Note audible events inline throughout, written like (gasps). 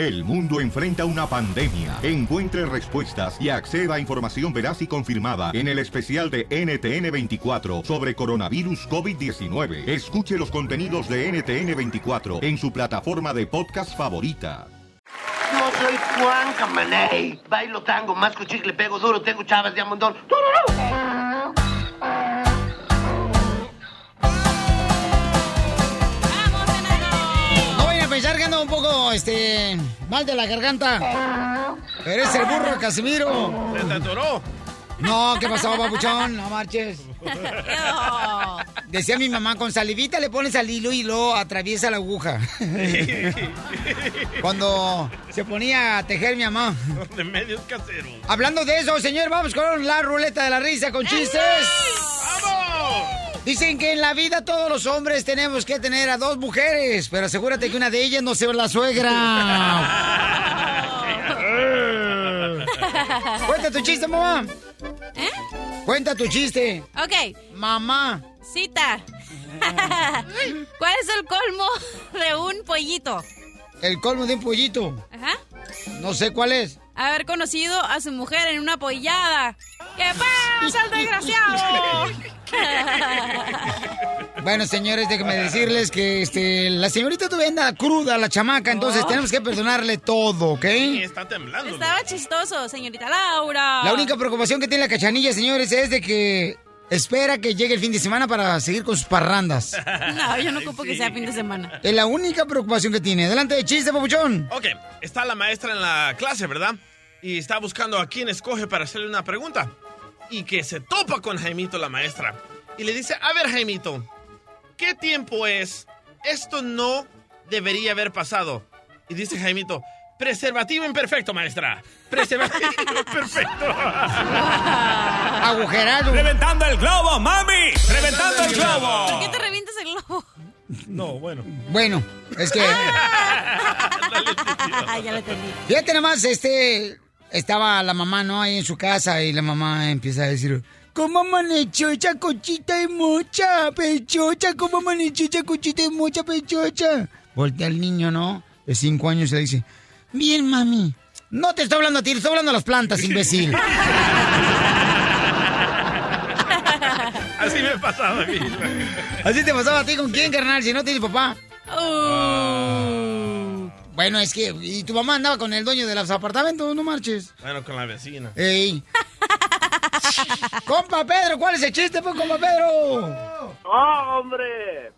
El mundo enfrenta una pandemia. Encuentre respuestas y acceda a información veraz y confirmada en el especial de NTN24 sobre coronavirus COVID-19. Escuche los contenidos de NTN24 en su plataforma de podcast favorita. Yo soy Juan Camaney. Bailo tango, masco chicle, pego duro, tengo chavas de amondón. No poco, este, mal de la garganta. Eres el burro, Casimiro. ¿Se te atoró? No, ¿qué pasó, papuchón? No marches. (laughs) Decía mi mamá, con salivita le pones al hilo y lo atraviesa la aguja. (laughs) Cuando se ponía a tejer mi mamá. Remedios caseros. Hablando de eso, señor, vamos con la ruleta de la risa con chistes. ¡Vamos! Dicen que en la vida todos los hombres tenemos que tener a dos mujeres, pero asegúrate que una de ellas no sea la suegra. (laughs) Cuenta tu chiste, mamá. ¿Eh? Cuenta tu chiste. Ok. Mamá. Cita. (laughs) ¿Cuál es el colmo de un pollito? El colmo de un pollito. Ajá. No sé cuál es. Haber conocido a su mujer en una pollada. ¿Qué pasa, el desgraciado? (laughs) (laughs) Bueno, señores, déjenme decirles que este, la señorita todavía anda cruda, la chamaca, entonces Oh. tenemos que perdonarle todo, ¿ok? está temblando. Estaba chistoso, señorita Laura. La única preocupación que tiene la cachanilla, señores, es de que espera que llegue el fin de semana para seguir con sus parrandas. (laughs) No, yo no ocupo que sea fin de semana. Es la única preocupación que tiene. Adelante de chiste, papuchón. Ok, está la maestra en la clase, ¿verdad? Y está buscando a quién escoge para hacerle una pregunta. Y que se topa con Jaimito la maestra. Y le dice, a ver Jaimito, ¿qué tiempo es? Esto no debería haber pasado. Y dice Jaimito, preservativo imperfecto, maestra. (laughs) Preservativo imperfecto. (laughs) Agujerado. ¡Reventando el globo, mami! ¡Reventando el ¿Por globo! qué te revientas el globo? No, bueno. Bueno, es que... (laughs) ya lo entendí. Fíjate nomás, este... Estaba la mamá, ¿no? Ahí en su casa y la mamá empieza a decir... ¿Cómo amaneció esa cochita de mocha, pechocha? ¿Cómo amaneció esa cochita de mocha, pechocha? Voltea al niño, ¿no? De cinco años y le dice... Bien, mami. No te estoy hablando a ti, te estoy hablando a las plantas, imbécil. (laughs) Así me pasaba a mí. ¿Así te pasaba a ti con quién, carnal? Si no tienes papá. Uh. Bueno, es que... ¿Y tu mamá andaba con el dueño de los apartamentos? No marches. Bueno, con la vecina. Ey. (laughs) compa Pedro, ¿cuál es el chiste, pues, compa Pedro? ¡Oh, hombre!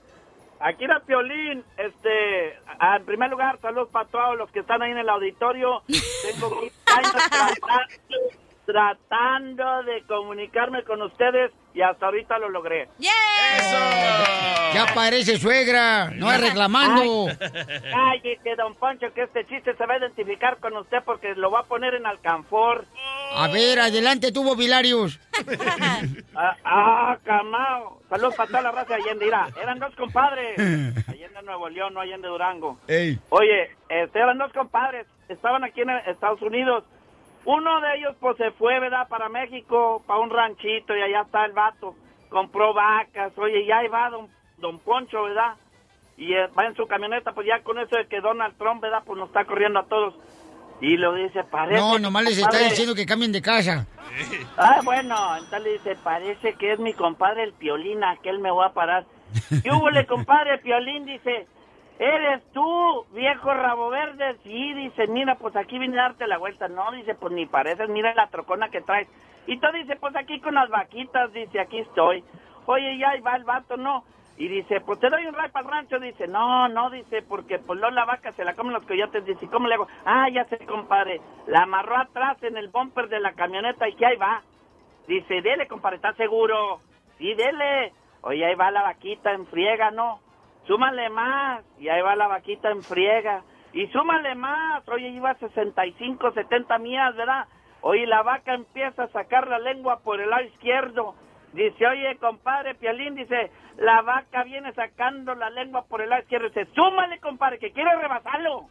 Aquí era Piolín. Este, en primer lugar, saludos para todos los que están ahí en el auditorio. (laughs) Tengo 15 años tratando de comunicarme con ustedes y hasta ahorita lo logré. Ya parece suegra, no es reclamando. Cállese, don Poncho, que este chiste se va a identificar con usted porque lo va a poner en alcanfor. A ver, adelante tú, Bobilarius. (laughs) Ah, ah, camao. Saludos para toda la raza de Allende. Mira, eran dos compadres. (laughs) Allende Nuevo León, no Allende Durango. Ey. Oye, este, eran dos compadres, estaban aquí en Estados Unidos. Uno de ellos pues se fue, ¿verdad? Para México, para un ranchito y allá está el vato. Compró vacas, oye, ya ahí va don, don Poncho, ¿verdad? Y eh, va en su camioneta, pues ya con eso de que Donald Trump, ¿verdad? Pues nos está corriendo a todos. Y lo dice, parece... No, nomás les está diciendo que cambien de casa. Ah, bueno, entonces le dice, parece que es mi compadre el Piolín, aquel me voy a parar. ¿Qué hubo, le compadre Piolín? Dice, ¿eres tú, viejo rabo verde? Sí, dice, mira, pues aquí vine a darte la vuelta. No, dice, pues ni pareces, mira la trocona que traes. Y tú dice, pues aquí con las vaquitas, dice, aquí estoy. Oye, ya ahí va el vato, ¿no? Y dice, pues te doy un ray para el rancho. Dice, no, no, dice, porque pues luego la vaca se la comen los coyotes. Dice, ¿cómo le hago? Ah, ya sé, compadre. La amarró atrás en el bumper de la camioneta y que ahí va. Dice, dele, compadre, ¿estás seguro? Sí, dele. Oye, ahí va la vaquita en friega, ¿no? Súmale más. Y ahí va la vaquita en friega. Y súmale más. Oye, iba 65, 70 mías, ¿verdad? Oye, la vaca empieza a sacar la lengua por el lado izquierdo. Dice, oye, compadre Pialín, dice, la vaca viene sacando la lengua por el lado izquierdo. Dice, súmale, compadre, que quiere rebasarlo. (laughs)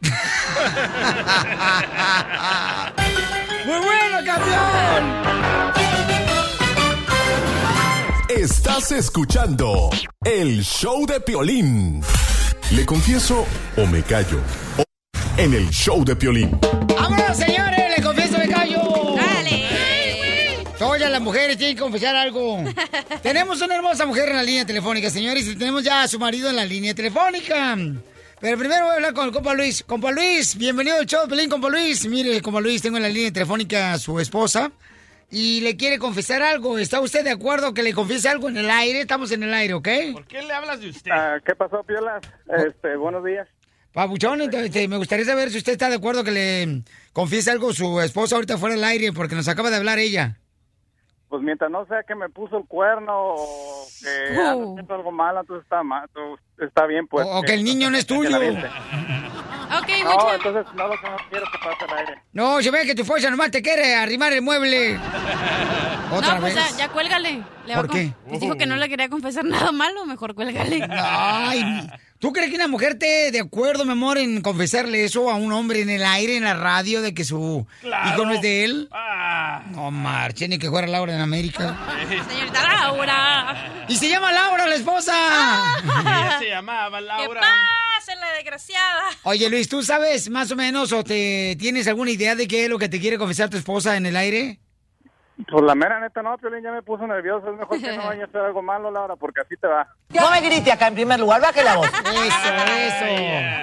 ¡Muy bueno, campeón! Estás escuchando el show de Piolín. ¿Le confieso o me callo? O- en el show de Piolín. ¡Vámonos, señores! ¡Le confieso me callo! Dale. Todas las mujeres tienen que confesar algo. (laughs) tenemos una hermosa mujer en la línea telefónica, señores, y tenemos ya a su marido en la línea telefónica. Pero primero voy a hablar con el compa Luis. Compa Luis, bienvenido al show, Pelín, compa Luis. Mire, compa Luis, tengo en la línea telefónica a su esposa y le quiere confesar algo. ¿Está usted de acuerdo que le confiese algo en el aire? Estamos en el aire, ¿ok? ¿Por qué le hablas de usted? Ah, ¿Qué pasó, Piola? Este, buenos días. Pabuchón, este, me gustaría saber si usted está de acuerdo que le confiese algo a su esposa ahorita fuera del aire, porque nos acaba de hablar ella. Pues mientras no sea que me puso el cuerno o que (laughs) Oh. haciendo algo malo, entonces está, mal, está bien, pues. O- o que el niño no es tuyo. la aviente. Ok, No, mucho. entonces no, lo que no quiero que pase al aire. No, se ve que tu esposa nomás te quiere arrimar el mueble. ¿Otra no, pues vez? ya, ya cuélgale. Le ¿Por qué? con- dijo que no le quería confesar nada malo, mejor cuélgale. Ay, ¿tú crees que una mujer te de acuerdo, mi amor, en confesarle eso a un hombre en el aire, en la radio, de que su hijo no es de él? Ah. No marche, ni que fuera Laura en América. Señorita Laura. Y se llama Laura, la esposa. Ella se llamaba ¿Qué Laura. pasa, la desgraciada? Oye, Luis, ¿tú sabes más o menos o te tienes alguna idea de qué es lo que te quiere confesar tu esposa en el aire? Pues la mera neta no, Piolín, ya me puso nervioso. Es mejor que no vaya a hacer algo malo, Laura, porque así te va. No me grite acá en primer lugar, baje la voz. (laughs) Eso, eso.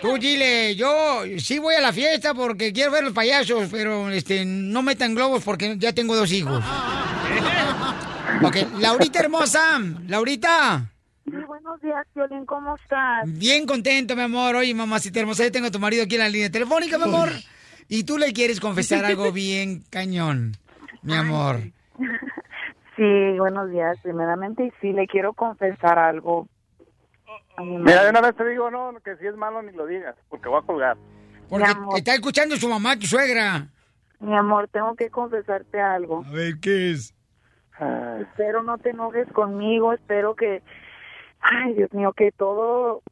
Tú dile, yo sí voy a la fiesta porque quiero ver los payasos, pero este no metan globos porque ya tengo dos hijos. (laughs) Ok, Laurita hermosa, Laurita. Sí, buenos días, Violín, ¿cómo estás? Bien contento, mi amor. Oye, mamacita hermosa, yo tengo a tu marido aquí en la línea telefónica, mi amor. Y tú le quieres confesar algo (laughs) bien cañón, mi amor. (laughs) Sí, buenos días, primeramente, y sí le quiero confesar algo. Mira, de una vez te digo, no, que si es malo ni lo digas, porque voy a colgar. Porque amor. está escuchando su mamá, tu suegra. Mi amor, tengo que confesarte algo. A ver, ¿qué es? Espero no te enojes conmigo, espero que, ay, Dios mío, que todo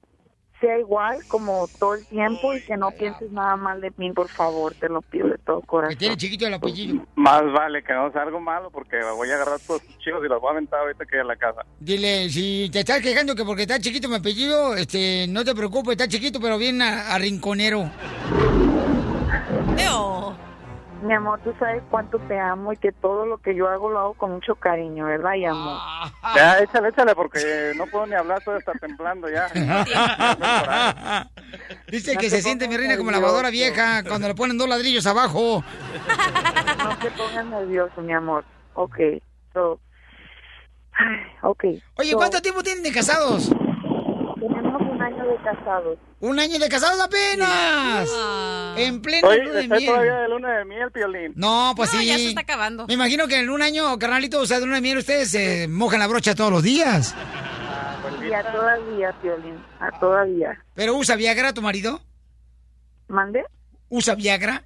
sea igual como todo el tiempo y que no pienses nada mal de mí, por favor, te lo pido de todo corazón. tiene chiquito el apellido. Más vale que no sea algo malo, porque voy a agarrar todos tus chicos y los voy a aventar ahorita que a la casa. Dile, si te estás quejando que porque está chiquito mi apellido, este, no te preocupes, está chiquito, pero bien a, a rinconero. Mi amor, tú sabes cuánto te amo y que todo lo que yo hago lo hago con mucho cariño, ¿verdad? Y amor. Ya, échale, échale, porque no puedo ni hablar, todo está temblando ya. (laughs) Dice que se siente mi reina como lavadora vieja cuando le ponen dos ladrillos abajo. No te pongas nervioso, mi amor. Ok, so... Ay, ok. Oye, so, ¿cuánto tiempo tienen de casados? Año de casados. Un año de casados apenas. En pleno Oye, luna de estoy todavía miel. de luna de miel, Piolín. No, pues sí. ya se está acabando. Me imagino que en un año, carnalito, o sea, de luna de miel ustedes se mojan la brocha todos los días. Y a todavía, Piolín, a todavía. ¿Pero usa Viagra tu marido? ¿Mande? ¿Usa Viagra?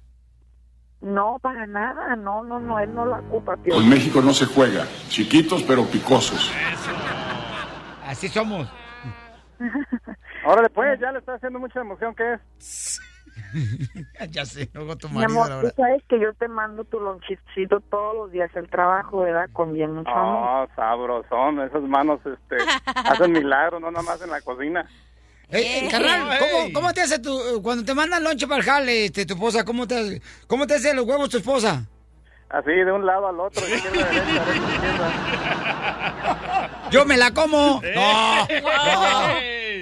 No, para nada. No, no, no, él no la ocupa, Con Piolín. México no se juega. Chiquitos pero picosos. Así somos. (laughs) Ahora después ya le está haciendo mucha emoción, ¿qué es? (laughs) ya sé, luego tu Mi marido, amor, la tú sabes que yo te mando tu lonchicito todos los días al trabajo, ¿verdad? Con bien mucho amor. Oh, sabrosón, esas manos este, (laughs) hacen milagros, no nada más en la cocina. Eh, eh, carnal, ¿cómo, cómo te hace tu, cuando te mandan lonche para el jale, este, tu esposa, cómo te, cómo te hace los huevos tu esposa? Así, de un lado al otro, izquierda a (laughs) derecha, derecha a izquierda. Yo me la como. Eh. No,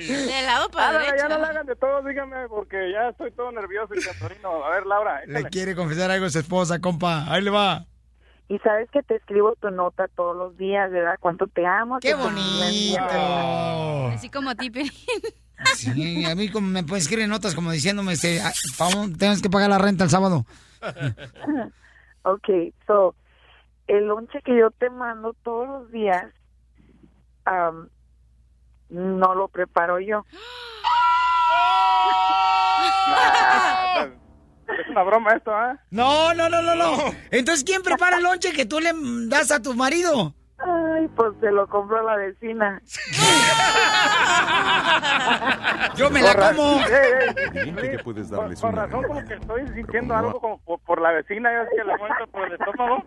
De lado para Hágala, derecha. ya no la hagan de todo, dígame, porque ya estoy todo nervioso y cantorino. A ver, Laura, Le quiere confesar algo a su esposa, compa. Ahí le va. Y sabes que te escribo tu nota todos los días, ¿verdad? Cuánto te amo. ¡Qué bonito! Así como a ti, Pelín. Sí, a mí como me pueden escribir notas como diciéndome, este, ah, tienes que pagar la renta el sábado. (laughs) Ok, so, el lonche que yo te mando todos los días, am, no lo preparo yo. Ah, Es una broma esto, ¿ah? No, no, no, no, no. Entonces, ¿quién prepara el lonche que tú le das a tu marido? Ay, pues se lo compro a la vecina. (laughs) Yo me la como. Evidente que puedes darles Con una razón, como que estoy sintiendo algo como por, por la vecina, ya que la cuento por el estómago.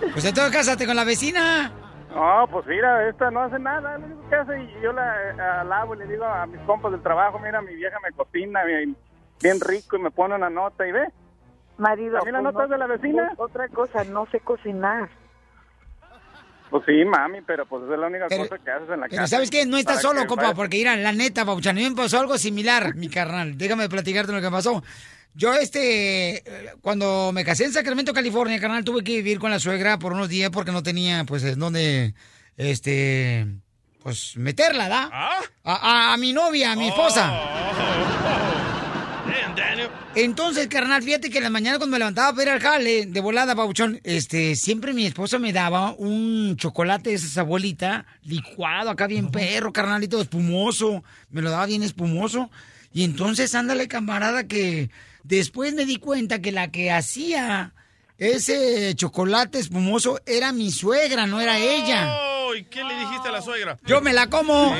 Pues entonces cásate con la vecina. No, pues mira, esta no hace nada, lo único que hace y yo la eh, alabo y le digo a mis compas del trabajo, mira, mi vieja me cocina, mi- bien rico y me pone una nota y ve. Marido, ¿También la pues nota no- es de la vecina? Otra cosa, no sé cocinar. Pues sí, mami, pero pues es la única Pero- cosa que haces en la Pero casa. ¿sabes qué? No estás solo, compa, porque mira, la neta, Pabuchón, a mí me pasó algo similar, mi carnal. (laughs) Déjame platicarte lo que pasó. Yo, este, cuando me casé en Sacramento, California, carnal, tuve que vivir con la suegra por unos días porque no tenía, pues, en dónde, este, pues, meterla, ¿da? ¿Ah? A, a- a mi novia, a mi esposa. Daniel. Entonces, carnal, fíjate que en la mañana cuando me levantaba para ir al jale, de volada, Pabuchón, este, siempre mi esposa me daba un chocolate de esa abuelita, licuado, acá bien perro, carnalito, espumoso. Me lo daba bien espumoso. Y entonces, ándale, camarada, que después me di cuenta que la que hacía ese chocolate espumoso era mi suegra, no era ella. Oh, ¿Y qué le dijiste a la suegra? Yo me la como.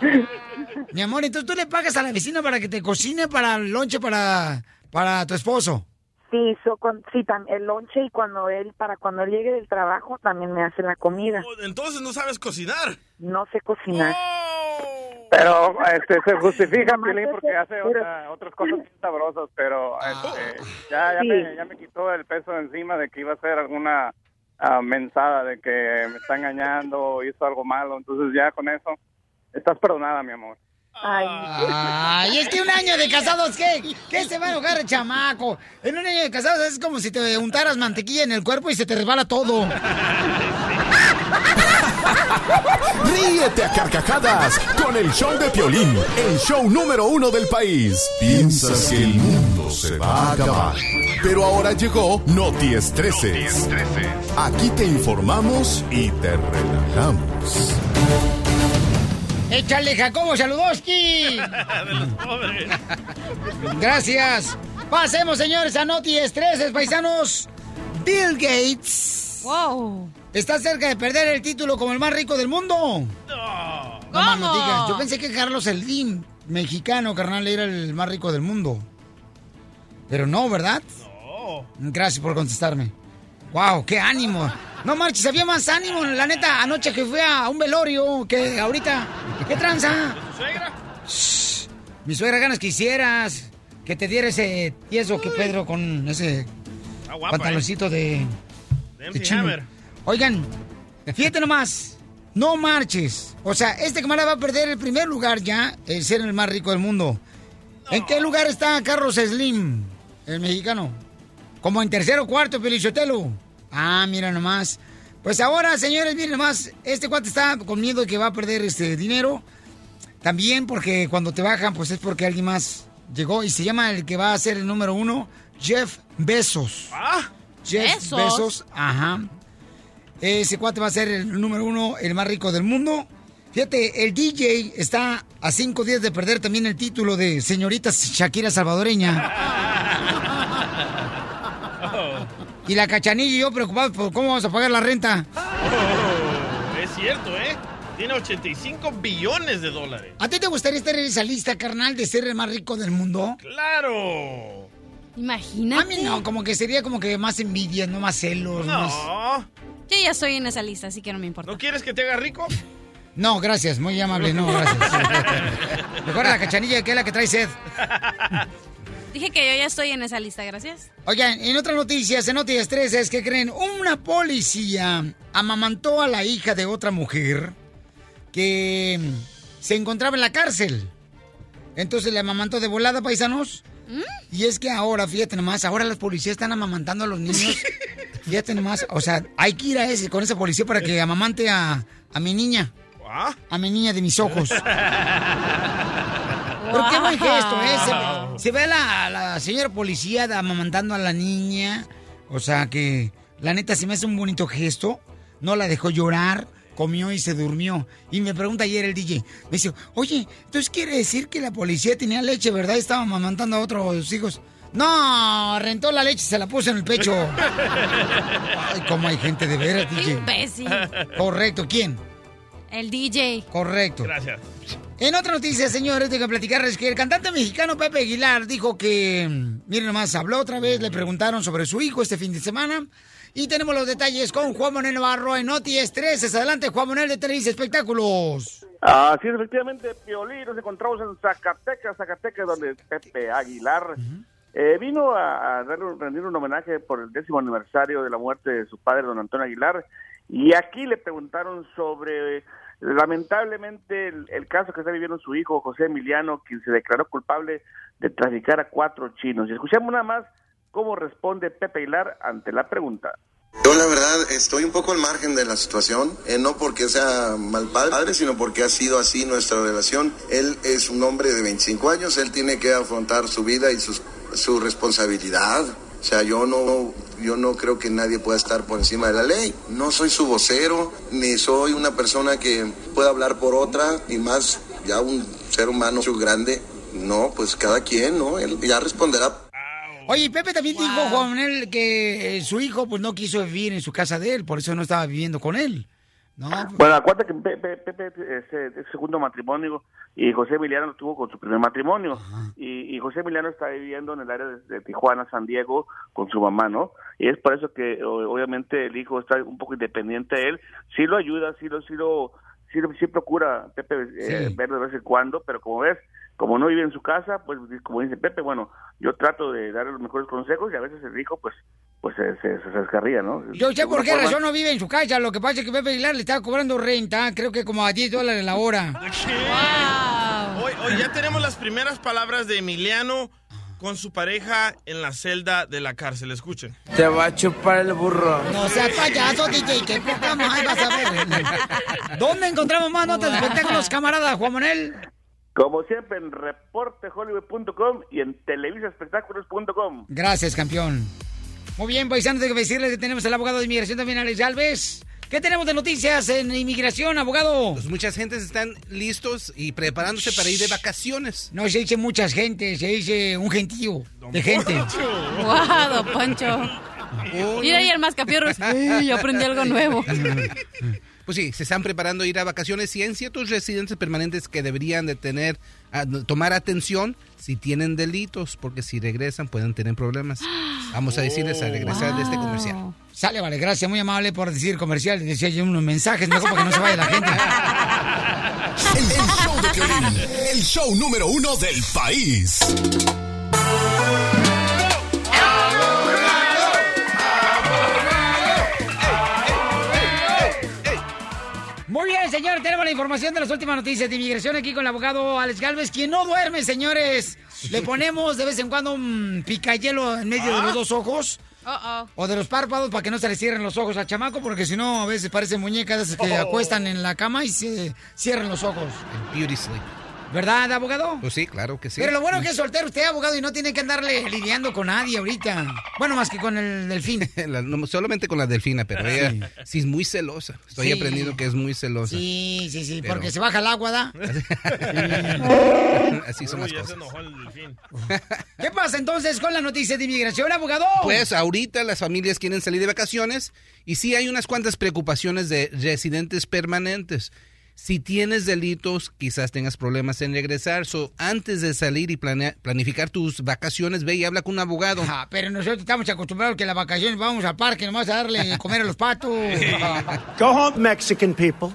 (laughs) Mi amor, entonces tú le pagas a la vecina para que te cocine para el lonche para, para tu esposo. Sí, so, con, sí tam- el lonche y cuando él, para cuando él llegue del trabajo, también me hace la comida. Oh, Entonces no sabes cocinar. No sé cocinar. Pero este, se justifica, Piolín, porque hace pero- otra- otras cosas bien sabrosas, pero este, ya, ya, Sí. me, ya me quitó el peso encima de que iba a ser alguna ah, mensada de que me está engañando o hizo algo malo. Entonces ya con eso, estás perdonada, mi amor. Ay, Ay, es que un año de casados, ¿qué? ¿Qué se va a enojar el chamaco? En un año de casados es como si te untaras mantequilla en el cuerpo y se te resbala todo. Ríete a carcajadas con el show de Piolín, el show número uno del país. Piensas que el mundo se va a acabar. Pero ahora llegó Noti Estreses. Aquí te informamos y te relajamos. ¡Échale, Jacobo Saludoski! De los pobres. Gracias. Pasemos, señores, a Noti Estreses, paisanos. Bill Gates. Wow. ¿Está cerca de perder el título como el más rico del mundo? No. No más no ¿Cómo? digas. Yo pensé que Carlos Slim, mexicano, carnal, era el más rico del mundo. Pero no, ¿verdad? No. Gracias por contestarme. ¡Wow! ¡Qué ánimo! No marches, había más ánimo, la neta, anoche que fui a un velorio que ahorita. ¿Qué tranza? ¿Tu suegra? Shh, mi suegra ganas que hicieras. Que te diera ese tieso que Pedro con ese guapa, ¿eh? pantaloncito de, De de. Hammer. Oigan, fíjate nomás. No marches. O sea, este camarada va a perder el primer lugar ya, el ser el más rico del mundo. ¿En qué lugar está Carlos Slim, el mexicano? Como en tercero o cuarto, Pelichotelo. Ah, mira nomás. Pues ahora, señores, miren nomás, este cuate está con miedo de que va a perder este dinero. También porque cuando te bajan, pues es porque alguien más llegó y se llama el que va a ser el número uno, Jeff Bezos. Ah, Jeff ¿Bezos? Bezos, ajá. Ese cuate va a ser el número uno, el más rico del mundo. Fíjate, el DJ está a cinco días de perder también el título de señorita Shakira salvadoreña. (laughs) Y la cachanilla y yo preocupados por cómo vamos a pagar la renta. oh, es cierto, ¿eh? Tiene 85 billones de dólares. ¿A ti te gustaría estar en esa lista, carnal, de ser el más rico del mundo? ¡Claro! Imagínate. A mí no, como que sería como que más envidia, no más celos. más- No. Yo ya estoy en esa lista, así que no me importa. ¿No quieres que te haga rico? No, gracias, muy amable, no, gracias. (laughs) Mejor la cachanilla que es la que trae sed. (laughs) Dije que yo ya estoy en esa lista, gracias. Oigan, en otras noticias, en Noticias 13, es que creen, una policía amamantó a la hija de otra mujer que se encontraba en la cárcel. Entonces le amamantó de volada, paisanos. Y es que ahora, fíjate nomás, ahora los policías están amamantando a los niños. (laughs) Fíjate nomás, o sea, hay que ir a ese, con esa policía para que amamante a, a mi niña. ¿Ah? A mi niña de mis ojos. (laughs) Pero qué buen gesto, ¿eh? Se, ve a la, la señora policía amamantando a la niña. O sea que, la neta, se me hace un bonito gesto. No la dejó llorar, comió y se durmió. Y me pregunta ayer el DJ, me dice, oye, entonces quiere decir que la policía tenía leche, ¿verdad? Y estaba amamantando a otros hijos. No, rentó la leche y se la puso en el pecho. (laughs) Ay, cómo hay gente de veras, Qué DJ. imbécil. Correcto, ¿quién? El DJ. Correcto. Gracias. En otra noticia, señores, tengo que platicarles que el cantante mexicano Pepe Aguilar dijo que, mm, miren nomás, habló otra vez, le preguntaron sobre su hijo este fin de semana Y tenemos los detalles con Juan Manuel Navarro en Noti 13. Adelante, Juan Manuel de Televisa Espectáculos. Así es, efectivamente, Piolín, nos encontramos en Zacatecas, Zacatecas, donde Pepe Aguilar eh, vino a, rendir un homenaje por el décimo aniversario de la muerte de su padre, don Antonio Aguilar, y aquí le preguntaron sobre, lamentablemente, el, caso que está viviendo su hijo, José Emiliano, quien se declaró culpable de traficar a cuatro chinos. Y escuchemos nada más cómo responde Pepe Aguilar ante la pregunta. Yo la verdad estoy un poco al margen de la situación, eh, no porque sea mal padre, sino porque ha sido así nuestra relación. Él es un hombre de 25 años, él tiene que afrontar su vida y sus- su responsabilidad. O sea, yo no, yo no creo que nadie pueda estar por encima de la ley. No soy su vocero, ni soy una persona que pueda hablar por otra, ni más ya un ser humano grande. No, pues cada quien, ¿no? Él ya responderá Oye, Pepe también dijo, Juan Manuel, que eh, su hijo pues no quiso vivir en su casa de él, por eso no estaba viviendo con él. No, Bueno, acuérdate que Pepe, Pepe es, eh, es segundo matrimonio y José Emiliano lo tuvo con su primer matrimonio. Y, y José Emiliano está viviendo en el área de, de Tijuana, San Diego, con su mamá, ¿no? Y es por eso que obviamente el hijo está un poco independiente de él. Sí lo ayuda, sí lo, sí lo, sí, lo- sí procura Pepe eh, Sí. verlo de vez en cuando, pero como ves, como no vive en su casa, pues como dice Pepe, bueno, yo trato de darle los mejores consejos y a veces el hijo, pues, pues se, se, se descarría, ¿no? Yo sé por qué forma- razón no vive en su casa. Lo que pasa es que Pepe Aguilar le estaba cobrando renta, creo que como a 10 dólares la hora. Hoy, hoy ya tenemos las primeras palabras de Emiliano con su pareja en la celda de la cárcel. Escuchen. Te va a chupar el burro. No seas payaso, DJ, que poca más vas a ver. (laughs) ¿Dónde encontramos más notas de espectáculos, camarada Juan Manuel? Como siempre, en reportehollywood.com y en televisaespectáculos.com. Gracias, campeón. Muy bien, paisanos, de que decirles que tenemos al abogado de inmigración también, Alex Alves. ¿Qué tenemos de noticias en inmigración, abogado? Pues muchas gentes están listos y preparándose para ir de vacaciones. No se dice muchas gente, se dice un gentío de gente. Guau, don Poncho. Mira ahí el mascafierros. Ey, aprendí algo nuevo. (laughs) Pues sí, se están preparando a ir a vacaciones y hay ciertos residentes permanentes que deberían de tener, a- tomar atención si tienen delitos, porque si regresan pueden tener problemas. (gasps) Vamos a decirles a regresar de este comercial. Sale, vale, gracias, muy amable por decir comercial. Decía yo unos mensajes, mejor para que no se vaya la gente. (laughs) El, el show de Piolín, el show número uno del país. La información de las últimas noticias de inmigración aquí con el abogado Alex Galvez, quien no duerme, señores. Le ponemos de vez en cuando un picayelo en medio de los dos ojos. Uh-oh. O de los párpados para que no se le cierren los ojos al chamaco, porque si no, a veces parecen muñecas que Oh. acuestan en la cama y se cierran los ojos. Beauty sleep. ¿Verdad, abogado? Pues sí, claro que sí. Pero lo bueno que es soltero usted, abogado, y no tiene que andarle lidiando con nadie ahorita. Bueno, más que con el delfín. (laughs) La- no, solamente con la delfina, pero ella sí es muy celosa. Estoy Sí. aprendiendo que es muy celosa. Sí, sí, sí, Pero- porque se baja el agua, ¿da? (laughs) Así son Uy, las ya se cosas. enojó el delfín. (laughs) ¿Qué pasa entonces con la noticia de inmigración, abogado? Pues ahorita las familias quieren salir de vacaciones y sí hay unas cuantas preocupaciones de residentes permanentes. Si tienes delitos, quizás tengas problemas en regresar. So, antes de salir y planea- planificar tus vacaciones, ve y habla con un abogado. Ah, pero nosotros estamos acostumbrados que las vacaciones vamos al parque nomás a darle de (laughs) comer a los patos. (laughs) Go home, Mexican people.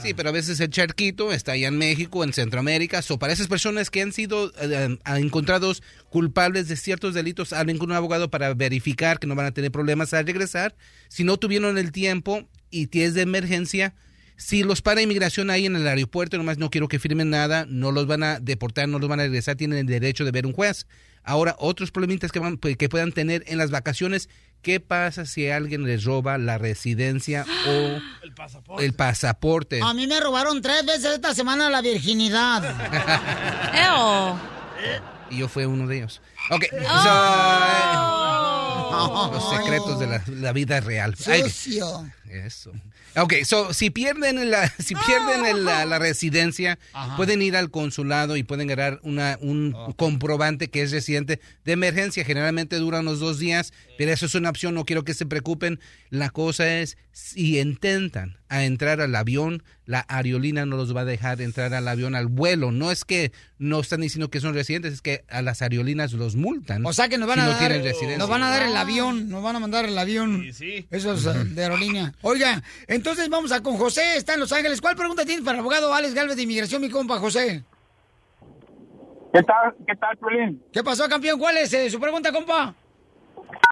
Sí, pero a veces el charquito está allá en México, en Centroamérica. So, para esas personas que han sido eh, eh, encontrados culpables de ciertos delitos, hablen con un abogado para verificar que no van a tener problemas al regresar. Si no tuvieron el tiempo y tienes de emergencia, si los para inmigración ahí en el aeropuerto, nomás no quiero que firmen nada, no los van a deportar, no los van a regresar, tienen el derecho de ver un juez. Ahora, otros problemitas que, van, pues, que puedan tener en las vacaciones, ¿qué pasa si alguien les roba la residencia (gasps) o el pasaporte? A mí me robaron tres veces esta semana la virginidad. (laughs) Y yo fui uno de ellos. Ok, Oh. so, los secretos de la, la vida real. Ay, Sucio. Eso. Ok, so, si pierden, la, (laughs) si pierden el- la, la residencia, Ajá. pueden ir al consulado y pueden ganar una, un comprobante que es residente de emergencia. Generalmente dura unos dos días, pero eso es una opción, no quiero que se preocupen. La cosa es, si intentan a entrar al avión, la aerolínea no los va a dejar entrar al avión al vuelo. No es que no están diciendo que son residentes, es que a las aerolíneas los multan. O sea que nos van si a no dar, tienen residencia. nos van a dar el avión, nos van a mandar el avión. Esos eh, de aerolínea. Oiga, entonces vamos a con José, está en Los Ángeles. ¿Cuál pregunta tienes para el abogado Alex Galvez de Inmigración, mi compa José? ¿Qué tal, qué tal, Piolín? ¿Qué pasó, campeón? ¿Cuál es eh, su pregunta, compa?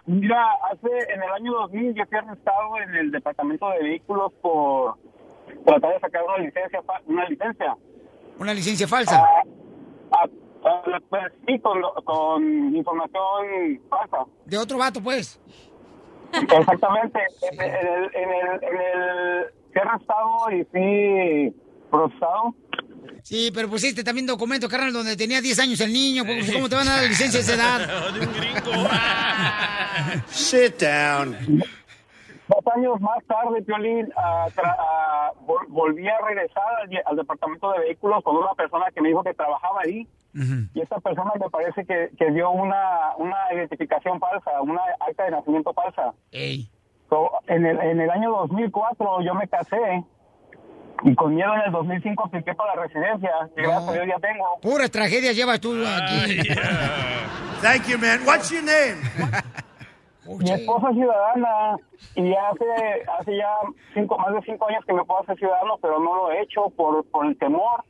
Mira, hace en el año 2000 yo fui arrestado en el departamento de vehículos por tratar de sacar una licencia, una licencia. Una licencia falsa. Ah, ah, pues, sí, con, con información falsa. De otro vato, pues. Exactamente. En el, en el, en el, fui arrestado y fui procesado. Sí, pero pusiste también documento, carnal, donde tenía 10 años el niño. pues, ¿Cómo te van a dar licencia a esa edad? (laughs) De un gringo. Sit down. Dos años más tarde, Piolín, tra- ah, vol- volví a regresar al, al departamento de vehículos con una persona que me dijo que trabajaba ahí. Y esta persona me parece que, que dio una, una identificación falsa, una acta de nacimiento falsa. So, en, el, en el año 2004 yo me casé y con miedo en el 2005 apliqué para la residencia. Y gracias a Dios ya tengo. Puras tragedias llevas tú aquí. (laughs) Thank you, man. What's your name? (laughs) Mi esposa es ciudadana y hace hace ya cinco más de cinco años que me puedo hacer ciudadano, pero no lo he hecho por, por el temor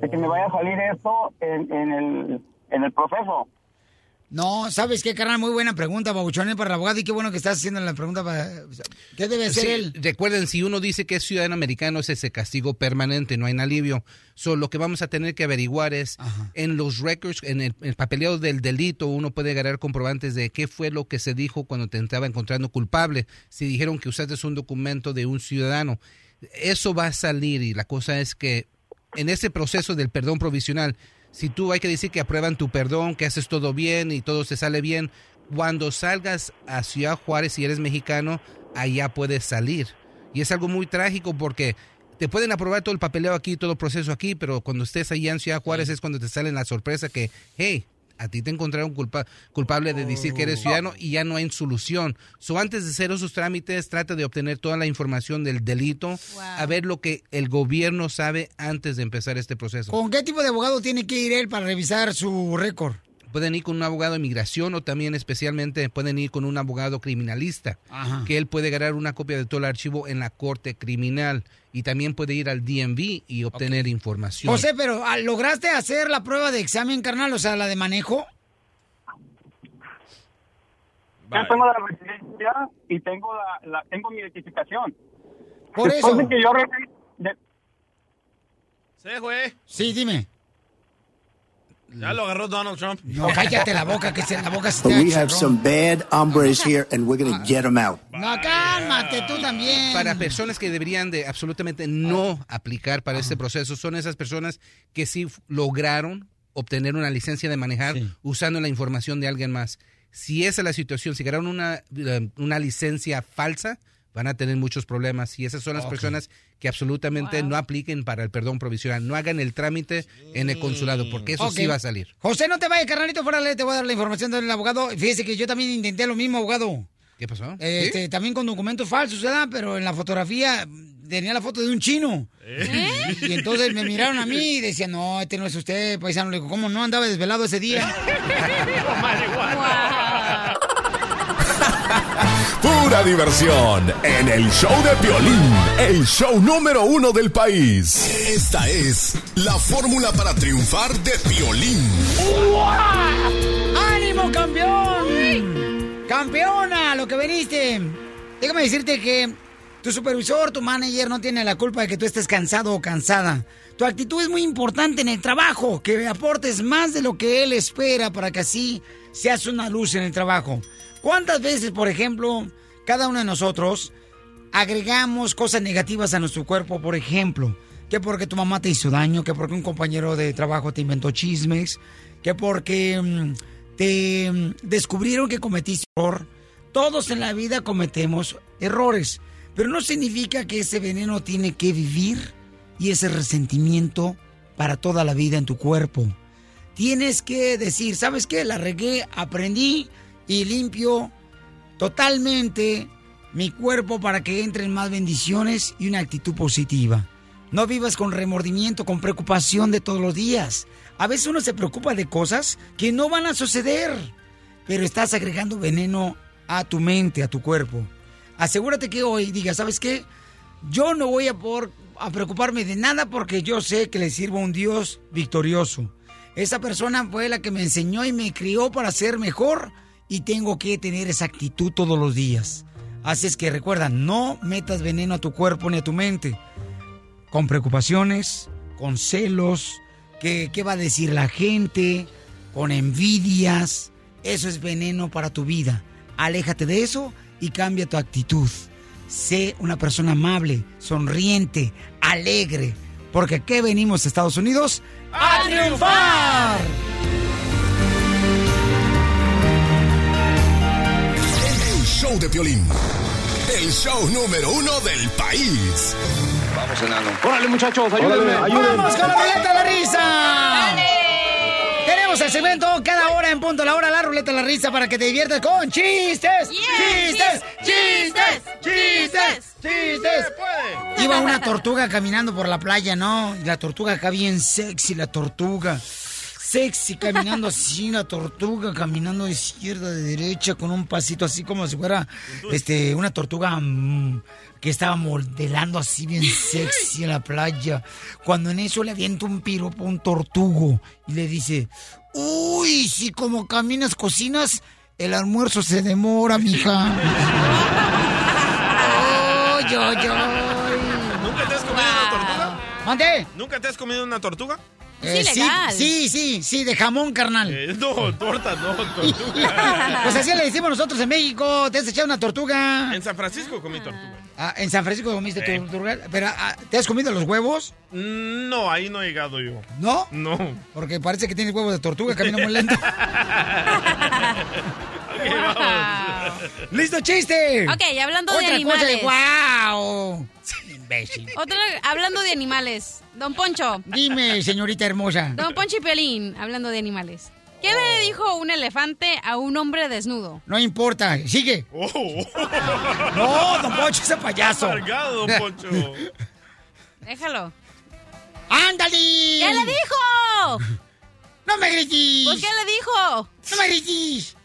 de que me vaya a salir esto en, en el en el proceso. No, ¿sabes qué, carnal? Muy buena pregunta, Babuchones, para el abogado. Y qué bueno que estás haciendo la pregunta para... ¿Qué debe hacer Sí, él? Recuerden, si uno dice que es ciudadano americano, es ese castigo permanente, no hay alivio. So, lo que vamos a tener que averiguar es, en los records, en el, el papeleo del delito, uno puede agarrar comprobantes de qué fue lo que se dijo cuando te estaba encontrando culpable. Si dijeron que usaste un documento de un ciudadano, eso va a salir y la cosa es que en ese proceso del perdón provisional, si tú hay que decir que aprueban tu perdón, que haces todo bien y todo se sale bien, cuando salgas a Ciudad Juárez y eres mexicano, allá puedes salir. Y es algo muy trágico porque te pueden aprobar todo el papeleo aquí, todo el proceso aquí, pero cuando estés allá en Ciudad Juárez es cuando te sale la sorpresa que, hey, a ti te encontraron culpa- culpable de decir que eres ciudadano y ya no hay solución. So, antes de hacer esos trámites, trata de obtener toda la información del delito, a ver lo que el gobierno sabe antes de empezar este proceso. ¿Con qué tipo de abogado tiene que ir él para revisar su récord? Pueden ir con un abogado de inmigración o también especialmente pueden ir con un abogado criminalista, Ajá. que él puede ganar una copia de todo el archivo en la corte criminal y también puede ir al DMV y obtener información. José, pero ah, ¿lograste hacer la prueba de examen, carnal? O sea, la de manejo. Yo tengo la residencia y tengo la, la- tengo mi identificación. Por Después eso. de que yo re- de- Se fue. Sí, dime. Ya lo agarró Donald Trump. No, cállate la boca, que se, la boca se te we have some bad hombres here, and we're going to get them out. No, cálmate tú también. Para personas que deberían de absolutamente no aplicar para este proceso son esas personas que sí lograron obtener una licencia de manejar usando la información de alguien más. Si esa es la situación, si ganaron una, eh, una licencia falsa, van a tener muchos problemas. Y esas son las personas que absolutamente no apliquen para el perdón provisional. No hagan el trámite en el consulado, porque eso sí va a salir. José, no te vayas, carnalito, fuera, te voy a dar la información del abogado. Fíjese que yo también intenté lo mismo, abogado. ¿Qué pasó? Este, También con documentos falsos, ¿verdad? Pero en la fotografía tenía la foto de un chino. Y entonces me miraron a mí y decían, no, este no es usted, paisano. Le digo, ¿cómo no andaba desvelado ese día? (laughs) Pura diversión en el show de Piolín, el show número uno del país. Esta es la fórmula para triunfar de Piolín. ¡Ánimo, campeón! ¡Campeona! Lo que veniste. Déjame decirte que tu supervisor, tu manager no tiene la culpa de que tú estés cansado o cansada. Tu actitud es muy importante en el trabajo, que aportes más de lo que él espera para que así seas una luz en el trabajo. ¿Cuántas veces, por ejemplo, cada uno de nosotros agregamos cosas negativas a nuestro cuerpo, por ejemplo, que porque tu mamá te hizo daño, que porque un compañero de trabajo te inventó chismes, que porque mm, te mm, descubrieron que cometiste error. Todos en la vida cometemos errores, pero no significa que ese veneno tiene que vivir y ese resentimiento para toda la vida en tu cuerpo. Tienes que decir, ¿sabes qué? La regué, aprendí y limpio totalmente mi cuerpo para que entren más bendiciones y una actitud positiva. No vivas con remordimiento, con preocupación de todos los días. A veces uno se preocupa de cosas que no van a suceder, pero estás agregando veneno a tu mente, a tu cuerpo. Asegúrate que hoy digas, ¿sabes qué? Yo no voy a, por, a preocuparme de nada porque yo sé que le sirvo a un Dios victorioso. Esa persona fue la que me enseñó y me crió para ser mejor y tengo que tener esa actitud todos los días. Así es que recuerda, no metas veneno a tu cuerpo ni a tu mente. Con preocupaciones, con celos, que, qué va a decir la gente, con envidias. Eso es veneno para tu vida. Aléjate de eso y cambia tu actitud. Sé una persona amable, sonriente, alegre. Porque aquí venimos a Estados Unidos a triunfar. Show de Piolín. El show número uno del país. Vamos, enano. Órale, muchachos, ayúdenme, Órale. ayúdenme. ¡Vamos con la ruleta de la risa! Tenemos el segmento cada hora en punto la hora, la ruleta de la risa para que te diviertas con chistes, chistes, chistes, chistes, chistes. Iba una tortuga caminando por la playa, ¿no? Y la tortuga acá bien sexy, la tortuga. Sexy, caminando así, la tortuga, caminando de izquierda, de derecha, con un pasito así como si fuera este, una tortuga mm, que estaba modelando así bien sexy en la playa. Cuando en eso le avienta un piropo a un tortugo y le dice, uy, si como caminas, cocinas, el almuerzo se demora, mija. (laughs) Oy, oy, oy. ¿Nunca te has comido una tortuga? ¿Mande? ¿Nunca te has comido una tortuga? Eh, sí, sí, sí, sí, de jamón, carnal. Eh, no, torta, no, tortuga. (laughs) Pues así le decimos nosotros en México. Te has echado una tortuga. En San Francisco comí tortuga. Ah, en San Francisco comiste tortuga. Pero, ah, ¿te has comido los huevos? No, ahí no he llegado yo. ¿No? No. Porque parece que tienes huevos de tortuga, camina muy lento. (laughs) ¡Listo, chiste! Ok, hablando de Otra animales. Cosa, (laughs) ¡Wow! Imbécil. Otra, hablando de animales. Don Poncho. Dime, señorita hermosa. Don Poncho y Piolín, hablando de animales. ¿Qué le dijo un elefante a un hombre desnudo? No importa, sigue. (laughs) No, don Poncho, ese payaso. Amargado, don Poncho. (laughs) Déjalo. ¡Ándale! ¿Qué le dijo? ¡No me grites! Pues, ¿qué le dijo? ¡No me grites!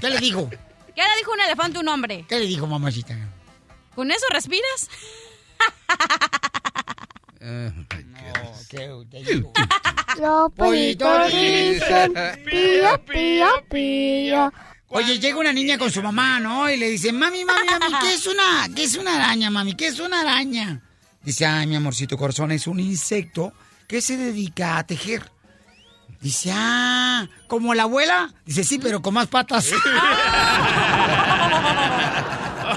¿Qué le dijo? ¿Qué le dijo un elefante a un hombre? ¿Qué le dijo, mamacita? ¿Con eso respiras? Los pollitos dicen, pío, pío, pío. Oye, llega una niña con su mamá, ¿no? Y le dice, mami, mami, mami, ¿qué es una, qué es una araña, mami? ¿Qué es una araña? Dice, ay, mi amorcito corazón, es un insecto que se dedica a tejer. Dice, ah, ¿como la abuela? Dice, sí, pero con más patas. (laughs)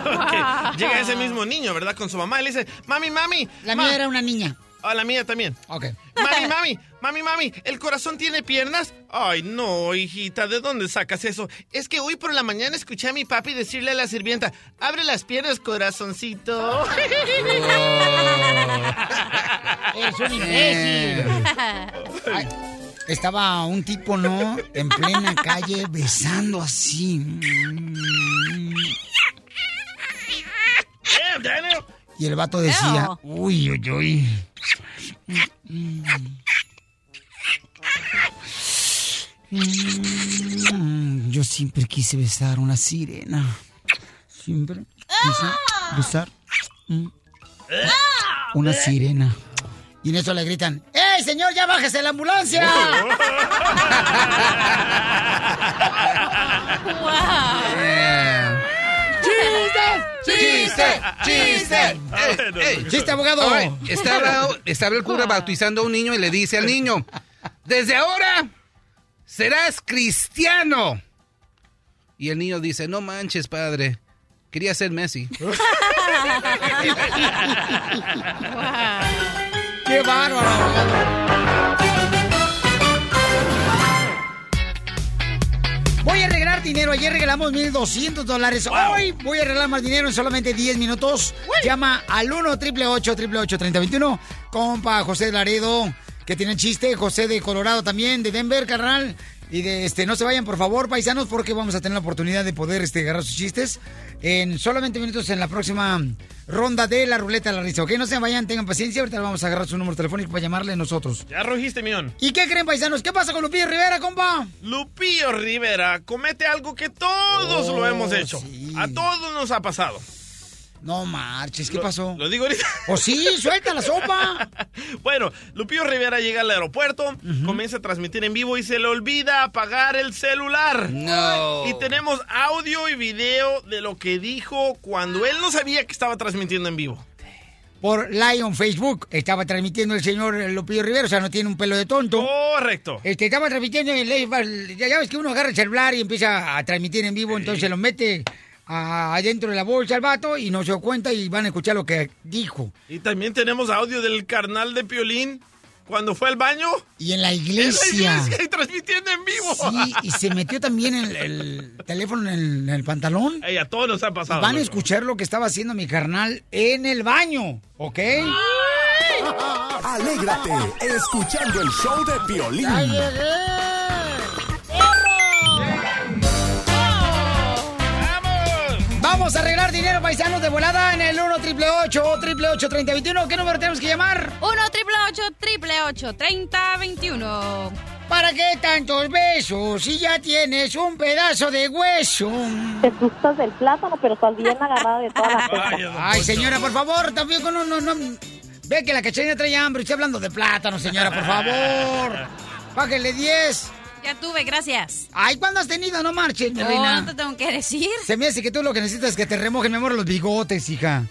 Ok, Llega ese mismo niño, ¿verdad? Con su mamá y le dice, mami, mami. La ma- mía era una niña. Ah, la mía también. Ok. Mami, (laughs) mami, mami, mami, ¿el corazón tiene piernas? Ay, no, hijita, ¿de dónde sacas eso? Es que hoy por la mañana escuché a mi papi decirle a la sirvienta, abre las piernas, corazoncito. (laughs) Es un imbécil. Estaba un tipo, ¿no? En plena calle besando así. Y el vato decía, uy, uy, uy. Yo siempre quise besar una sirena. Siempre quise besar una sirena. Y en eso le gritan, ¡Ey, señor, ya bájese de la ambulancia! (laughs) ¡Chiste! ¡Chiste! ¡Chiste! ¡Chiste, abogado! Estaba, estaba el cura bautizando a un niño y le dice al niño, desde ahora serás cristiano. Y el niño dice, no manches, padre, quería ser Messi. (laughs) (laughs) ¡Qué bárbaro! Voy a regalar dinero. Ayer regalamos 1.200 dólares. Hoy voy a regalar más dinero en solamente 10 minutos. Llama al 1 888 3021 Compa José Laredo, que tiene chiste. José de Colorado también, de Denver, carnal. Y de este, no se vayan, por favor, paisanos, porque vamos a tener la oportunidad de poder este, agarrar sus chistes en solamente minutos en la próxima ronda de la ruleta de la risa. Ok, no se vayan, tengan paciencia. Ahorita vamos a agarrar su número telefónico para llamarle nosotros. Ya rugiste, mión. ¿Y qué creen, paisanos? ¿Qué pasa con Lupillo Rivera, compa? Lupillo Rivera comete algo que todos Oh, lo hemos hecho. sí. A todos nos ha pasado. No marches, ¿qué Lo- pasó? Lo digo ahorita. ¿O (laughs) sí? ¡Suelta la sopa! (laughs) Bueno, Lupillo Rivera llega al aeropuerto, comienza a transmitir en vivo y se le olvida apagar el celular. No. Y tenemos audio y video de lo que dijo cuando él no sabía que estaba transmitiendo en vivo. Por Lion Facebook estaba transmitiendo el señor Lupillo Rivera, o sea, no tiene un pelo de tonto. Correcto. Este, estaba transmitiendo, en el- ya ya ves que uno agarra el celular y empieza a transmitir en vivo, entonces lo mete adentro de la bolsa al vato y no se dio cuenta y van a escuchar lo que dijo. Y también tenemos audio del carnal de Piolín cuando fue al baño. Y en la En iglesia. la iglesia y transmitiendo en vivo. Sí, y se metió también el, el teléfono en el, en el pantalón. Ey, a todos nos ha pasado. Van a loco. escuchar lo que estaba haciendo mi carnal en el baño, ¿ok? Alégrate escuchando el show de Piolín. Vamos a arreglar dinero, paisanos, de volada en el 1 triple 8 triple 8 3021. ¿Qué número tenemos que llamar? 1 triple 8 triple 8 30 21. ¿Para qué tantos besos si ya tienes un pedazo de hueso? Te gustas del plátano, pero estás bien agarrada de todas las (laughs) cosas. Ay, señora, por favor, tampoco no, no, no. Ve que la cachanilla trae hambre. Estoy hablando de plátano, señora, por favor. (laughs) Bájale 10. Ya tuve, gracias. Ay, ¿cuándo has tenido? No marches, Oh, reina. no te tengo que decir. Se me hace que tú lo que necesitas es que te remojen, mi amor, los bigotes, hija.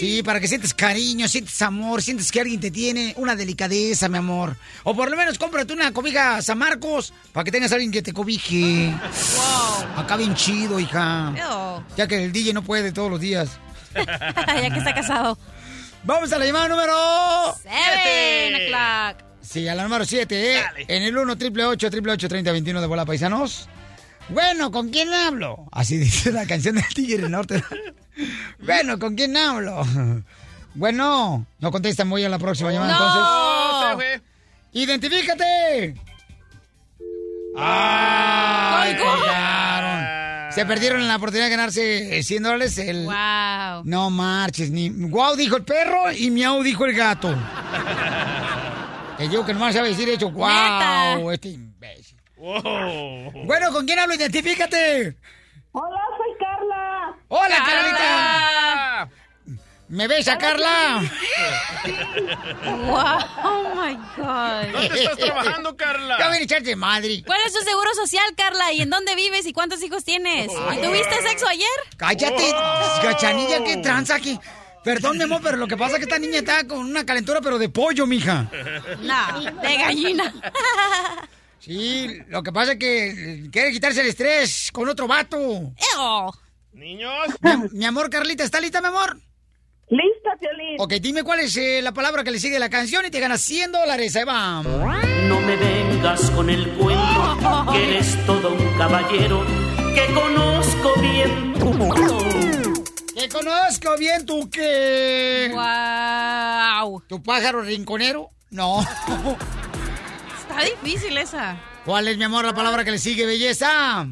Sí, para que sientes cariño, sientes amor, sientes que alguien te tiene una delicadeza, mi amor. O por lo menos cómprate una cobija San Marcos para que tengas a alguien que te cobije. Acá bien chido, hija. Ew. Ya que el DJ no puede todos los días. (laughs) ya que está casado. Vamos a la llamada número... Seven o'clock. Sí, a la número 7, ¿eh? En el 1 triple 8 triple 8 30 21 de bola paisanos. Bueno, ¿con quién hablo? Así (laughs) dice la canción del Tigre Norte. (laughs) bueno, ¿con quién hablo? (laughs) Bueno, no contestan, voy a la próxima llamada No. entonces. ¡Identifícate! ¡Ay, colgaron! Se perdieron la oportunidad de ganarse eh, 100 dólares. El... Wow. No marches, ni guau dijo el perro y miau dijo el gato. Te digo que nomás sabe decir eso, guau, Neta. este imbécil. Bueno, ¿con quién hablo? Identifícate. Hola, soy Carla. Hola, Carla. Carlita. ¿Me ves a Carla? Wow. Oh my God. ¿Dónde estás trabajando, Ya Carla? ven a echarte madre. ¿Cuál es tu seguro social, Carla? ¿Y en dónde vives? ¿Y cuántos hijos tienes? ¿Y tuviste sexo ayer? Cállate, cachanilla, qué tranza aquí. Perdón, mi amor, pero lo que pasa es que esta niña está con una calentura, pero de pollo, mija. No, de gallina. Sí, lo que pasa es que quiere quitarse el estrés con otro vato. Ew. Niños. Mi, mi amor, Carlita, ¿está lista, mi amor? Lista, Piolín. Ok, dime cuál es eh, la palabra que le sigue a la canción y te ganas 100 dólares. Ahí va. No me vengas con el cuento que eres todo un caballero que conozco bien tu Que conozco bien tu qué. Wow. ¿Tu pájaro rinconero? No. Está difícil esa. ¿Cuál es, mi amor, la palabra que le sigue, belleza?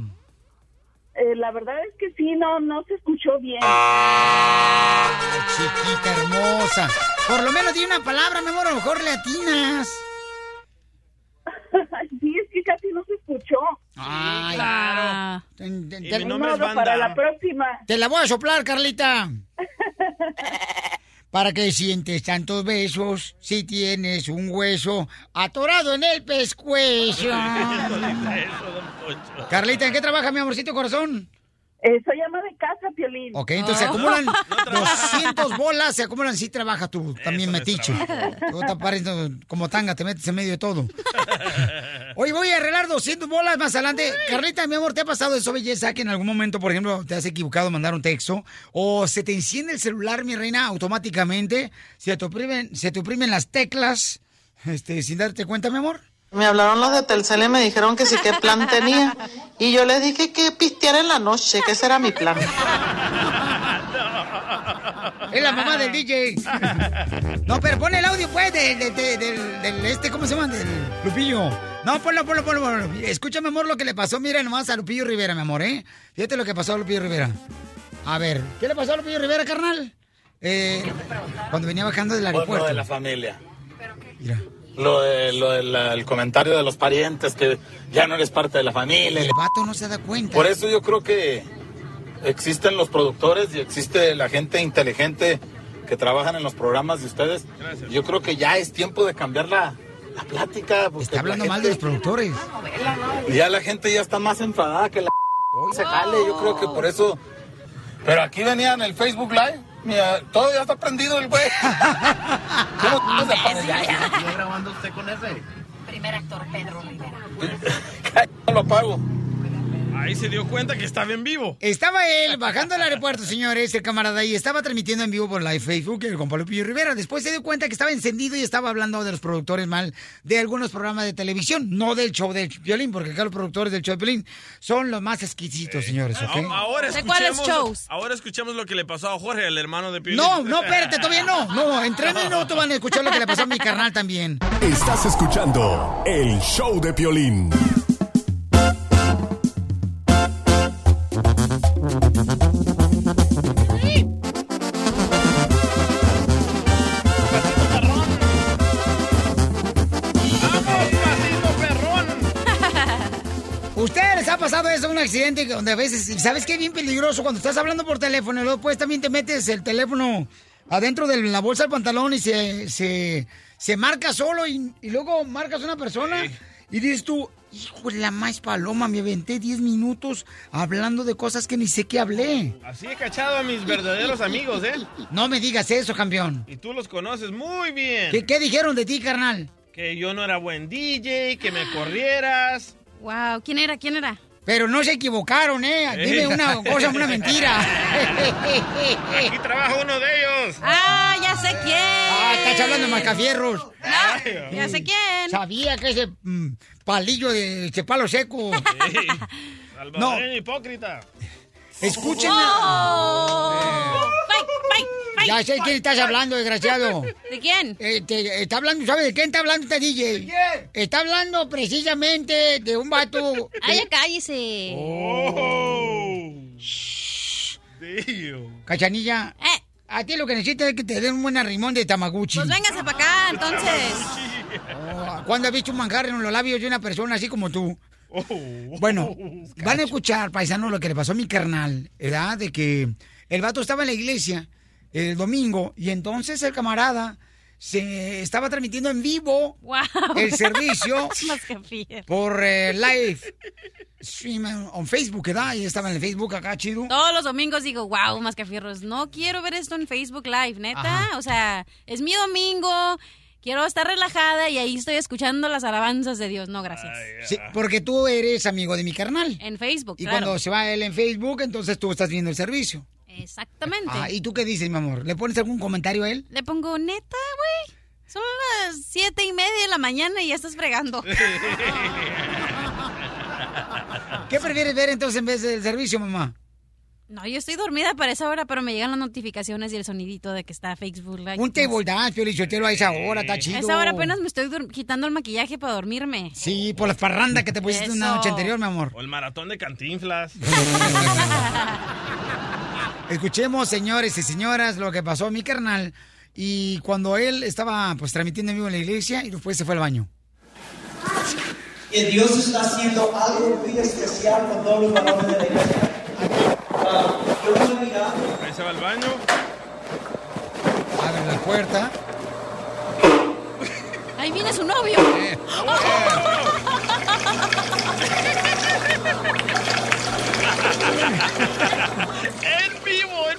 Eh, la verdad es que sí, no, no se escuchó bien. Ay, chiquita hermosa. Por lo menos di una palabra, mi amor, a lo mejor le atinas. (laughs) sí, es que casi no se escuchó. Ay, Claro. Te, te- Y te- mi Ni nombre es modo, para la próxima. te la voy a soplar, Carlita. (laughs) ¿Para qué sientes tantos besos si tienes un hueso atorado en el pescuezo? (laughs) Carlita, ¿en qué trabaja mi amorcito corazón? Eh, soy ama de casa, Piolín. Ok, entonces se acumulan (laughs) 200 bolas, se acumulan si trabajas tú también metiche. Tú te pareces como tanga, te metes en medio de todo. Hoy voy a arreglar 200 bolas más adelante. Carlita, mi amor, ¿te ha pasado eso, belleza? Que en algún momento, por ejemplo, te has equivocado mandar un texto o se te enciende el celular, mi reina, automáticamente, se te oprimen, se te oprimen las teclas, este, sin darte cuenta, mi amor. Me hablaron los de Telcel y me dijeron que sí, qué plan tenía. Y yo les dije que pistear en la noche, que ese era mi plan. Es la mamá del DJ. No, pero pon el audio, pues, de- de- de- del, del este, ¿cómo se llama? Del Lupillo. No, ponlo, ponlo, ponlo, ponlo. Escúchame, amor, lo que le pasó, mira nomás a Lupillo Rivera, mi amor, ¿eh? Fíjate lo que pasó a Lupillo Rivera. A ver, ¿qué le pasó a Lupillo Rivera, carnal? Eh, cuando venía bajando del aeropuerto. lo de la familia. Mira. Lo del lo el comentario de los parientes, que ya no eres parte de la familia. El vato no se da cuenta. Por eso yo creo que existen los productores y existe la gente inteligente que trabajan en los programas de ustedes. Yo creo que ya es tiempo de cambiar la, la plática. Está hablando la mal de los productores. Ya la gente ya está más enfadada que la se jale. Yo creo que por eso. Pero aquí venía en el Facebook Live. Mira, todo ya está prendido el güey. (laughs) ¿Cómo se pone? Ya, ya. ¿Está grabando usted con ese? Primer actor Pedro Rivera. (laughs) No lo apago. Ahí se dio cuenta que estaba en vivo. Estaba él bajando al aeropuerto, señores, el camarada, y estaba transmitiendo en vivo por live Facebook el con Lupillo Rivera. Después se dio cuenta que estaba encendido y estaba hablando de los productores mal de algunos programas de televisión, no del show del violín, porque acá los productores del show del violín son los más exquisitos, señores, ¿ok? A- Ahora ¿De escuchemos, shows? ahora escuchemos lo que le pasó a Jorge, el hermano de Piolín. No, (laughs) no, espérate, todavía no. No, en tres minutos van a escuchar lo que le pasó a mi carnal también. Estás escuchando el show de Piolín. ¿Ustedes les ha pasado eso, un accidente donde a veces, ¿sabes qué? Es bien peligroso cuando estás hablando por teléfono y luego pues también te metes el teléfono adentro de la bolsa del pantalón y se, se, se marca solo y, y luego marcas una persona y dices tú, hijo de la más paloma, me aventé 10 minutos hablando de cosas que ni sé qué hablé. Así he cachado a mis verdaderos amigos, ¿eh? No me digas eso, campeón. Y tú los conoces muy bien. ¿Qué, qué dijeron de ti, carnal? Que yo no era buen DJ, que me corrieras. Wow, ¿quién era? ¿Quién era? Pero no se equivocaron, ¿eh? Dime una cosa, una mentira. (laughs) Aquí trabaja uno de ellos. Ah, ya sé quién. Ah, estás hablando de Mascafierros. Ya sé quién. Sabía que ese mm, palillo de ese palo seco. (laughs) Salvadoreño hipócrita. Escuchen. Oh. Fake, fake. Ya sé quién estás hablando, desgraciado. ¿De quién? Eh, te- está hablando, ¿sabes de quién está hablando este DJ? Está hablando precisamente de un vato. (laughs) Ay, ya cállese. Oh. Cachanilla. A ti lo que necesitas es que te den un buen arrimón de Tamaguchi. Pues véngase para acá, entonces. Oh, ¿Cuándo has visto un manjar en los labios de una persona así como tú? Bueno, (laughs) van a escuchar, paisanos, lo que le pasó a mi carnal, ¿verdad? De que el vato estaba en la iglesia el domingo y entonces el camarada se estaba transmitiendo en vivo Wow. el servicio (laughs) por eh, live stream en Facebook, ¿verdad? Y estaba en el Facebook acá, chido. Todos los domingos digo, wow, Mascafierros, no quiero ver esto en Facebook Live, neta. O sea, es mi domingo, quiero estar relajada y ahí estoy escuchando las alabanzas de Dios. No, gracias. Sí, porque tú eres amigo de mi carnal. En Facebook, Y claro. cuando se va él en Facebook, entonces tú estás viendo el servicio. Exactamente. Ah, ¿Y tú qué dices, mi amor? ¿Le pones algún comentario a él? Le pongo, neta, güey. Son las siete y media de la mañana y ya estás fregando. (laughs) ¿Qué prefieres ver entonces en vez del servicio, mamá? No, yo estoy dormida para esa hora, pero me llegan las notificaciones y el sonidito de que está Facebook Live. Un table dance, Piolichotelo, a esa hora, está chido. A esa hora apenas me estoy quitando el maquillaje para dormirme. Sí, por las parrandas que te pusiste una noche anterior, mi amor. O el maratón de cantinflas. (laughs) Escuchemos, señores y señoras, lo que pasó a mi carnal. Y cuando él estaba, pues, transmitiendo en vivo en la iglesia y después se fue al baño. que Dios está haciendo algo muy especial con todos los varones de la iglesia. Ah, yo estoy mirando Ahí se va al baño. Abre la puerta. Ahí viene su novio. ¡En vivo, en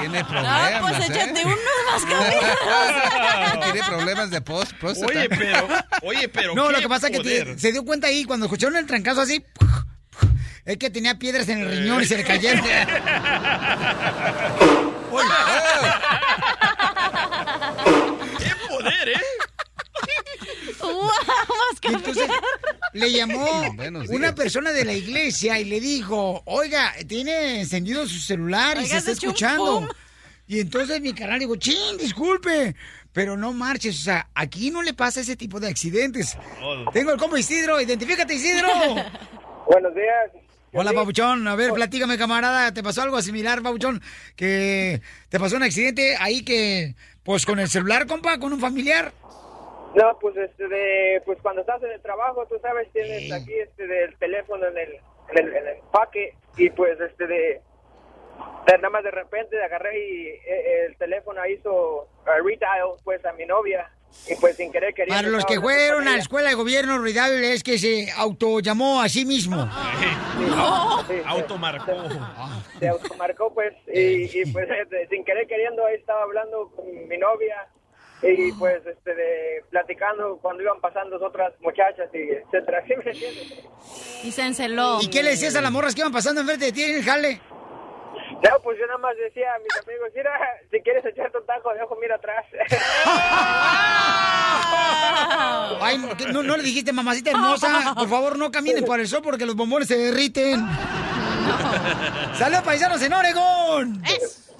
Tiene No, problemas. pues échate ¿eh? unos mascarillas. (laughs) Tiene problemas de post próstata. Oye, pero, oye, pero. No, qué lo que pasa es que se dio cuenta ahí cuando escucharon el trancazo así. Es que tenía piedras en el riñón y se le cayeron. (laughs) ¡Qué poder, eh! ¡Wow, entonces le llamó (laughs) una persona de la iglesia y le dijo, oiga, tiene encendido su celular y se está escuchando. Y entonces mi canal digo, chin, disculpe. Pero no marches, o sea, aquí no le pasa ese tipo de accidentes. Tengo el compa Isidro, identifícate Isidro. (laughs) Buenos días. Hola, Pabuchón. A ver, platícame, camarada. ¿Te pasó algo similar, Pabuchón? Que te pasó un accidente ahí que, pues con el celular, compa, con un familiar. No, pues este de, pues cuando estás en el trabajo, tú sabes, tienes aquí este del teléfono en el, en el, en el empaque y pues este de, de nada más de repente agarré y eh, el teléfono hizo redial pues a mi novia y pues sin querer queriendo. Para los que fueron a la escuela de gobierno, Ruidable es que se autollamó a sí mismo. (laughs) Automarcó. se automarcó pues y, y, pues este, sin querer queriendo ahí estaba hablando con mi novia y pues este de platicando cuando iban pasando otras muchachas y etcétera (laughs) ¿sí me entiendes? Y se enceló. ¿Y qué le decías a las morras que iban pasando enfrente de ti en el jale? No, pues yo nada más decía a mis amigos, mira, si quieres echarte un taco de ojo, mira atrás. (laughs) Ay, no, no le dijiste, mamacita hermosa, por favor no caminen por el sol porque los bombones se derriten. (laughs) ¡Saludos, paisanos en Oregón!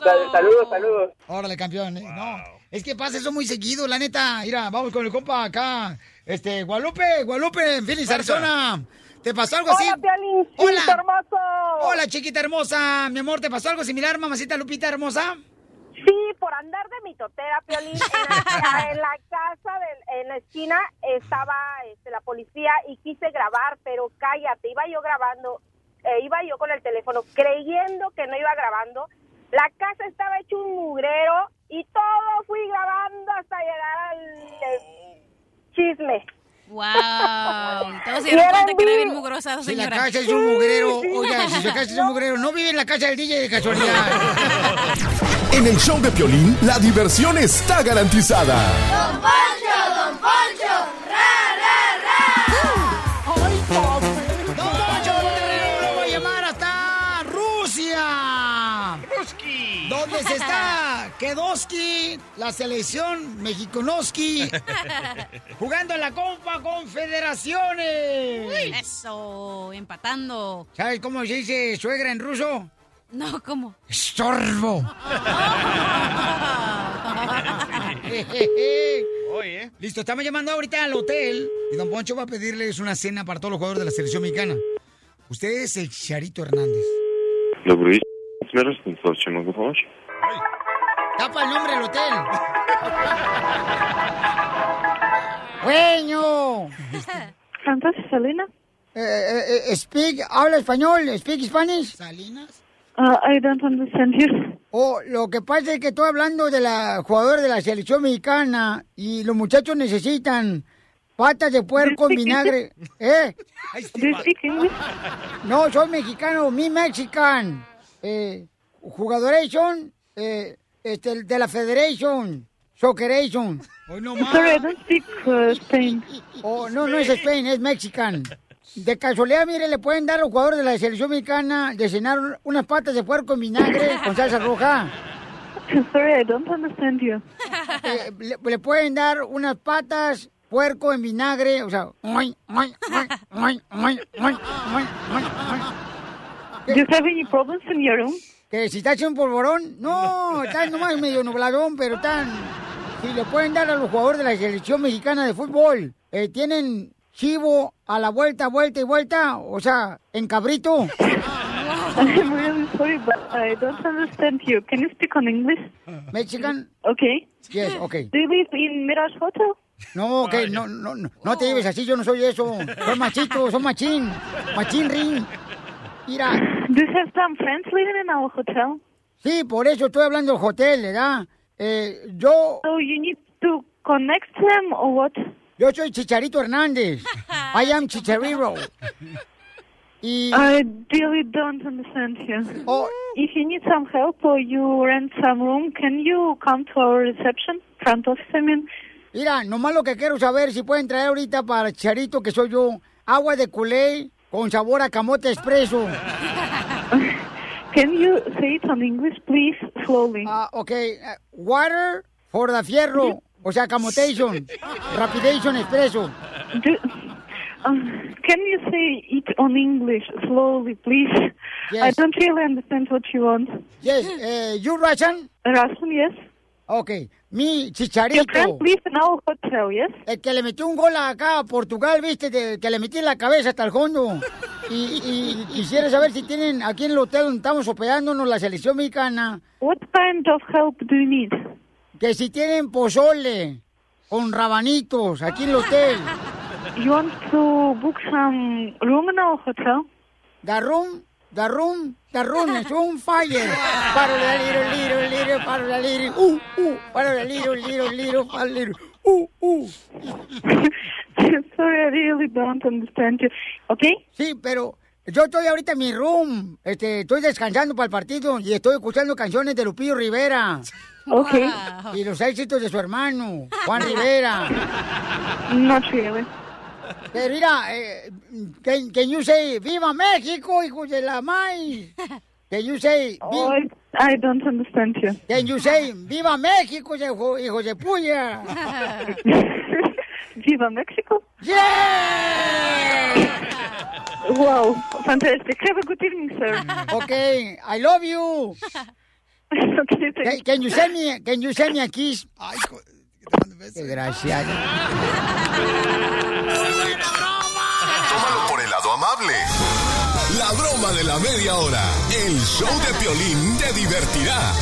Sal- saludos, saludos. Órale, campeón. eh. No, es que pasa eso muy seguido, la neta. Mira, vamos con el compa acá. Este, Guadalupe, Guadalupe, en Phoenix, Arizona. ¿Te pasó algo así? Hola, Piolín, Hola. hermoso. Hola, chiquita hermosa. Mi amor, ¿te pasó algo similar, mamacita Lupita hermosa? Sí, por andar de mitotera, Piolín, en la, (laughs) en la casa, del- en la esquina, estaba este, la policía y quise grabar, pero cállate, iba yo grabando, eh, iba yo con el teléfono creyendo que no iba grabando. La casa estaba hecho un mugrero y todo fui grabando hasta llegar al eh, chisme. Wow. Todos se dieron cuenta que era en bien mugrosa esa Si la señora. casa es un mugrero, oiga, si su casa es un mugrero, no vive en la casa del DJ de casualidad. En el show de Piolín, la diversión está garantizada. Don Poncho, Don Poncho, ra, ra, ra. ¡Don Poncho, lo voy a llamar hasta Rusia! ¡Ruski! ¿Dónde se está Kedoski, la selección mexiconoski, (laughs) jugando en la Copa Confederaciones? Eso, empatando. ¿Sabes cómo se dice suegra en ruso? No, ¿cómo? ¡Estorbo! (laughs) (laughs) Oye. Listo, estamos llamando ahorita al hotel y don Poncho va a pedirles una cena para todos los jugadores de la selección mexicana. Usted es el Charito Hernández. Добрый ¿Me restitución, por favor? Tapa el nombre del hotel. (laughs) ¡Güeño! ¿Entonces, Salinas? Eh, eh, eh, speak, habla español, speak Spanish. ¿Salinas? Uh, I don't understand you. Oh, lo que pasa es que estoy hablando de la jugadora de la selección mexicana y los muchachos necesitan patas de puerco en vinagre. ¿Eh? ¿Do you ¿Eh? speak English? No, soy mexicano, mi mexican. Eh, jugadoration, eh, este, de la Federation, Socceration. Hoy no más. Sorry, I don't speak uh, Spain. Oh, no, no es Spain, es mexican. De casualidad, mire, le pueden dar a los jugadores de la selección mexicana de cenar un- unas patas de puerco en vinagre con salsa roja. Sorry, I don't understand you. Eh, le, le pueden dar unas patas puerco en vinagre, o sea, you have any problems in your room? Que si está haciendo un polvorón, no, está nomás medio nubladón, pero están... Si le pueden dar a los jugadores de la selección mexicana de fútbol, eh, tienen chivo a la vuelta, vuelta y vuelta, o sea, en cabrito. (laughs) I'm really sorry, but I don't understand you. Can you speak on English? Mexican? Okay. Yes, okay. Do you live in Mirage Hotel? No, que no, no, no, no te lleves así, yo no soy eso. Soy machito, soy machín, machín ring. Mira. Do you have some friends living in our hotel? Sí, por eso estoy hablando del hotel, ¿verdad? Eh, yo... So you need to connect them or what? Yo soy Chicharito Hernández. (laughs) I am Chicharito. Y... I really don't understand you. Oh. If you need some help or you rent some room, can you come to our reception, front office, I mean? Mira, nomás lo que quiero saber si pueden traer ahorita para Chicharito, que soy yo, agua de culé con sabor a camote expreso. (laughs) Can you say it on English, please, slowly? Ah, okay. Uh, water for the fierro. O sea, camotation. (laughs) Rapidation expreso. Do, Um, can you say it on English slowly, please? I don't really understand what you want. Yes, uh, you Russian? Russian, yes. Okay, mi chicharito. Hotel, yes? El que le metió un gol acá a Portugal, viste, que, que le metí en la cabeza hasta el fondo. Y, y quisiera saber si tienen aquí en el hotel donde estamos hospedándonos la selección mexicana. What kind of help do you need? Que si tienen pozole con rabanitos aquí en el hotel. You want to book some room in our hotel? The room, the room, the room is on fire. Para la little, little, little, para la little, uh, uh, para la little, little, little, para la little, uh, uh. (laughs) Sorry, I really don't understand you. ¿Okay? Sí, pero yo estoy ahorita en mi room. Este, estoy descansando para el partido y estoy escuchando canciones de Lupillo Rivera. (laughs) Ok. Y los éxitos de su hermano, Juan Rivera. (laughs) Not really. Pero mira, eh, can, can you say, ¡Viva México, hijos de la maíz! Can you say... Oh, I, I don't understand you. Can you say, ¡Viva México, hijo, hijos de puya! (laughs) Viva Mexico? Yeah! Wow, fantastic. Have a good evening, sir. Okay, I love you. (laughs) okay, Can, can you send me, can you send me a kiss? Ay, co- Desgraciado. (laughs) Tómalo por el lado amable. La broma de la media hora. El show de Piolín te divertirá.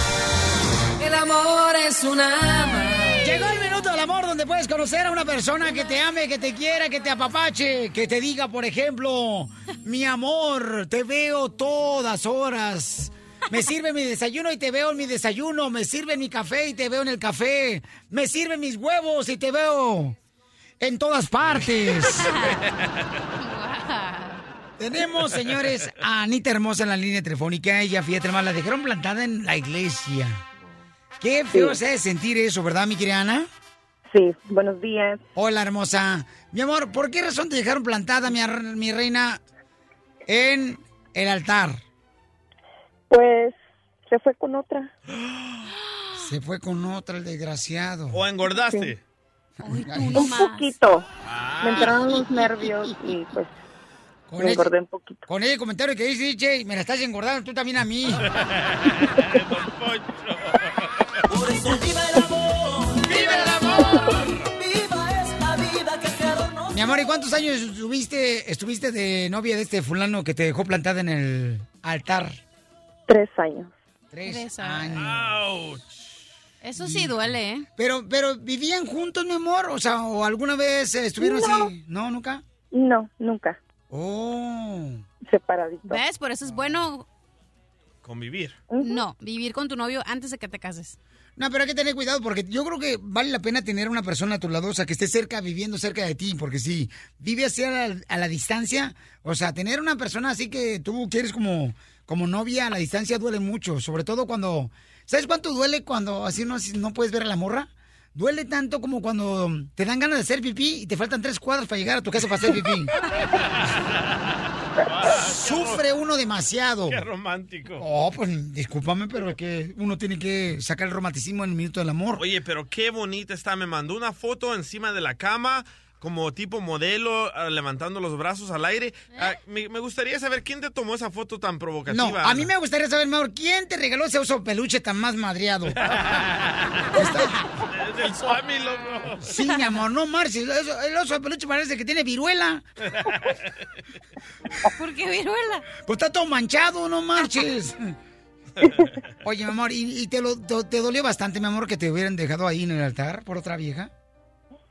El amor es una Llegó el minuto del amor donde puedes conocer a una persona que te ame, que te quiera, que te apapache, que te diga, por ejemplo, mi amor, te veo todas horas. Me sirve mi desayuno y te veo en mi desayuno. Me sirve mi café y te veo en el café. Me sirven mis huevos y te veo en todas partes. Tenemos, señores, a Anita Hermosa en la línea telefónica. Ella, fíjate, hermano, la dejaron plantada en la iglesia. Qué feo Sí. es sentir eso, ¿verdad, mi querida Ana? Sí, buenos días. Hola, hermosa. Mi amor, ¿por qué razón te dejaron plantada, mi reina, en el altar? Pues se fue con otra. Se fue con otra, el desgraciado. ¿O engordaste? Un poquito. Me entraron los nervios y pues Con me ese- engordé un poquito. Con el comentario que dice, DJ, me la estás engordando tú también a mí. (laughs) Por eso viva el amor. ¡Viva el amor! Viva esta vida que creador nos Mi amor, ¿y cuántos años estuviste, estuviste de novia de este fulano que te dejó plantada en el altar? Tres años. Tres, Tres años. Eso sí duele, ¿eh? Pero, pero, ¿vivían juntos, mi amor? O sea, ¿o alguna vez estuvieron No. así? ¿No, nunca? No, nunca. Oh. Separaditos. ¿Ves? Por eso es bueno, Convivir. no, vivir con tu novio antes de que te cases. No, pero hay que tener cuidado porque yo creo que vale la pena tener una persona a tu lado, o sea, que esté cerca, viviendo cerca de ti, porque si vive así a la, a la distancia, o sea, tener una persona así que tú quieres como, como novia a la distancia duele mucho, sobre todo cuando, ¿sabes cuánto duele cuando así no, no puedes ver a la morra? Duele tanto como cuando te dan ganas de hacer pipí y te faltan tres cuadras para llegar a tu casa para hacer pipí. (laughs) Sufre uno demasiado. Qué romántico. Oh, pues discúlpame, pero es que uno tiene que sacar el romanticismo en el minuto del amor. Oye, pero qué bonita está. Me mandó una foto encima de la cama, como tipo modelo, ah, levantando los brazos al aire. Ah, me, me gustaría saber quién te tomó esa foto tan provocativa. No, a mí me gustaría saber mejor quién te regaló ese oso peluche tan más madreado. (laughs) Es del Swami, loco. Sí, mi amor, no marches. El oso, peluche parece que tiene viruela. (laughs) ¿Por qué viruela? Pues está todo manchado, no marches. (laughs) Oye, mi amor, ¿y, y te, lo, te, te dolió bastante, mi amor, que te hubieran dejado ahí en el altar por otra vieja?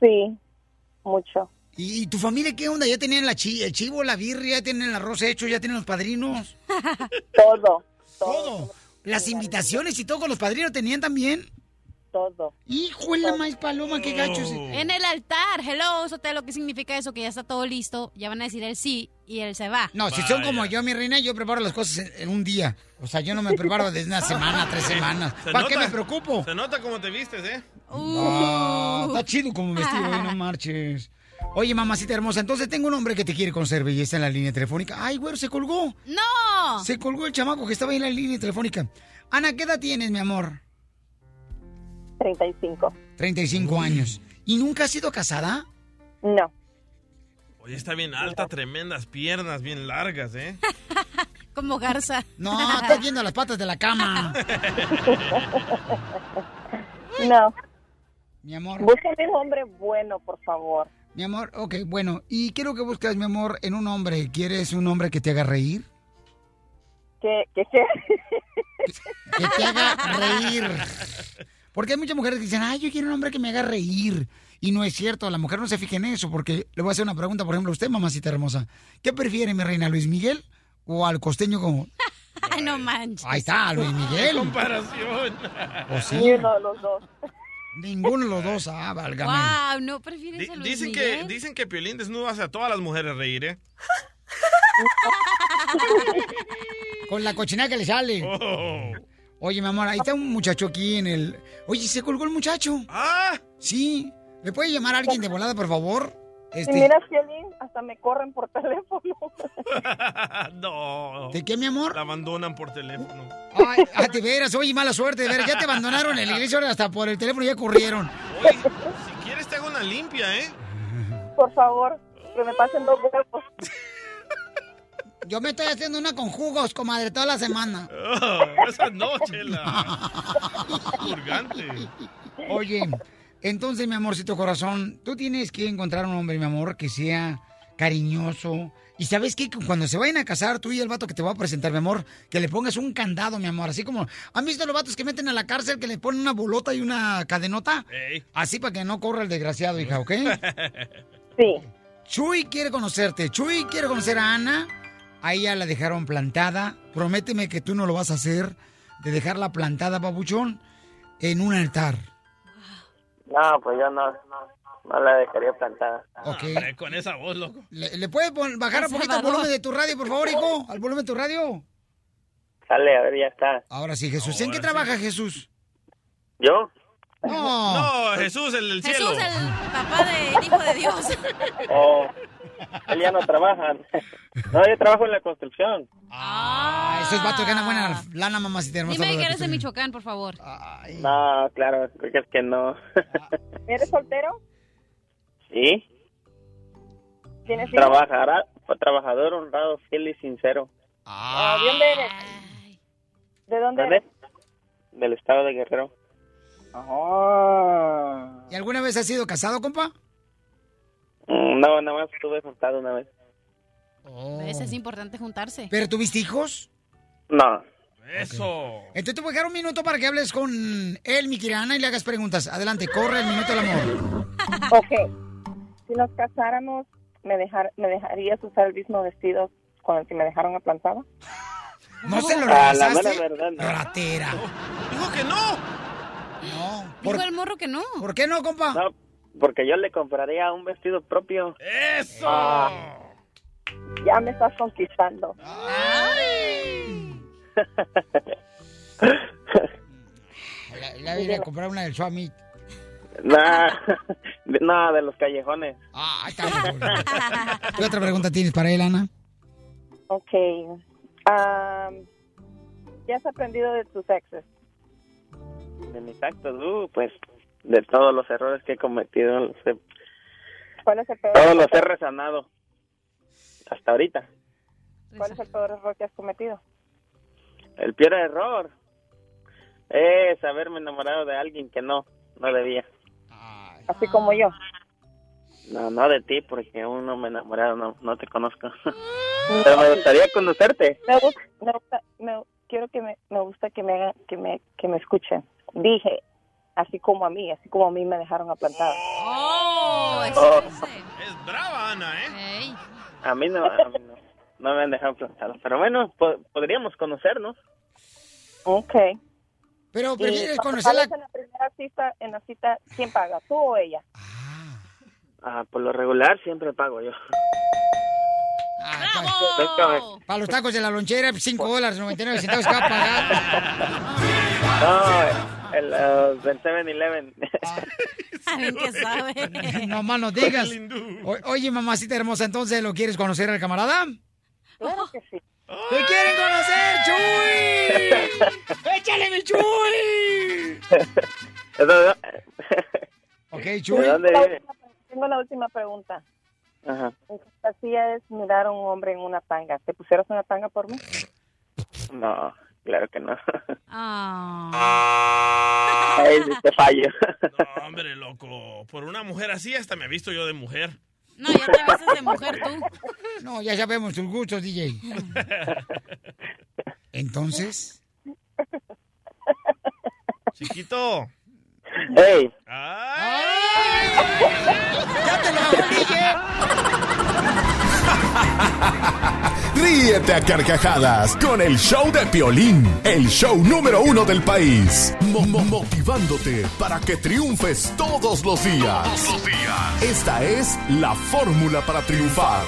Sí, mucho. ¿Y, tu familia qué onda? ¿Ya tenían la chi- el chivo, la birria, ya tienen el arroz hecho, ya tienen los padrinos? (laughs) Todo. Todo. Las invitaciones y todo con los padrinos tenían también. Todo. Hijo de la maíz paloma, qué gachos. En el altar, hello, Sotelo, ¿qué significa eso? Que ya está todo listo, ya van a decir el sí y él se va. No, si son como yo, mi reina, yo preparo las cosas en, en un día. O sea, yo no me preparo desde una semana, tres (laughs) semanas. Se ¿Para qué nota- me preocupo? Se nota cómo te vistes, ¿eh? Ah, está chido como vestido, hoy, no (laughs) marches. Oye, mamacita hermosa, entonces tengo un hombre que te quiere conocer belleza en la línea telefónica. Ay, güero, se colgó. ¡No! Se colgó el chamaco que estaba ahí en la línea telefónica. Ana, ¿qué edad tienes, mi amor? 35. 35 años. ¿Y nunca has sido casada? No. Oye, está bien alta, tremendas piernas, bien largas, ¿eh? (laughs) Como garza. No, (laughs) estás viendo las patas de la cama. No. Mi amor. Búscame un hombre bueno, por favor. Mi amor, ok, bueno. ¿Y qué es lo que buscas, mi amor, en un hombre? ¿Quieres un hombre que te haga reír? Que, que, que... (laughs) Que te haga reír. Porque hay muchas mujeres que dicen, ay, yo quiero un hombre que me haga reír. Y no es cierto, la mujer no se fija en eso, porque le voy a hacer una pregunta, por ejemplo, a usted, mamacita hermosa. ¿Qué prefiere, mi reina, Luis Miguel o al costeño como... (laughs) Ay, no manches. Ahí está, Luis Miguel. comparación. ¿O sí? Uno de los dos. Ninguno de los dos, ah, válgame. Wow, no prefieres a Luis dicen, Miguel? que, dicen que Piolín desnudo hace a todas las mujeres reír, ¿eh? (laughs) Con la cochinada que le sale. Oh. Oye, mi amor, ahí está un muchacho aquí en el... Oye, se colgó el muchacho. ¡Ah! Sí. ¿Le puede llamar a alguien de volada, por favor? Este, mira, Piolín, hasta me corren por (laughs) teléfono. (laughs) no. ¿De qué, mi amor? La abandonan por teléfono. Ay, ah, de veras, oye, mala suerte, de veras, ya te abandonaron en la iglesia, hasta por el teléfono ya corrieron. Oye, si quieres te hago una limpia, ¿eh? Por favor, que me pasen dos huevos. (laughs) Yo me estoy haciendo una con jugos, comadre, toda la semana. Oh, esa noche la purgante. Oye, entonces, mi amorcito corazón, tú tienes que encontrar un hombre, mi amor, que sea cariñoso. Y sabes qué? Que cuando se vayan a casar, tú y el vato que te va a presentar, mi amor, que le pongas un candado, mi amor. Así como, ¿han visto los vatos que meten a la cárcel que le ponen una bolota y una cadenota? Ey. Así para que no corra el desgraciado, hija, ¿ok? (laughs) Sí. Chuy quiere conocerte. Chuy quiere conocer a Ana. A ella la dejaron plantada. Prométeme que tú no lo vas a hacer de dejarla plantada, babuchón, en un altar. No, pues yo no, no la dejaría plantada. Ok. Hombre, con esa voz, loco. ¿Le, le puedes bajar un poquito el volumen de tu radio, por favor, hijo? ¿Al volumen de tu radio? Sale, a ver, ya está. Ahora sí, Jesús. ¿En qué sí. trabaja Jesús? ¿Yo? No. No, Jesús, el del cielo. Jesús, el papá del Hijo de Dios. Oh, él ya no trabaja. No, yo trabajo en la construcción. Ah, esos vatos ganan buena lana, mamacita hermosa. Dime que ¿verdad eres de? Michoacán, por favor. No, claro, creo que es que no. (laughs) ¿Eres soltero? ¿Sí? ¿Tienes hijos? Trabajará, trabajador honrado, fiel y sincero. Ah, ¿De dónde eres? ¿De dónde ¿Dónde? eres? Del estado de Guerrero. Ah. ¿Y alguna vez has sido casado, compa? Mm, No, nada más estuve juntado una vez. ¿Ves? Es importante juntarse. ¿Pero tuviste hijos? No. Eso. Entonces te voy a dejar un minuto para que hables con él, mi querida Ana, y le hagas preguntas. Adelante, corre el minuto del amor. (laughs) Ok. Si nos casáramos, ¿me, dejar, ¿me dejarías usar el mismo vestido con el que me dejaron aplantada? (laughs) ¿No se lo Ah, la regresaste? mera verdad, no. Ratera. Dijo que no. No. Dijo el morro que no. ¿Por qué no, compa? No, porque yo le compraría un vestido propio. Eso. Ah. Ya me estás conquistando. La, la voy a comprar una del Swami. Nah, de- no, de los callejones. Ah, está bien. ¿Qué otra pregunta tienes para él, Ana? Ok. Am, ¿Ya has aprendido de tus exes? De mis actos, uh, pues de todos los errores que he cometido, los he- ¿Cuál es el peor, todos los he resanado. Hasta ahorita. ¿Cuál es el peor error que has cometido? El peor error es haberme enamorado de alguien que no, no debía. Así como yo. No, no de ti, porque aún no me he enamorado, no, no te conozco. Pero me gustaría conocerte. Me gusta, me gusta- me- quiero que me, me gusta que me que me, que me escuchen. Dije, así como a mí, así como a mí me dejaron aplantada. Oh, Oh. Es brava, Ana, ¿eh? A mí no, a mí no, no me han dejado plantado. Pero bueno, po- podríamos conocernos. Ok. Pero prefieres conocerla. en la primera cita, en la cita, ¿quién paga? ¿Tú o ella? Ah, por lo regular siempre pago yo. Para los tacos de la lonchera, 5 dólares, 99 centavos que va a pagar. No, el, uh, del 7-Eleven. Saben que sabe. No más no digas. O- oye, mamacita hermosa, entonces, ¿lo quieres conocer al camarada? Claro que sí. ¿Te quieren conocer, Chuy? (laughs) ¡Échale, mi Chuy! Ok, ¿De Chuy. dónde Tengo la última pregunta. Esa fantasía es mirar a un hombre en una tanga. ¿Te pusieras una tanga por mí? No, claro que no. Ah. Ahí sí te fallo. No, hombre, loco. Por una mujer así hasta me he visto yo de mujer. No, ya te ves de mujer tú. No, ya sabemos tus gustos, DJ. Entonces, Chiquito. ¡Ey! ¡Ya te la Ríete a carcajadas con el show de Piolín, el show número uno del país. Mo- mo- motivándote para que triunfes todos los días. Todos los días. Esta es la fórmula para triunfar.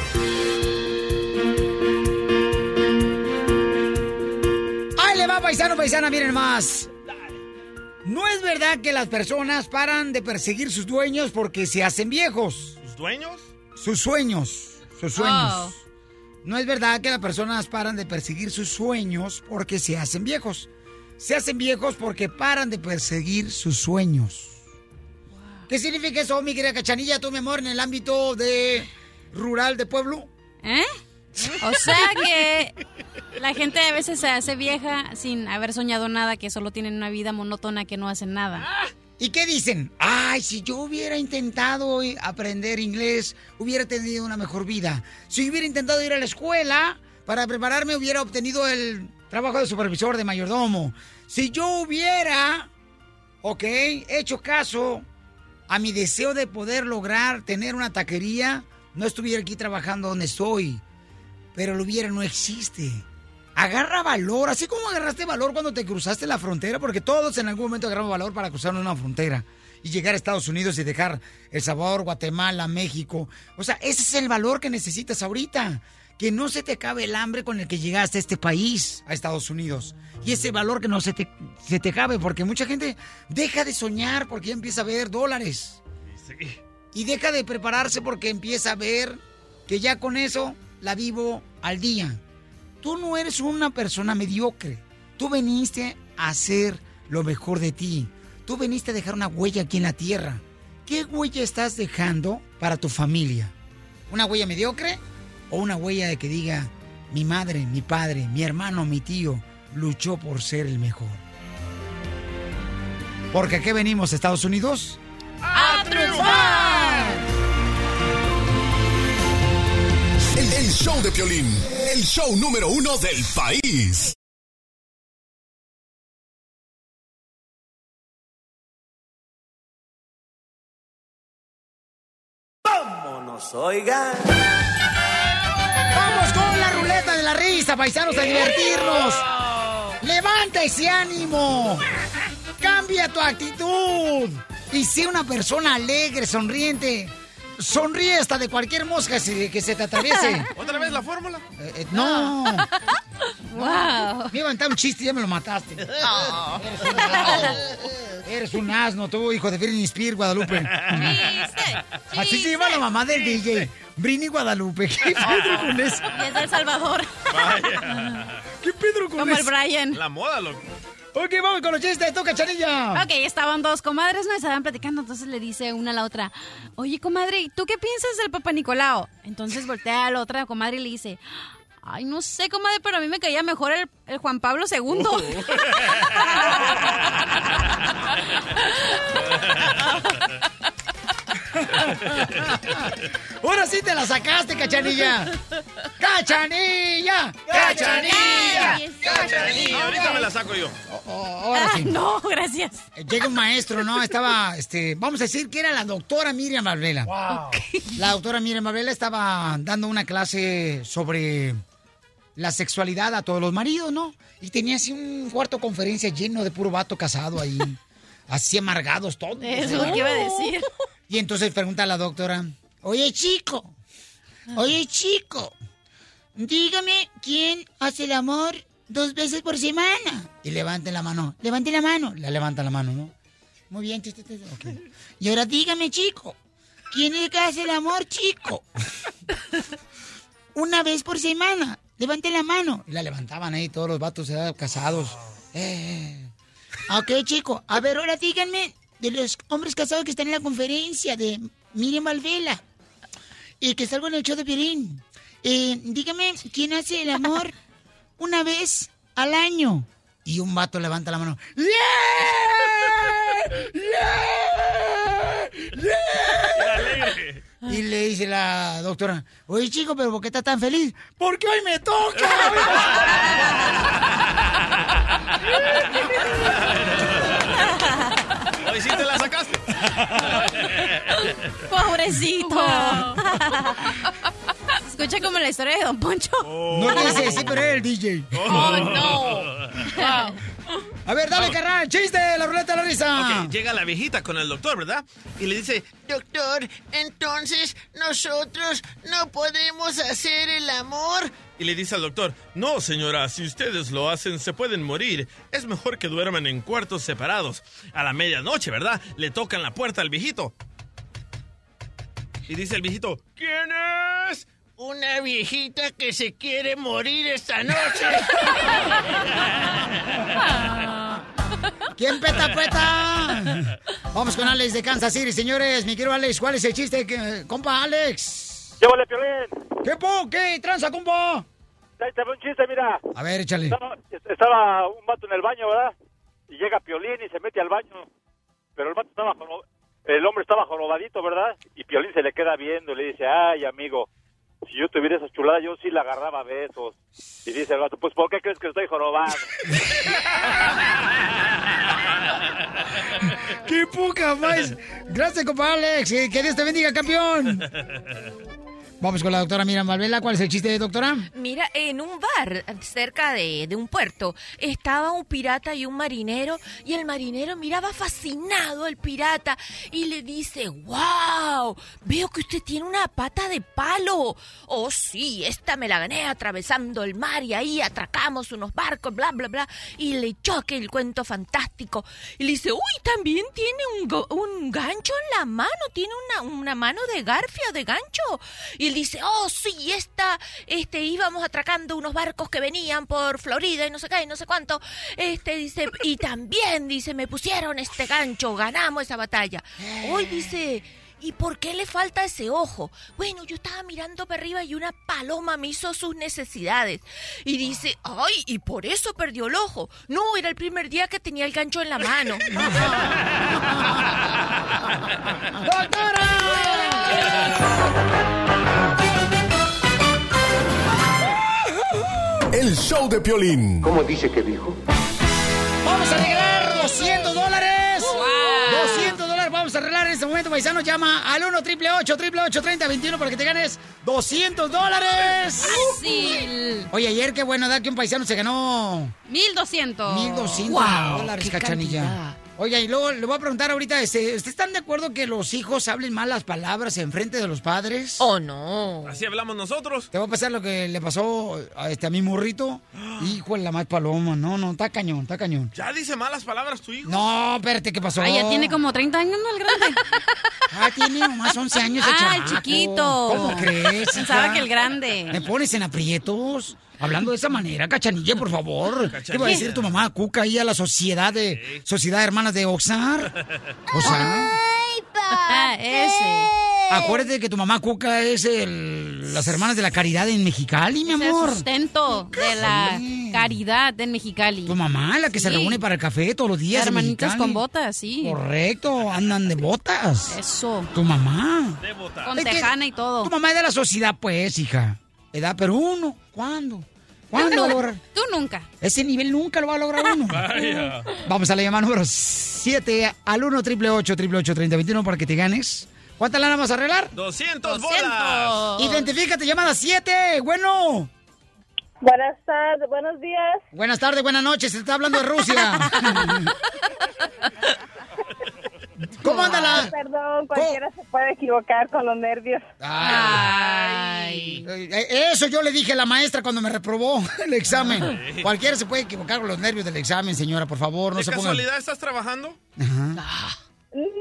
¡Ahí le va, paisano, paisana! Miren más. No es verdad que las personas paran de perseguir sus dueños porque se hacen viejos. ¿Sus dueños? Sus sueños. Sus sueños. Oh. No es verdad que las personas paran de perseguir sus sueños porque se hacen viejos. Se hacen viejos porque paran de perseguir sus sueños. ¿Qué significa eso, mi querida Cachanilla, tú, mi amor, en el ámbito de rural de pueblo? ¿Eh? O sea que la gente a veces se hace vieja sin haber soñado nada, que solo tienen una vida monótona que no hacen nada. ¿Y qué dicen? Ay, si yo hubiera intentado aprender inglés, hubiera tenido una mejor vida. Si hubiera intentado ir a la escuela para prepararme, hubiera obtenido el trabajo de supervisor, de mayordomo. Si yo hubiera, ok, hecho caso a mi deseo de poder lograr tener una taquería, no estuviera aquí trabajando donde estoy. Pero lo hubiera no existe. Agarra valor, así como agarraste valor cuando te cruzaste la frontera, porque todos en algún momento agarramos valor para cruzar una frontera y llegar a Estados Unidos y dejar El Salvador, Guatemala, México. O sea, ese es el valor que necesitas ahorita. Que no se te acabe el hambre con el que llegaste a este país, a Estados Unidos. Y ese valor que no se te, se te acabe, porque mucha gente deja de soñar porque ya empieza a ver dólares. Y deja de prepararse porque empieza a ver que ya con eso la vivo al día. Tú no eres una persona mediocre. Tú viniste a hacer lo mejor de ti. Tú viniste a dejar una huella aquí en la tierra. ¿Qué huella estás dejando para tu familia? ¿Una huella mediocre o una huella de que diga mi madre, mi padre, mi hermano, mi tío luchó por ser el mejor? Porque aquí venimos, Estados Unidos. ¡A! El, el show de Piolín, el show número uno del país. Vámonos, oigan. ¡Vamos con la ruleta de la risa, paisanos, a divertirnos! ¡Levanta ese ánimo! ¡Cambia tu actitud! Y sé una persona alegre, sonriente. Sonríe hasta de cualquier mosca que se te atraviese. (laughs) ¿Otra vez la fórmula? Eh, eh, no. (laughs) Wow. Me iba a inventar un chiste y ya me lo mataste. Eres un asno. Eres un asno, tú, hijo de Britney Spears, Guadalupe. Así se llama la mamá del DJ. Britney Guadalupe. ¿Qué pedo con eso? Y es de El Salvador. (laughs) ¿Qué pedo con Como el eso? Brian. La moda, loco. Ok, vamos con los chistes, toca chanilla. Ok, estaban dos comadres, ¿no? Estaban platicando, entonces le dice una a la otra, oye, comadre, ¿y ¿tú qué piensas del Papa Nicolau? Entonces voltea a la otra comadre y le dice, ay, no sé, comadre, pero a mí me caía mejor el, el Juan Pablo II. (laughs) (laughs) Ahora sí te la sacaste, cachanilla. ¡Cachanilla! ¡Cachanilla! Cachanilla, ahorita me la saco yo. Ahora sí. Ah, no, gracias. Llega un maestro, ¿no? Estaba, este, vamos a decir que era la doctora Miriam Marbella. La doctora Miriam Marbella estaba dando una clase sobre la sexualidad a todos los maridos, ¿no? Y tenía así un cuarto de conferencia lleno de puro vato casado ahí. Así amargados todos. Es lo que iba a decir. Y entonces pregunta a la doctora, oye chico, oye chico, dígame quién hace el amor dos veces por semana. Y levante la mano, levante la mano. La levanta la mano, ¿no? Muy bien, tis, tis, tis, ok. Y ahora dígame, chico, ¿quién es el que hace el amor, chico? (laughs) Una vez por semana. Levante la mano. Y la levantaban ahí todos los vatos eh, casados. Eh. Ok, chico. A ver, ahora díganme de los hombres casados que están en la conferencia de Miriam Valvela. y que salgo en el show de Piolín. Eh, dígame, ¿quién hace el amor (laughs) una vez al año? Y un vato levanta la mano. ¡Yeah! ¡Yeah! ¡Yeah! Y le dice la doctora, oye chico, pero ¿por qué estás tan feliz? Porque hoy me toca. (laughs) (laughs) Hoy sí te la sacaste. (laughs) Pobrecito. Escucha como la historia de Don Poncho. No dice, sí, pero era el DJ. Oh, no. (laughs) A ver, dale, carnal, chiste, la ruleta de la risa. Ok, llega la viejita con el doctor, ¿verdad? Y le dice, Doctor, entonces nosotros no podemos hacer el amor. y le dice al doctor, no señora, si ustedes lo hacen se pueden morir. Es mejor que duerman en cuartos separados. A la medianoche, ¿verdad? Le tocan la puerta al viejito. Y dice el viejito, ¿quién es? Una viejita que se quiere morir esta noche. (laughs) ¿Quién peta, peta? Vamos con Alex de Kansas City, señores. Mi querido Alex, ¿cuál es el chiste? que- Compa, Alex. Llévale, Piolín. ¿Qué po? ¿Qué? ¿Tranza, compa? Ahí te un chiste, mira. A ver, échale. Estaba, estaba un vato en el baño, ¿verdad? Y llega Piolín y se mete al baño. Pero el vato estaba el hombre estaba jorobadito, ¿verdad? Y Piolín se le queda viendo y le dice, ay, amigo, si yo tuviera esa chulada, yo sí la agarraba a besos. Y dice el vato, pues, ¿por qué crees que estoy jorobado? (laughs) ¡Qué poca más! Gracias, compa Alex. Que Dios te bendiga, campeón. (laughs) Vamos con la doctora Miriam Valvela. ¿Cuál es el chiste, doctora? Mira, en un bar cerca de, de un puerto estaba un pirata y un marinero y el marinero miraba fascinado al pirata y le dice, wow, veo que usted tiene una pata de palo. Oh sí, esta me la gané atravesando el mar y ahí atracamos unos barcos, bla, bla, bla. Y le choque el cuento fantástico. Y le dice, uy, también tiene un, un gancho en la mano, tiene una, una mano de garfio, de gancho. Él dice, oh, sí, esta, este, íbamos atracando unos barcos que venían por Florida y no sé qué, y no sé cuánto. Este, dice, y también, dice, me pusieron este gancho, ganamos esa batalla. Hoy dice... ¿Y por qué le falta ese ojo? Bueno, yo estaba mirando para arriba y una paloma me hizo sus necesidades. Y dice, ay, y por eso perdió el ojo. No, era el primer día que tenía el gancho en la mano. (laughs) El show de Piolín. ¿Cómo dice que dijo? ¡Vamos a regalar 200 dólares! 200 dólares vamos a arreglar en este momento, paisano. Llama al 1 triple 8 triple 8 30 21 para que te ganes 200 dólares. Fácil. Oye, ayer qué bueno, da que un paisano se ganó 1200. 1200 Wow, dólares, cachanilla. cantidad. Oiga, y luego le voy a preguntar ahorita, este, ¿ustedes están de acuerdo que los hijos hablen malas palabras en frente de los padres? Oh, no. Así hablamos nosotros. Te va a pasar lo que le pasó a, este, a mi morrito. (gasps) Hijo de la más paloma. No, no, está cañón, está cañón. ¿Ya dice malas palabras tu hijo? No, espérate, ¿qué pasó? Ay, ya tiene como 30 años, ¿no? El grande. (laughs) Ah, tiene nomás 11 años el Ah, el chiquito. ¿Cómo crees? Pensaba que el grande. ¿Me pones en aprietos? Hablando de esa manera, cachanilla, por favor. (laughs) ¿Qué va a decir tu mamá, Cuca, ahí a la sociedad de Sociedad de Hermanas de Oxnard? O sea, Ah, ese. acuérdate que tu mamá Cuca es el, las hermanas de la caridad en Mexicali, mi Es el amor. sustento de la caridad en Mexicali. Tu mamá, la que se reúne para el café todos los días. Hermanitas con botas, sí. Correcto, andan de botas. Eso. Tu mamá. Con Es que tejana y todo. Tu mamá es de la sociedad, pues, hija. ¿Edad? Pero uno, ¿cuándo? ¿Cuándo va a lograr? Tú nunca. Ese nivel nunca lo va a lograr uno. (laughs) Vaya. Vamos a la llamada número 7 al 1 triple 8 triple 8 3021 para que te ganes. ¿Cuánta lana vas a arreglar? 200 bolas. Identifícate, llamada 7. Bueno. Buenas tardes, buenos días. Buenas tardes, buenas noches. Se está hablando de Rusia. (laughs) ¿Cómo anda la...? Ay, perdón, cualquiera se puede equivocar con los nervios. Ay. Eh, Eso yo le dije a la maestra cuando me reprobó (laughs) el examen. Ay. Cualquiera se puede equivocar con los nervios del examen, señora, por favor, no ¿De se ponga. casualidad estás trabajando?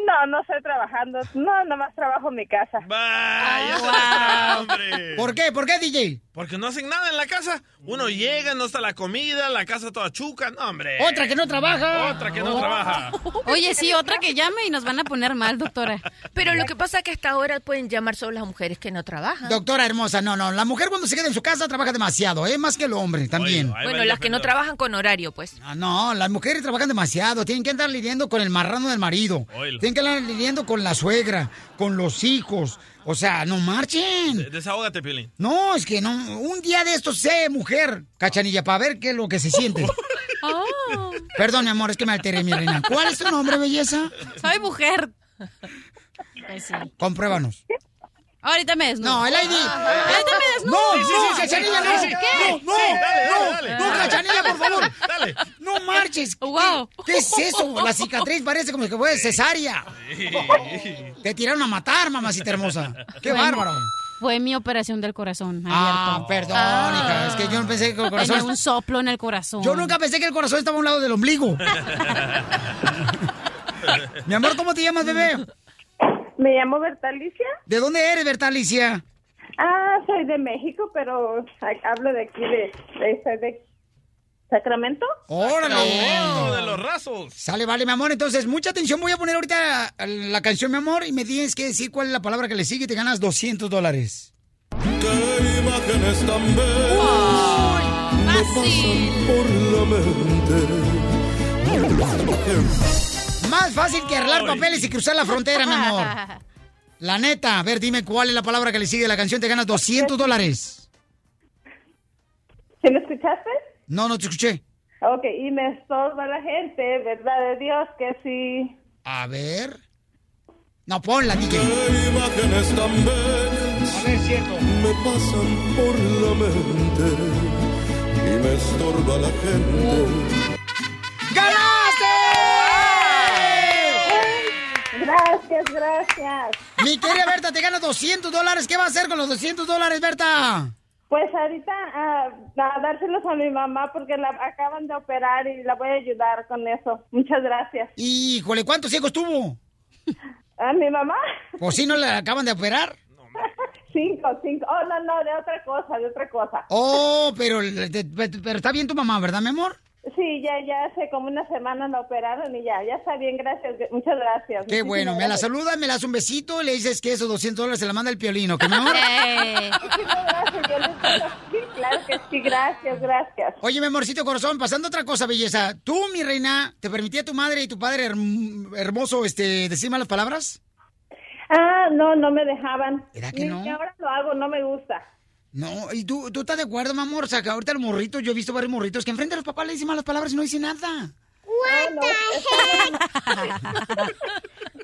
No, no estoy trabajando. No, nomás trabajo en mi casa. Vaya, (laughs) hombre. ¿Por qué? ¿Por qué, DJ? Porque no hacen nada en la casa. Uno llega, no está la comida, la casa toda chuca. No, hombre. Otra que no trabaja. Otra que no trabaja. (laughs) Oye, sí, otra que llame y nos van a poner mal, doctora. Pero lo que pasa es que hasta ahora pueden llamar solo las mujeres que no trabajan. Doctora hermosa, no, no. La mujer cuando se queda en su casa trabaja demasiado, ¿eh? Más que el hombre también. Bueno, las que no trabajan con horario, pues. Ah, no, las mujeres trabajan demasiado. Tienen que andar lidiando con el marrano del marido. Tienen que andar lidiando con la suegra, con los hijos. O sea, no marchen. Desahógate, Piolín. No, es que no. Un día de estos sé mujer, cachanilla, para ver qué es lo que se siente. (laughs) Perdón, mi amor, es que me alteré, mi reina. ¿Cuál es tu nombre, belleza? Soy mujer. Sí. Compruébanos. Ahorita me desnudo. No, el ID. Ahorita me desnudo. No, Sí, sí, no, sí, Cachanilla, no. sí, ¿qué? No, no, Sí, dale, no, dale, dale. no, Cachanilla, por favor. (laughs) Dale. No marches. Wow. ¿Qué es eso? La cicatriz parece como que fue de cesárea. Te tiraron a matar, mamacita hermosa. Qué Fue- bárbaro. Fue mi operación del corazón. Ah, abierto. perdón, hija. Es que yo no pensé que el corazón. Tenía un soplo en el corazón. Yo nunca pensé que el corazón estaba a un lado del ombligo. (laughs) Mi amor, ¿cómo te llamas, bebé? Me llamo Bertalicia. ¿De dónde eres, Bertalicia? Ah, soy de México, pero hablo de aquí, de, de, de Sacramento. ¡Órale! Oh, de los rasos. Sale, vale, mi amor. Entonces, mucha atención. Voy a poner ahorita la canción, mi amor, y me tienes que decir cuál es la palabra que le sigue y te ganas 200 dólares. ¿Qué imágenes tan bellas me pasan por la mente? (laughs) Más fácil que arreglar papeles y cruzar la frontera, mi amor. (laughs) La neta. A ver, dime cuál es la palabra que le sigue a la canción. Te ganas 200 dólares. ¿Sí me escuchaste? No, no te escuché. Ok, y me estorba la gente, ¿verdad de Dios que sí? A ver. No, ponla, DJ. ¿Qué imágenes tan bellas A ver, cierto. me pasan por la mente y me estorba la gente? ¡Ganaste! Gracias, gracias. Mi querida Berta, te ganas 200 dólares. ¿Qué va a hacer con los 200 dólares, Berta? Pues ahorita ah, a dárselos a mi mamá porque la acaban de operar y la voy a ayudar con eso. Muchas gracias. Híjole, ¿cuántos ciegos tuvo? ¿A mi mamá? ¿Pues sí no le acaban de operar? (laughs) Cinco, cinco. Oh, no, no, de otra cosa, de otra cosa. Oh, pero, pero está bien tu mamá, ¿verdad, mi amor? Sí, ya, ya hace como una semana la operaron y ya, ya está bien, gracias, muchas gracias. Qué bueno, me la saludas, me le das un besito le dices que esos 200 dólares se la manda el piolino, ¿que (laughs) mi amor? Sí, claro que sí, gracias, gracias. Oye, mi amorcito corazón, pasando otra cosa, belleza. ¿Tú, mi reina, te permitía tu madre y tu padre herm- hermoso este, decir malas palabras? Ah, no, no me dejaban. ¿Verdad que Ni no? que ahora lo hago, no me gusta. No, ¿y tú, tú estás de acuerdo, mi amor? O sea, que ahorita los morritos, yo he visto varios morritos que enfrente a los papás le dicen malas palabras y no dicen nada. (laughs)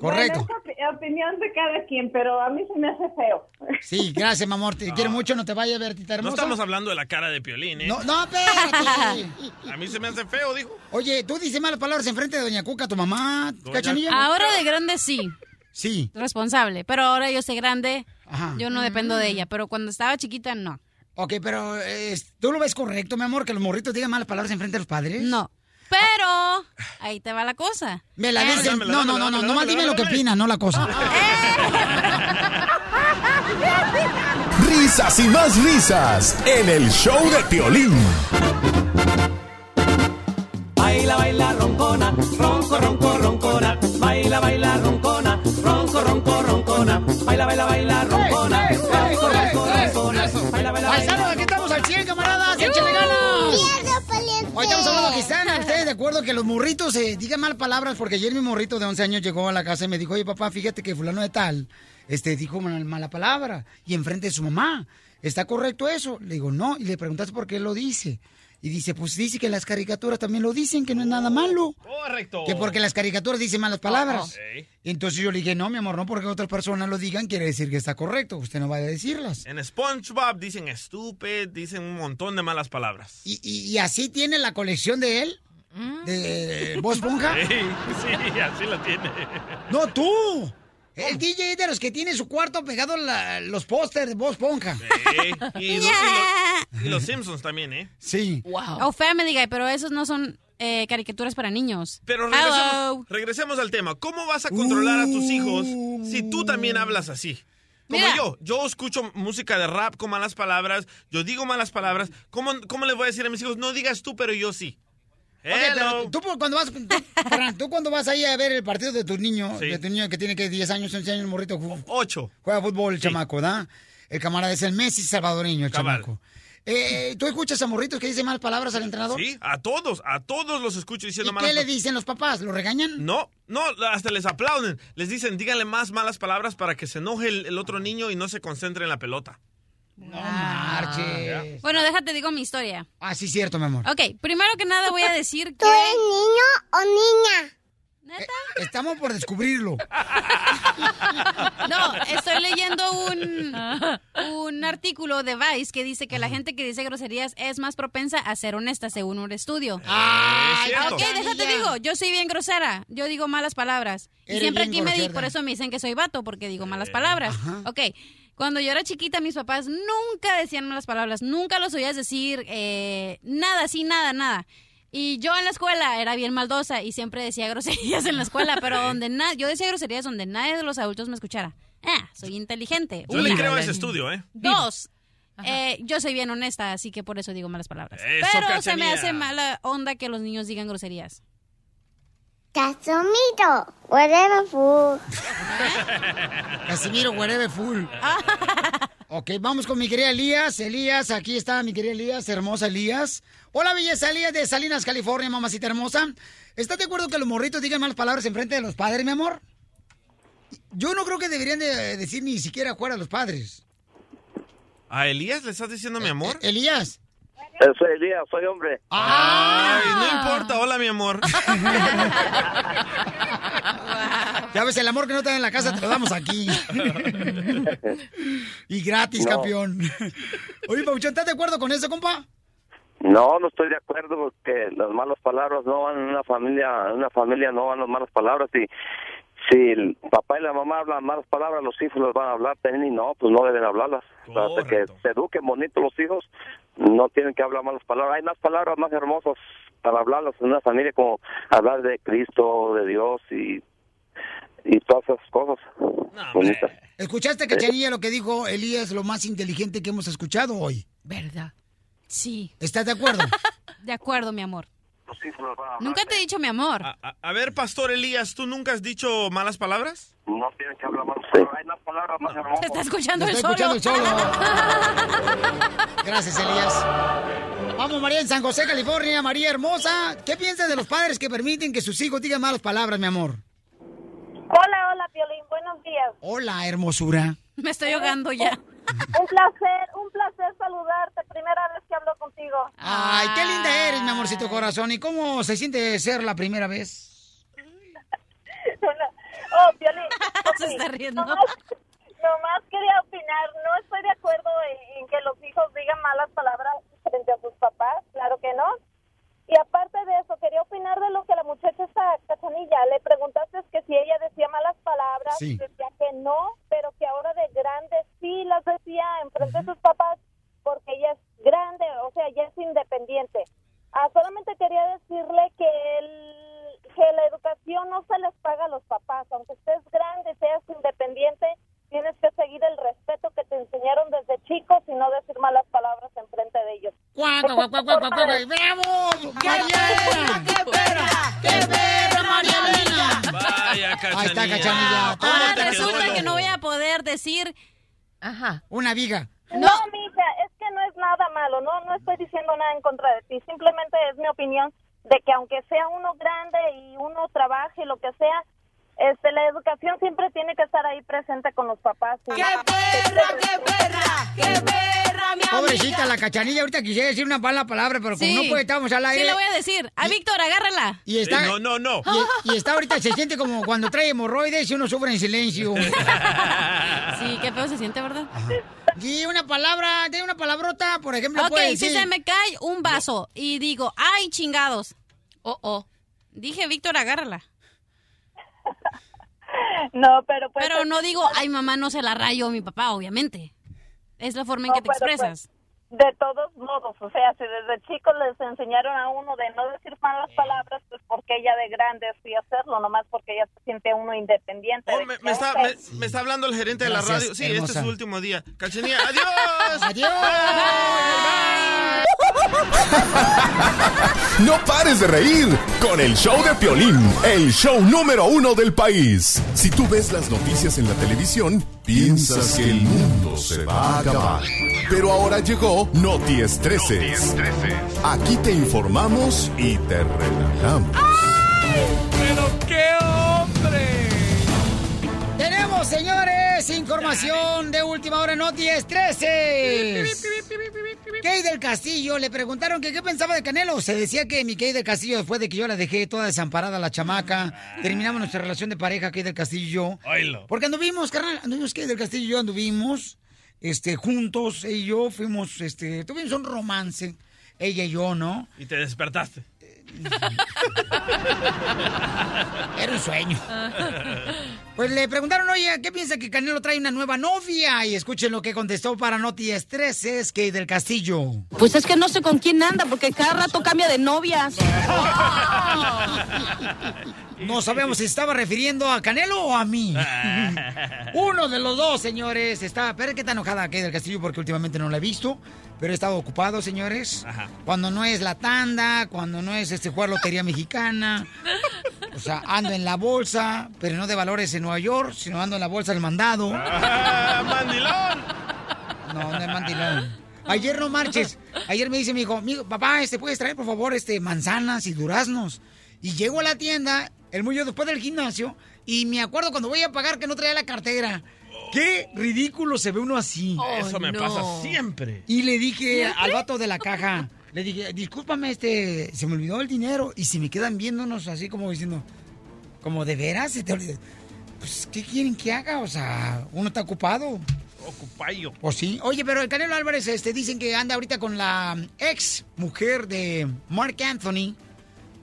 Correcto. Bueno, es opi- opinión de cada quien, pero a mí se me hace feo. Sí, gracias, mi amor. Te quiero mucho, no te vayas, Bertita No hermosa. estamos hablando de la cara de Piolín, ¿eh? No, no, espérate. (laughs) A mí se me hace feo, dijo. Oye, tú dices malas palabras enfrente de Doña Cuca, tu mamá, Cachanilla. Ahora de grande sí. Sí. Responsable. Pero ahora yo soy grande. Yo no dependo de ella. Pero cuando estaba chiquita, no. Ok, pero eh, ¿tú lo ves correcto, mi amor, que los morritos digan malas palabras enfrente de los padres? No. Pero ahí te va la cosa. Me la Eh, dicen. No, no, no, no, nomás dime lo que opina, no la cosa. (laughs) Risas y más risas en el show de Piolín. Baila, baila, roncona, ronco, ronco, roncona. Acuerdo que los morritos eh, digan mal palabras, porque ayer mi morrito de 11 años llegó a la casa y me dijo, oye papá, fíjate que fulano de tal, este, dijo mal- mala palabra y enfrente de su mamá. ¿Está correcto eso? Le digo, no, y le preguntaste por qué lo dice. Y dice, pues dice que las caricaturas también lo dicen, que no es nada malo. Correcto. Que porque las caricaturas dicen malas palabras. Entonces yo le dije, no, mi amor, no porque otras personas lo digan, quiere decir que está correcto. Usted no va a decirlas. En SpongeBob dicen estúpido, dicen un montón de malas palabras. ¿Y, y- y así tiene la colección de él? ¿De Bob Esponja? (laughs) Sí, sí, así lo tiene. No, tú. El DJ es de los que tiene su cuarto pegado la- los pósters de Bob Esponja. Sí, y, los, y los- y los Simpsons también, ¿eh? Sí. Wow. Oh, Family Guy, pero esos no son eh, caricaturas para niños. Pero regresemos, regresemos al tema. ¿Cómo vas a controlar a tus hijos si tú también hablas así? Como Mira. yo, yo escucho música de rap con malas palabras, yo digo malas palabras. ¿Cómo, cómo le voy a decir a mis hijos? No digas tú, pero yo sí. Pero tú cuando vas, tú, Fernando, tú cuando vas ahí a ver el partido de tu niño, Sí. de tu niño que tiene que 10 años, 11 años, morrito, ju- Ocho. juega fútbol, el chamaco, ¿da? El camarada es el Messi salvadoreño, el Cabal. chamaco. Eh, ¿Tú escuchas a morritos que dicen malas palabras al entrenador? Sí, a todos, a todos los escucho ¿Y diciendo qué malas le dicen los papás? ¿Lo regañan? No, no, hasta les aplauden. Les dicen, díganle más malas palabras para que se enoje el, el otro niño y no se concentre en la pelota. No marches. Bueno, déjate, digo mi historia. Ah, sí, cierto, mi amor. Ok, primero que nada voy a decir que... ¿Tú eres niño o niña? Estamos por descubrirlo. (laughs) No, estoy leyendo un, un artículo de Vice que dice que la gente que dice groserías es más propensa a ser honesta según un estudio. Ah, ok, déjate digo, yo soy bien grosera, yo digo malas palabras. Y siempre aquí me di, por eso me dicen que soy vato, porque digo malas palabras. Ok, cuando yo era chiquita, mis papás nunca decían malas palabras, nunca los oías decir eh, nada, sí, nada, nada. Y yo en la escuela era bien maldosa y siempre decía groserías en la escuela, pero (laughs) donde na yo decía groserías donde nadie de los adultos me escuchara. Ah, soy inteligente. Yo le Una. creo a ese estudio, ¿eh? Dos, eh, yo soy bien honesta, así que por eso digo malas palabras. Eso, Pero se me hace mala onda que los niños digan groserías. Casimiro, whatever fool. (laughs) Casimiro, whatever fool. ok, vamos con mi querida Elías. Elías, aquí está mi querida Elías, hermosa Elías. Hola, belleza Elías de Salinas, California, mamacita hermosa. ¿Estás de acuerdo que los morritos digan malas palabras en frente de los padres, mi amor? Yo no creo que deberían de decir ni siquiera fuera a los padres. ¿A Elías le estás diciendo mi amor? Elías. Soy Elías, soy hombre. Ay, no importa. Hola, mi amor. (laughs) Ya ves, el amor que no te da en la casa te lo damos aquí. y gratis, No. campeón. Oye, Pauchón, ¿estás de acuerdo con eso, compa? No, no estoy de acuerdo porque las malas palabras no van en una familia, en una familia no van las malas palabras y si el papá y la mamá hablan malas palabras, los hijos las van a hablar también y no, pues no deben hablarlas. Hasta que se eduquen bonito los hijos, no tienen que hablar malas palabras. Hay más palabras más hermosas para hablarlas en una familia como hablar de Cristo, de Dios y y todas esas cosas bonitas. ¿Escuchaste, Cachanilla, lo que dijo Elías, lo más inteligente que hemos escuchado hoy? ¿Verdad? Sí. ¿Estás de acuerdo? (laughs) De acuerdo, mi amor. Nunca te he dicho mi amor. A, a ver, Pastor Elías, ¿tú nunca has dicho malas palabras? No tienen que hablar malas palabras. Hay más palabras más hermosas. Te está escuchando el está solo. escuchando el solo. (laughs) Gracias, Elías. Vamos, María, en San José, California. María hermosa, ¿qué piensas de los padres que permiten que sus hijos digan malas palabras, mi amor? Hola, hola, Piolín, buenos días. Hola, hermosura. Me estoy ahogando ya. Un placer, un placer saludarte. Primera vez que hablo contigo. Ay, qué linda eres, mi amorcito corazón. ¿Y cómo se siente ser la primera vez? (laughs) Oh, Piolín. (laughs) Se está riendo. Nomás, nomás quería opinar. No estoy de acuerdo en, en que los hijos digan malas palabras frente a sus papás. Claro que no. Y aparte de eso, quería opinar de lo que la muchacha esta cachanilla. Le preguntaste que si ella decía malas palabras. Sí. Decía que no, pero que ahora de grande sí las decía en frente de sus papás porque ella es grande, o sea, ella es independiente. Ah, solamente quería decirle que, el, que la educación no se les paga a los papás. Aunque estés grande, seas independiente, tienes que seguir el respeto que te enseñaron desde chicos y no decir malas palabras en frente de ellos. ¡Guau, guau, guau, guau! ¡Bravo! ¡Mariela! ¡Qué perra! ¡Qué perra, Marielena! Vaya, cachanilla. Ahí está, cachanilla. ¿Cómo Ah, te quedó resulta que no voy a poder decir... Ajá. Una viga. No, mija, es que no es nada malo, no, no estoy diciendo nada en contra de ti, simplemente es mi opinión de que aunque sea uno grande y uno trabaje lo que sea, este, la educación siempre tiene que estar ahí presente con los papás. ¡Qué perra, qué perra, qué perra, mi Pobrecita la cachanilla, ahorita quisiera decir una mala palabra, pero como Sí. no puede, estamos al aire. Sí, le voy a decir. A Víctor, agárrala. Y está, no, no, no. Y, y está ahorita, se siente como cuando trae hemorroides y uno sufre en silencio. (laughs) Sí, qué feo se siente, ¿verdad? Y una palabra, de una palabrota, por ejemplo, Ok, puede si se me cae un vaso y digo, ay, chingados. Oh, oh. Dije, Víctor, agárrala. (laughs) No, pero pues... Pero no digo, ay, mamá, no se la rayo a mi papá, obviamente. Es la forma en No, que te pero, expresas. De todos modos, o sea, si desde chicos les enseñaron a uno de no decir malas palabras, pues porque ella de grande fui a hacerlo, nomás porque ella se siente uno independiente. Oh, me, está, me, me está hablando el gerente de la radio. Sí, este es su último día. Cachanía, adiós. (laughs) Adiós. (laughs) No pares de reír con el show de Piolín, el show número uno del país. Si tú ves las noticias en la televisión, piensas que el mundo se va a acabar. Pero ahora llegó Noti Estreses. Aquí te informamos y te relajamos. ¡Pero Tenemos, señores, información de última hora en Noti 13. Kay del Castillo le preguntaron que qué pensaba de Canelo. Se decía que mi del Castillo, después de que yo la dejé toda desamparada, la chamaca, terminamos nuestra relación de pareja, Kay del Castillo y yo. Porque anduvimos, carnal, anduvimos Kay del Castillo y yo anduvimos, este, juntos, ella y yo fuimos, este, tuvimos un romance, ella y yo, ¿no? Y te despertaste. Era un sueño. (laughs) Pues le preguntaron, oye, ¿qué piensa que Canelo trae una nueva novia? Y escuchen lo que contestó para Noti Estreses, Kay del Castillo. Pues es que no sé con quién anda, porque cada rato cambia de novias. (laughs) No sabemos si estaba refiriendo a Canelo o a mí. (laughs) Uno de los dos, señores. Está, pero es que está enojada Kay del Castillo porque últimamente no la he visto. Pero he estado ocupado, señores. Cuando no es la tanda, cuando no es este jugar lotería mexicana. O sea, ando en la bolsa, pero no de valores en Nueva York, sino ando en la bolsa del mandado. Ah, ¡Mandilón! No, no es mandilón. Ayer no marches. Ayer me dice mi hijo, "Mijo, papá, este, ¿puedes traer, por favor, este, manzanas y duraznos? Y llego a la tienda, el muy yo después del gimnasio, y me acuerdo cuando voy a pagar que no traía la cartera. Qué ridículo se ve uno así. Eso me pasa siempre. Y le dije al vato de la caja, le dije, discúlpame, este, se me olvidó el dinero. Y si me quedan viéndonos así como diciendo, como de veras, se te olvidó. Pues, ¿qué quieren que haga? O sea, uno está ocupado. Ocupayo. Pues sí. Oye, pero el Canelo Álvarez, este, dicen que anda ahorita con la ex mujer de Mark Anthony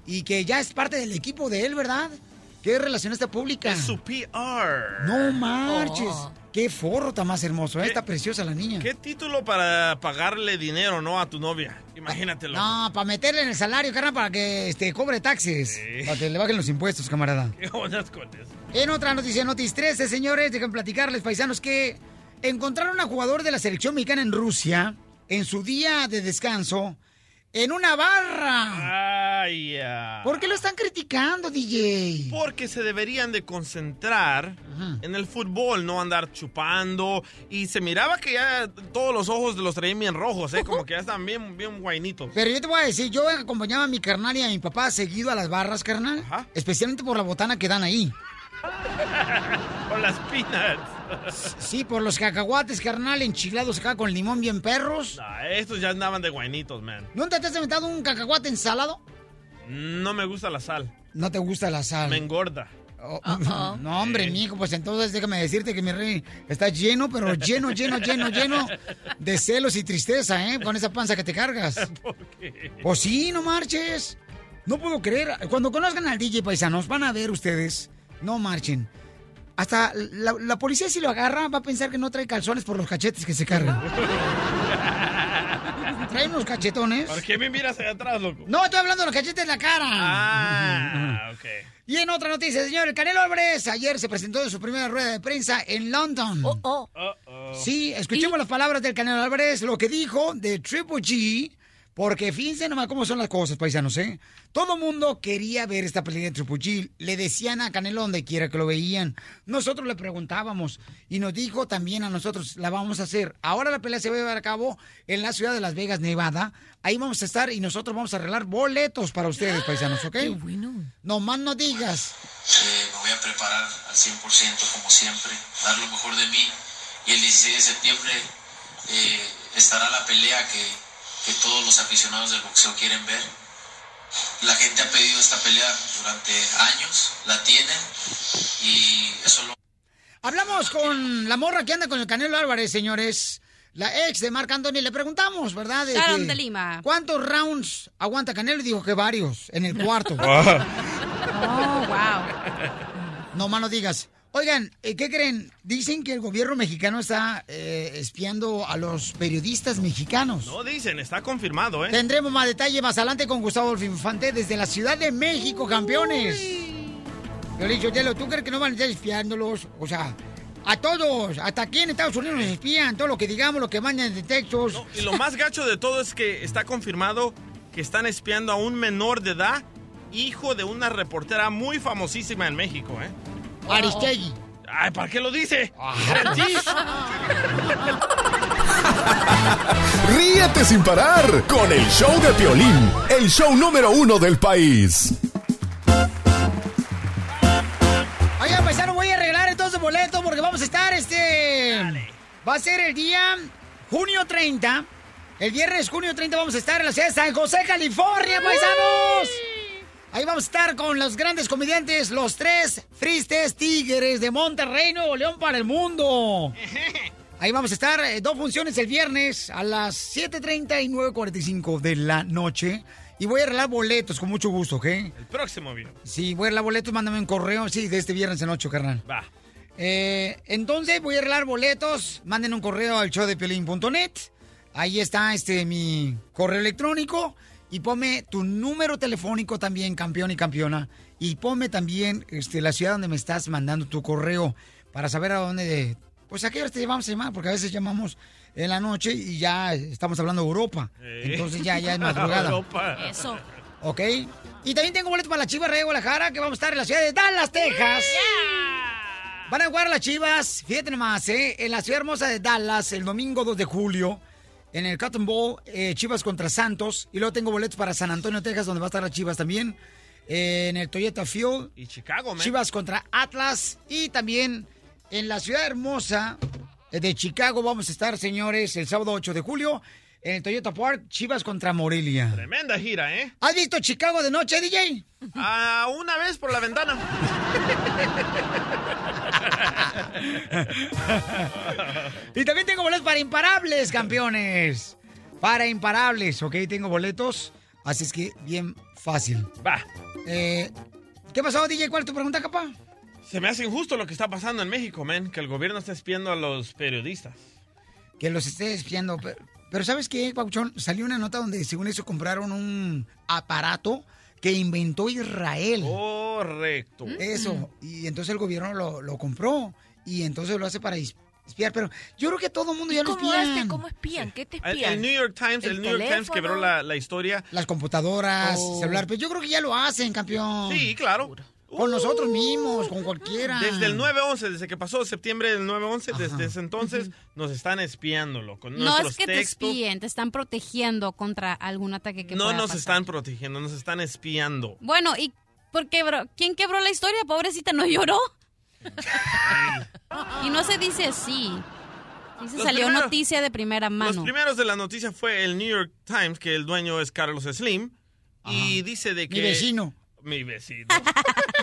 y que ya es parte del equipo de él, ¿verdad? ¿Qué relacionista pública? Es su PR. No marches. Oh. Qué forro tan más hermoso, ¿eh? Está preciosa la niña. ¿Qué título para pagarle dinero, no, a tu novia? Imagínatelo. No, para meterle en el salario, carnal, para que este, cobre taxes. Para que le bajen los impuestos, camarada. (laughs) ¿Qué ondas con eso? En otra noticia, Notis 13, señores, dejen platicarles, paisanos, que encontraron a un jugador de la selección mexicana en Rusia en su día de descanso en una barra. Ay, ya. ¿Por qué lo están criticando, DJ? Porque se deberían de concentrar en el fútbol, no andar chupando. Y se miraba que ya todos los ojos los traían bien rojos, ¿eh? Como que ya estaban bien, bien guainitos. Pero yo te voy a decir, yo acompañaba a mi carnal y a mi papá seguido a las barras, carnal. Especialmente por la botana que dan ahí. (laughs) Con las peanuts. Sí, por los cacahuates, carnal, enchilados acá con limón bien perros. Ah, estos ya andaban de guainitos, man. ¿Nunca te has inventado un cacahuate ensalado? No me gusta la sal. No te gusta la sal. Me engorda. Oh, (laughs) No, hombre, mijo, pues entonces déjame decirte que mi rey está lleno, pero lleno, lleno, lleno, lleno de celos y tristeza, ¿eh? Con esa panza que te cargas. (laughs) Pues sí, no marches. No puedo creer. Cuando conozcan al DJ Paisanos, van a ver ustedes. No marchen. Hasta la, la policía si lo agarra va a pensar que no trae calzones por los cachetes que se cargan. (laughs) Trae unos cachetones. ¿Por qué me miras allá atrás, loco? No, estoy hablando de los cachetes de la cara. Ah, ok. Y en otra noticia, señor, el Canelo Álvarez ayer se presentó en su primera rueda de prensa en London. Uh-oh. Sí, escuchemos las palabras del Canelo Álvarez, lo que dijo de Triple G, porque fíjense nomás cómo son las cosas, paisanos, ¿eh? Todo mundo quería ver esta pelea de G. Le decían a Canelo donde quiera que lo veían. Nosotros le preguntábamos y nos dijo también a nosotros, la vamos a hacer. Ahora la pelea se va a llevar a cabo en la ciudad de Las Vegas, Nevada. Ahí vamos a estar y nosotros vamos a arreglar boletos para ustedes, paisanos, ¿ok? Qué bueno. No más no digas. Eh, me voy a preparar al 100% como siempre, dar lo mejor de mí y el 16 de septiembre eh, estará la pelea que, que todos los aficionados del boxeo quieren ver. La gente ha pedido esta pelea durante años, la tienen y eso lo... Hablamos con la morra que anda con el Canelo Álvarez, señores. La ex de Marc Anthony. Le preguntamos, ¿verdad? De Sharon de Lima. ¿Cuántos rounds aguanta Canelo? Y dijo que varios, en el cuarto. Oh, (laughs) wow. No más no digas. Oigan, eh, ¿qué creen? Dicen que el gobierno mexicano está eh, espiando a los periodistas mexicanos. No dicen, está confirmado, ¿eh? Tendremos más detalle más adelante con Gustavo Infante desde la Ciudad de México, campeones. Yo le Telo, ¿tú crees que no van a estar espiándolos? O sea, a todos, hasta aquí en Estados Unidos nos espían, todo lo que digamos, lo que mandan de textos. Y lo más gacho de todo es que está confirmado que están espiando a un menor de edad, hijo de una reportera muy famosísima en México, ¿eh? Aristegui. Ay, ¿para qué lo dice? (laughs) Ríete sin parar con el show de Piolín, el show número uno del país. Oigan, paisano, voy a arreglar entonces boleto porque vamos a estar este. Va a ser el día junio 30. El viernes junio 30 vamos a estar en la ciudad de San José, California, paisanos. Ahí vamos a estar con los grandes comediantes, los tres fristes tigres de Monterrey, Nuevo León para el mundo. (laughs) Ahí vamos a estar, eh, dos funciones el viernes a las 7.30 y 9.45 de la noche. Y voy a arreglar boletos con mucho gusto, ¿ok? El próximo video. Sí, voy a arreglar boletos, mándame un correo, sí, de este viernes en 8, carnal. Va. Eh, entonces voy a arreglar boletos, manden un correo al showdepiolín.net. Ahí está este mi correo electrónico. Y ponme tu número telefónico también, campeón y campeona. Y ponme también este, la ciudad donde me estás mandando tu correo para saber a dónde... Pues a qué hora te llevamos a llamar, porque a veces llamamos en la noche y ya estamos hablando de Europa. Eh. Entonces ya, ya es madrugada. (laughs) Europa. Eso. ¿Ok? Y también tengo boletos para la Chivas de Guadalajara, que vamos a estar en la ciudad de Dallas, Texas. Van a jugar las Chivas, fíjate nomás, ¿eh? En la ciudad hermosa de Dallas, el domingo 2 de julio, en el Cotton Bowl, eh, Chivas contra Santos. Y luego tengo boletos para San Antonio, Texas, donde va a estar las Chivas también. eh, en el Toyota Field. Y Chicago, man. Chivas contra Atlas. Y también en la ciudad hermosa de Chicago vamos a estar, señores, el sábado 8 de julio. En el Toyota Park, Chivas contra Morelia. Tremenda gira, ¿eh? ¿Has visto Chicago de noche, DJ? Ah, una vez por la ventana. (laughs) y también tengo boletos para imparables, campeones. Para imparables, ok, tengo boletos. Así es que bien fácil. Va. Eh, ¿Qué pasó, DJ? ¿Cuál es tu pregunta, capaz? Se me hace injusto lo que está pasando en México, man. Que el gobierno está espiando a los periodistas. Que los esté espiando. Pero, ¿sabes qué, Pauchón? Salió una nota donde según eso compraron un aparato que inventó Israel. Correcto. Eso. Y entonces el gobierno lo, lo compró. Y entonces lo hace para espiar. Pero yo creo que todo el mundo ya lo ¿Cómo espían. hace? ¿Cómo espían? ¿Qué te El, espían? el New York Times, el, ¿El New York Times quebró la, la historia. Las computadoras, Oh. celular. Pero yo creo que ya lo hacen, campeón. Sí, claro. Con nosotros mismos, con cualquiera. Desde el 9-11, desde que pasó septiembre del 9-11, desde ese entonces nos están espiándolo con No es que te espíen, te están protegiendo contra algún ataque que no pueda nos pasar. están protegiendo, nos están espiando. Bueno, ¿y por qué, bro? ¿Quién quebró la historia? Pobrecita, ¿no lloró? y no se dice así. Sí se Los salió primeros- noticia de primera Los mano. primeros de la noticia fue el New York Times, que el dueño es Carlos Slim, y dice de que... Mi vecino. Mi vecino. (laughs)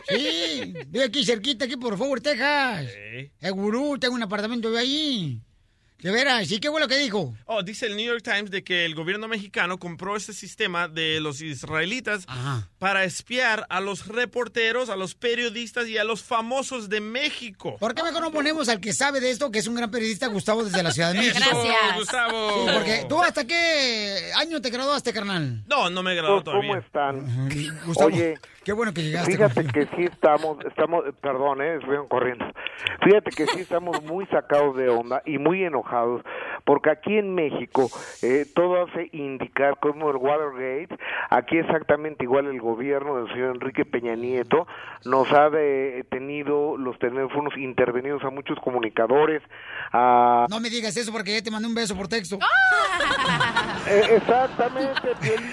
Sí, vive aquí cerquita, aquí por favor, Texas. Sí. El gurú, tengo un apartamento de ahí. De veras, ¿y qué fue lo que dijo? Oh, dice el New York Times de que el gobierno mexicano compró este sistema de los israelitas para espiar a los reporteros, a los periodistas y a los famosos de México. ¿Por qué mejor no ponemos al que sabe de esto, que es un gran periodista, Gustavo, desde la Ciudad de México? Gracias. Gustavo. Sí, porque tú hasta qué año te graduaste, carnal? No, no me he graduado ¿Cómo todavía. están? Gustavo, Oye, qué bueno que llegaste. Fíjate que sí estamos, estamos, perdón, eh, estuvieron corriendo. Fíjate que sí estamos muy sacados de onda y muy enojados porque aquí en México eh, todo hace indicar como el Watergate, aquí exactamente igual el gobierno del señor Enrique Peña Nieto nos ha de- tenido los teléfonos intervenidos a muchos comunicadores, a No me digas eso porque ya te mandé un beso por texto. Eh, exactamente, Piolín.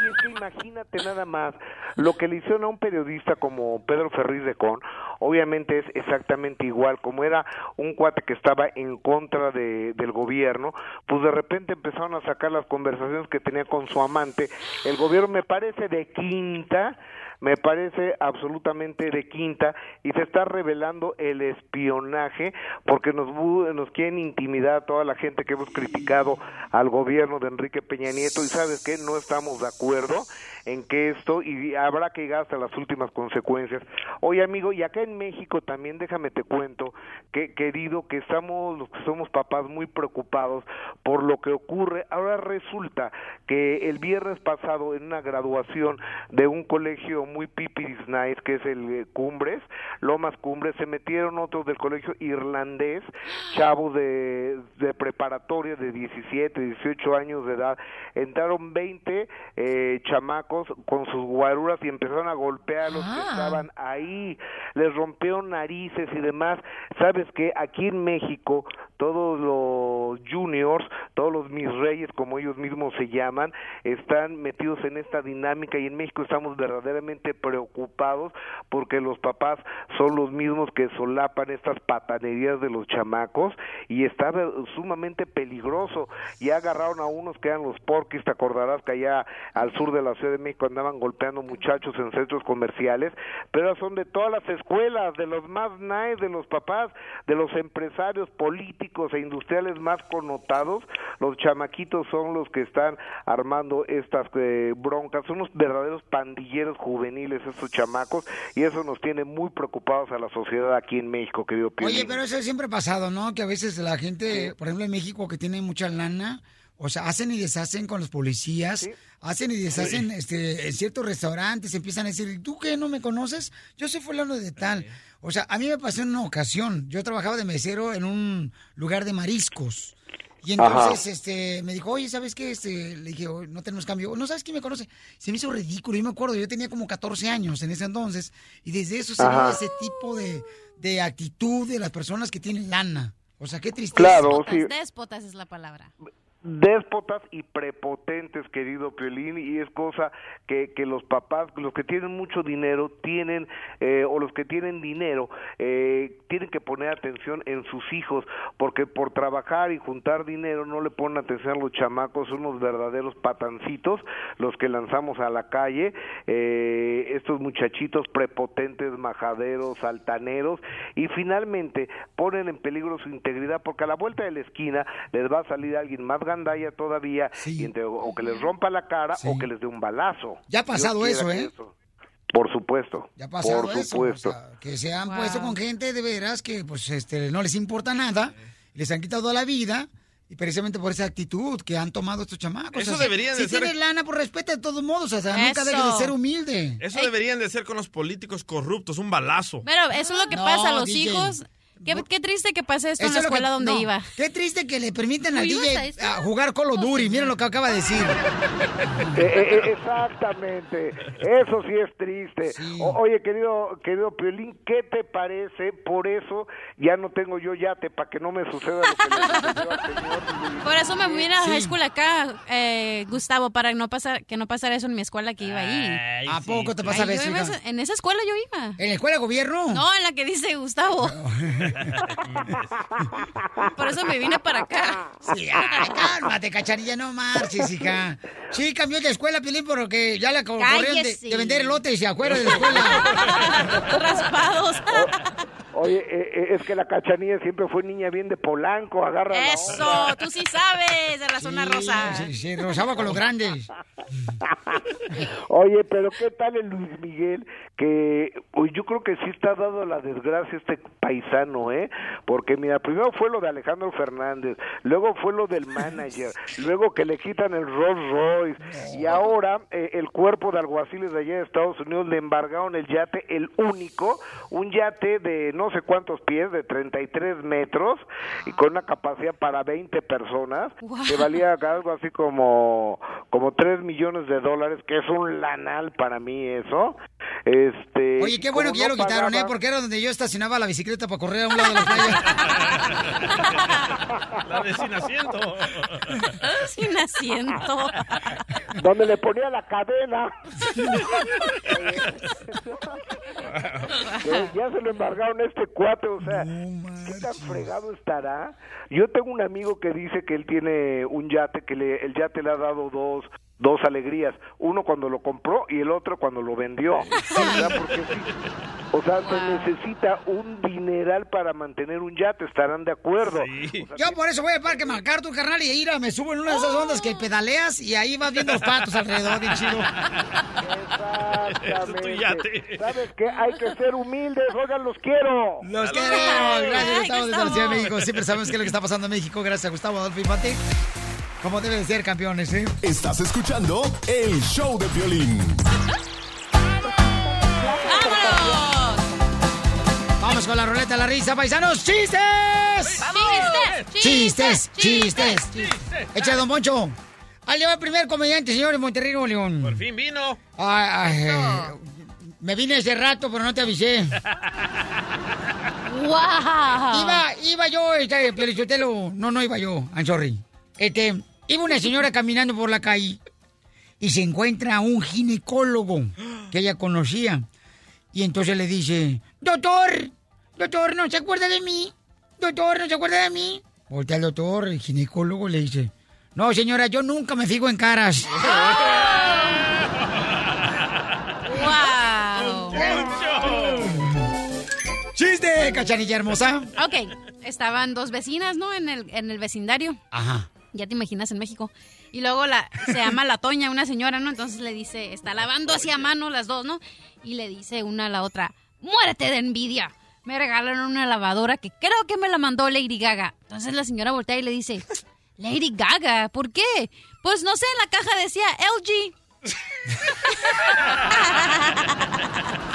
Y es que imagínate nada más lo que le a un periodista como Pedro Ferriz de Con, obviamente es exactamente igual, como era un cuate que estaba en contra de, del gobierno, pues de repente empezaron a sacar las conversaciones que tenía con su amante, el gobierno me parece de quinta, me parece absolutamente de quinta y se está revelando el espionaje porque nos, nos quieren intimidar a toda la gente que hemos criticado al gobierno de Enrique Peña Nieto y sabes que no estamos de acuerdo en que esto y habrá que llegar hasta las últimas consecuencias. Oye amigo, y acá en México también déjame te cuento que querido que estamos los que somos papás muy preocupados por lo que ocurre. Ahora resulta que el viernes pasado en una graduación de un colegio muy pipiris nice que es el eh, Cumbres, Lomas Cumbres, se metieron otros del colegio irlandés, chavos de, de preparatoria de 17, 18 años de edad, entraron 20 eh, chamacos con sus guaruras y empezaron a golpear a los que Ah. estaban ahí, les rompieron narices y demás. Sabes que aquí en México todos los juniors, todos los mis reyes como ellos mismos se llaman, están metidos en esta dinámica y en México estamos verdaderamente preocupados porque los papás son los mismos que solapan estas patanerías de los chamacos y está sumamente peligroso. Ya agarraron a unos que eran los porquis, te acordarás que allá al sur de la Ciudad de México andaban golpeando muchachos en centros comerciales, pero son de todas las escuelas, de los más nice, de los papás, de los empresarios políticos e industriales más connotados, los chamaquitos son los que están armando estas eh, broncas, son unos verdaderos pandilleros juveniles estos chamacos y eso nos tiene muy preocupados a la sociedad aquí en México, querido Piolín. Oye, pero eso siempre ha pasado, ¿no? Que a veces la gente, por ejemplo en México, que tiene mucha lana, o sea, hacen y deshacen con los policías, hacen y deshacen este, en ciertos restaurantes, empiezan a decir, ¿tú qué no me conoces? Yo soy fulano de tal. O sea, a mí me pasó en una ocasión, yo trabajaba de mesero en un lugar de mariscos. Y entonces Ajá. este, me dijo, oye, ¿sabes qué? Este, le dije, "Oh, no tenemos cambio. No sabes quién me conoce. Se me hizo ridículo. Yo me acuerdo, yo tenía como 14 años en ese entonces. Y desde eso se ve ese tipo de, de actitud de las personas que tienen lana. O sea, qué tristeza. Claro, sí. Déspotas es la palabra. Déspotas y prepotentes, querido Piolín, y es cosa que, que los papás, los que tienen mucho dinero, tienen, eh, o los que tienen dinero, eh, tienen que poner atención en sus hijos, porque por trabajar y juntar dinero no le ponen atención a los chamacos, son unos verdaderos patancitos los que lanzamos a la calle, eh, estos muchachitos prepotentes, majaderos, altaneros, y finalmente ponen en peligro su integridad, porque a la vuelta de la esquina les va a salir alguien más gandalla todavía, y entre- o que les rompa la cara o que les dé un balazo. Ya ha pasado Dios eso, ¿eh? Por supuesto. Ya ha pasado por eso, supuesto. o sea, que se han puesto con gente de veras que pues este no les importa nada, les han quitado la vida y precisamente por esa actitud que han tomado estos chamacos. Eso O sea, deberían si de ser- tienes lana, pues respeta de todos modos, o sea, nunca Eso. dejes de ser humilde. Eso deberían de ser con los políticos corruptos, un balazo. Pero eso es lo que No, pasa, los DJ. hijos. Qué, qué triste que pase esto en Eso la es lo que- escuela donde no, iba. Qué triste que le permitan al ¿Tú ibas a DJ a jugar Call of Duty. Mira lo que acaba de decir. (laughs) Eh, eh, eh, exactamente, eso sí es triste. O- oye, querido querido Piolín, ¿qué te parece? Por eso ya no tengo yo yate para que no me suceda lo que le sucedió al señor Luis Por eso me Miguel. vine a high school acá, eh, Gustavo, para no pasar, que no pasara eso en mi escuela que iba ahí. ¿A poco te pasa eso, a En esa escuela yo iba. ¿En la escuela de gobierno? No, en la que dice Gustavo. (laughs) Por eso me vine para acá. Sí, ay, cálmate, cacharilla, no marches, hija. Sí, cambió de escuela, Pilín, porque ya la co- corrieron de, de vender elotes y afuera de la escuela. (laughs) Raspados. Oye, eh, eh, es que la cachanilla siempre fue niña bien de Polanco, agarra Eso, tú sí sabes de la zona rosa. Se, se rozaba con los grandes. (laughs) Oye, pero ¿qué tal el Luis Miguel? Que yo creo que sí está dado la desgracia este paisano, ¿eh? Porque mira, primero fue lo de Alejandro Fernández, luego fue lo del manager, (laughs) luego que le quitan el Rolls Royce y ahora eh, el cuerpo de alguaciles de allá de Estados Unidos le embargaron el yate, el único, un yate de no sé cuántos pies, de 33 metros y con una capacidad para 20 personas, que valía algo así como como 3 millones de dólares, que es un lanal para mí eso. Este, Oye, qué bueno que ya no lo quitaron, ¿eh? Porque era donde yo estacionaba la bicicleta para correr a un lado de la playa. (laughs) La vecina asiento. Sin asiento. donde le ponía la cadena. (laughs) Ya se lo embargaron a este cuate, o sea, ¿qué tan fregado estará? Yo tengo un amigo que dice que él tiene un yate, que le, el yate le ha dado dos dos alegrías, uno cuando lo compró y el otro cuando lo vendió. ¿Verdad? Porque sí, o sea, se necesita un dineral para mantener un yate, estarán de acuerdo. Yo por eso voy al parque MacArthur, carnal, y ir a, me subo en una de esas ondas que pedaleas y ahí vas viendo los patos alrededor, bien chido. Exactamente. ¿Sabes qué? Hay que ser humildes, oigan, los quiero. Los queremos. Gracias, Gustavo, desde la Ciudad de México. Siempre sabemos qué es lo que está pasando en México. Gracias a Gustavo Adolfo Infante. Como deben ser campeones, ¿eh? Estás escuchando el show de violín. Vamos con la ruleta de la risa, paisanos. ¡Chistes! ¡Chistes! ¡Chistes! ¡Chistes! Echa, don Poncho. Ahí le va el primer comediante, señor, en Monterrey, Nuevo León. Por fin vino. Ay, ay, eh, me vine hace rato, pero no te avisé. (laughs) ¡Wow! Iba, iba yo, este, Piolichotelo. No, no iba yo, I'm sorry. Este, iba una señora caminando por la calle y se encuentra un ginecólogo que ella conocía. Y entonces le dice, doctor, doctor, ¿no se acuerda de mí? Doctor, ¿no se acuerda de mí? Voltea el doctor, el ginecólogo le dice, no, señora, yo nunca me fijo en caras. (laughs) ¡Wow! ¡Chiste, cachanilla hermosa! Ok, estaban dos vecinas, ¿no? En el, en el vecindario. Ajá. Ya te imaginas en México. Y luego la, se llama la Toña, una señora, ¿no? Entonces le dice, está lavando hacia mano las dos, ¿no? Y le dice una a la otra, muérete de envidia. Me regalaron una lavadora que creo que me la mandó Lady Gaga. Entonces la señora voltea y le dice, Lady Gaga, ¿por qué? Pues no sé, en la caja decía LG. (laughs)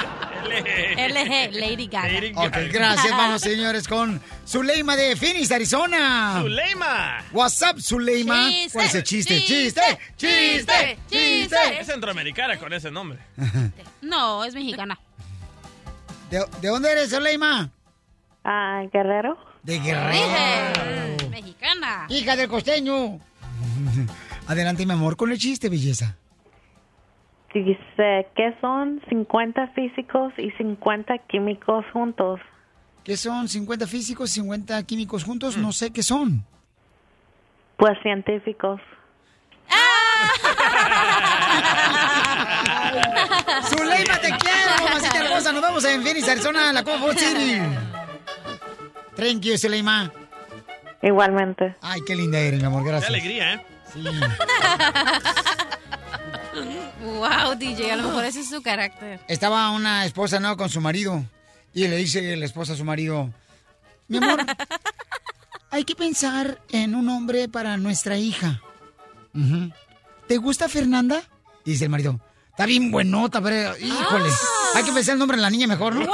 LG, Lady Gaga. Ok, gracias. Vamos, señores, con Zuleima de Phoenix, Arizona. ¡Zuleima! What's up, Zuleima? Chiste, ¿Cuál es el chiste? chiste, ¡Chiste! ¡Chiste! Es centroamericana con ese nombre. (laughs) No, es mexicana. ¿De, de dónde eres, Zuleima? Ah, Guerrero. De Guerrero. Dije, mexicana. Hija del costeño. (laughs) Adelante, mi amor, con el chiste, belleza. Dice, ¿qué son 50 físicos y 50 químicos juntos? ¿Qué son 50 físicos y 50 químicos juntos? No sé qué son. Pues científicos. (laughs) Zuleima, te quiero, mamacita hermosa. Nos vemos en Phoenix, Arizona, la Copa City. Thank you, Zuleima. Igualmente. Ay, qué linda eres, mi amor. Qué Gracias. alegría, ¿eh? Sí. Wow, DJ, a lo mejor ese es su carácter. Estaba una esposa, ¿no? Con su marido. Y le dice la esposa a su marido, mi amor, hay que pensar en un hombre para nuestra hija. ¿Te gusta Fernanda? Y dice el marido, está bien buenota, pero híjole, hay que pensar el nombre en la niña mejor, ¿no? (laughs)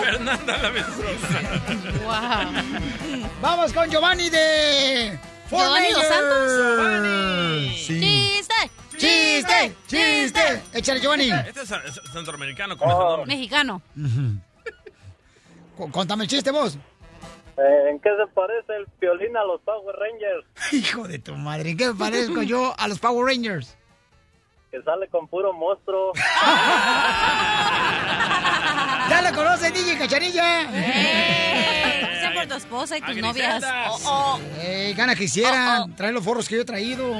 Fernanda la. Wow. Vamos con Giovanni de... Giovanni Dos. Santos. Sí. ¡Chiste! ¡Chiste! ¡Chiste! Échale, Giovanni. Este es es centroamericano nombre. Mexicano. Contame el chiste vos. Eh, ¿En qué se parece el violín a los Power Rangers? (laughs) Hijo de tu madre, ¿en qué me parezco yo a los Power Rangers? Que sale con puro monstruo. (laughs) ¿Ya la conoces, DJ Cachanilla? Sea por tu esposa y tus novias. Oh, oh. Eh, gana quisieran. Trae los forros que yo he traído.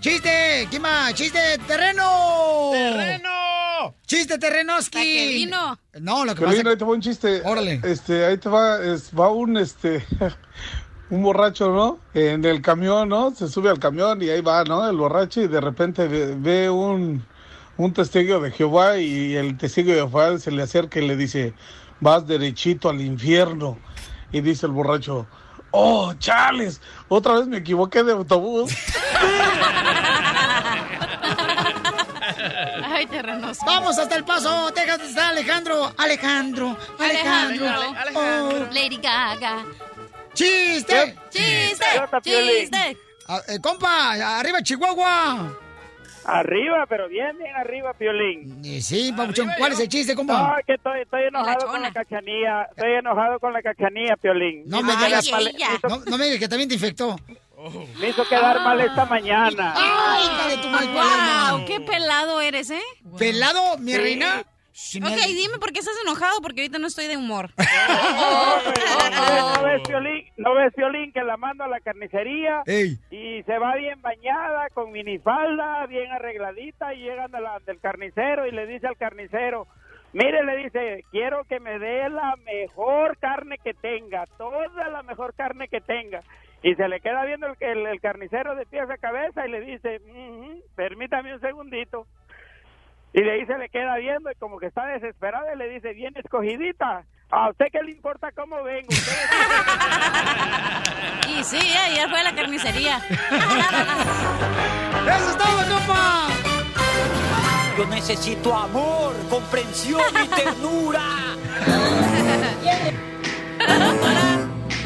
¡Chiste! ¿Quién más? ¡Chiste terreno! ¡Terreno! ¡Chiste terrenoski! Hasta que vino. No, lo que Piolín, pasa ahí te va un chiste. Órale. Este, ahí te va, es- va un, este, (laughs) un borracho, ¿no? En el camión, ¿no? Se sube al camión y ahí va, ¿no? El borracho y de repente ve, ve un, un testigo de Jehová y el testigo de Jehová se le acerca y le dice, vas derechito al infierno. Y dice el borracho, oh, chales, otra vez me equivoqué de autobús. (laughs) Ay, terrenos. Vamos hasta el paso, Texas, está Alejandro. Alejandro, Alejandro. Alejandro. Lady Gaga. ¡Chiste! ¡Chiste! Piolín. ¡Chiste! Ah, eh, compa, arriba Chihuahua. Arriba, pero bien, bien arriba, Piolín. Eh, sí, Papuchón, ¿cuál es el chiste, No, compa? es que estoy, estoy enojado con la cachanía. Estoy enojado con la cachanía, Piolín. No me digas, me hizo- no, no me digas que también te infectó. Me hizo quedar mal esta mañana. ¡Ay, hija de tu mal ¡Wow! ¡Qué pelado eres, eh! ¿Pelado, mi Sí. reina? Ok, dime por qué estás enojado, porque ahorita no estoy de humor. (laughs) ¿No ves (laughs) Piolín, no ves Piolín que la mando a la carnicería Ey. y se va bien bañada, con minifalda, bien arregladita y llega de la- del carnicero y le dice al carnicero, mire, le dice, quiero que me dé la mejor carne que tenga, toda la mejor carne que tenga. Y se le queda viendo el, el- el carnicero de pies a cabeza y le dice, "Ujú, permítame un segundito. Y de ahí se le queda viendo y como que está desesperada y le dice, bien escogidita, ¿a usted qué le importa cómo vengo? Y sí, eh, ayer fue a la carnicería. (laughs) ¡Eso es todo, compa! Yo necesito amor, comprensión y ternura.